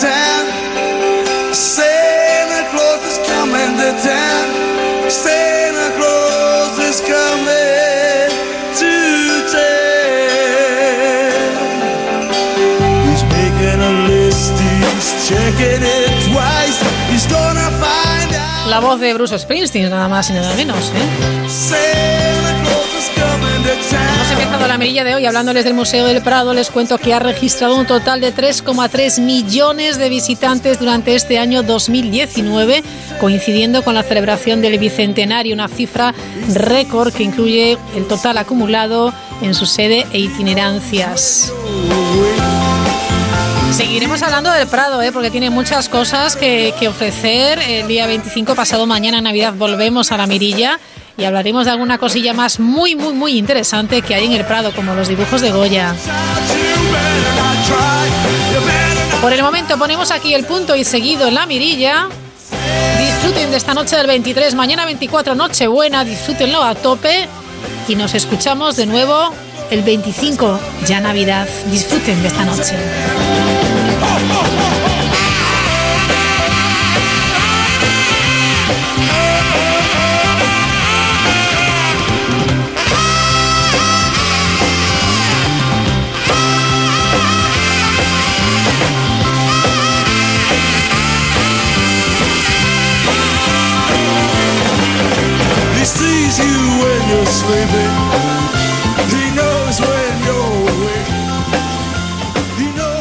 town. Santa Claus is coming to town. Santa Claus is coming to town. He's making a list, he's checking it twice. He's gonna find out. la voz de Bruce Springsteen, nada más y nada menos, ¿eh? Hemos empezado la mirilla de hoy hablándoles del Museo del Prado. Les cuento que ha registrado un total de 3,3 millones de visitantes durante este año 2019, coincidiendo con la celebración del Bicentenario, una cifra récord que incluye el total acumulado en su sede e itinerancias. Seguiremos hablando del Prado, ¿eh? porque tiene muchas cosas que, ofrecer. El día 25, pasado mañana, Navidad, volvemos a la mirilla y hablaremos de alguna cosilla más muy, muy, muy interesante que hay en el Prado, como los dibujos de Goya. Por el momento ponemos aquí el punto y seguido en la mirilla. Disfruten de esta noche del 23, mañana 24, Nochebuena, disfrútenlo a tope y nos escuchamos de nuevo el 25, ya Navidad. Disfruten de esta noche. Sleeping.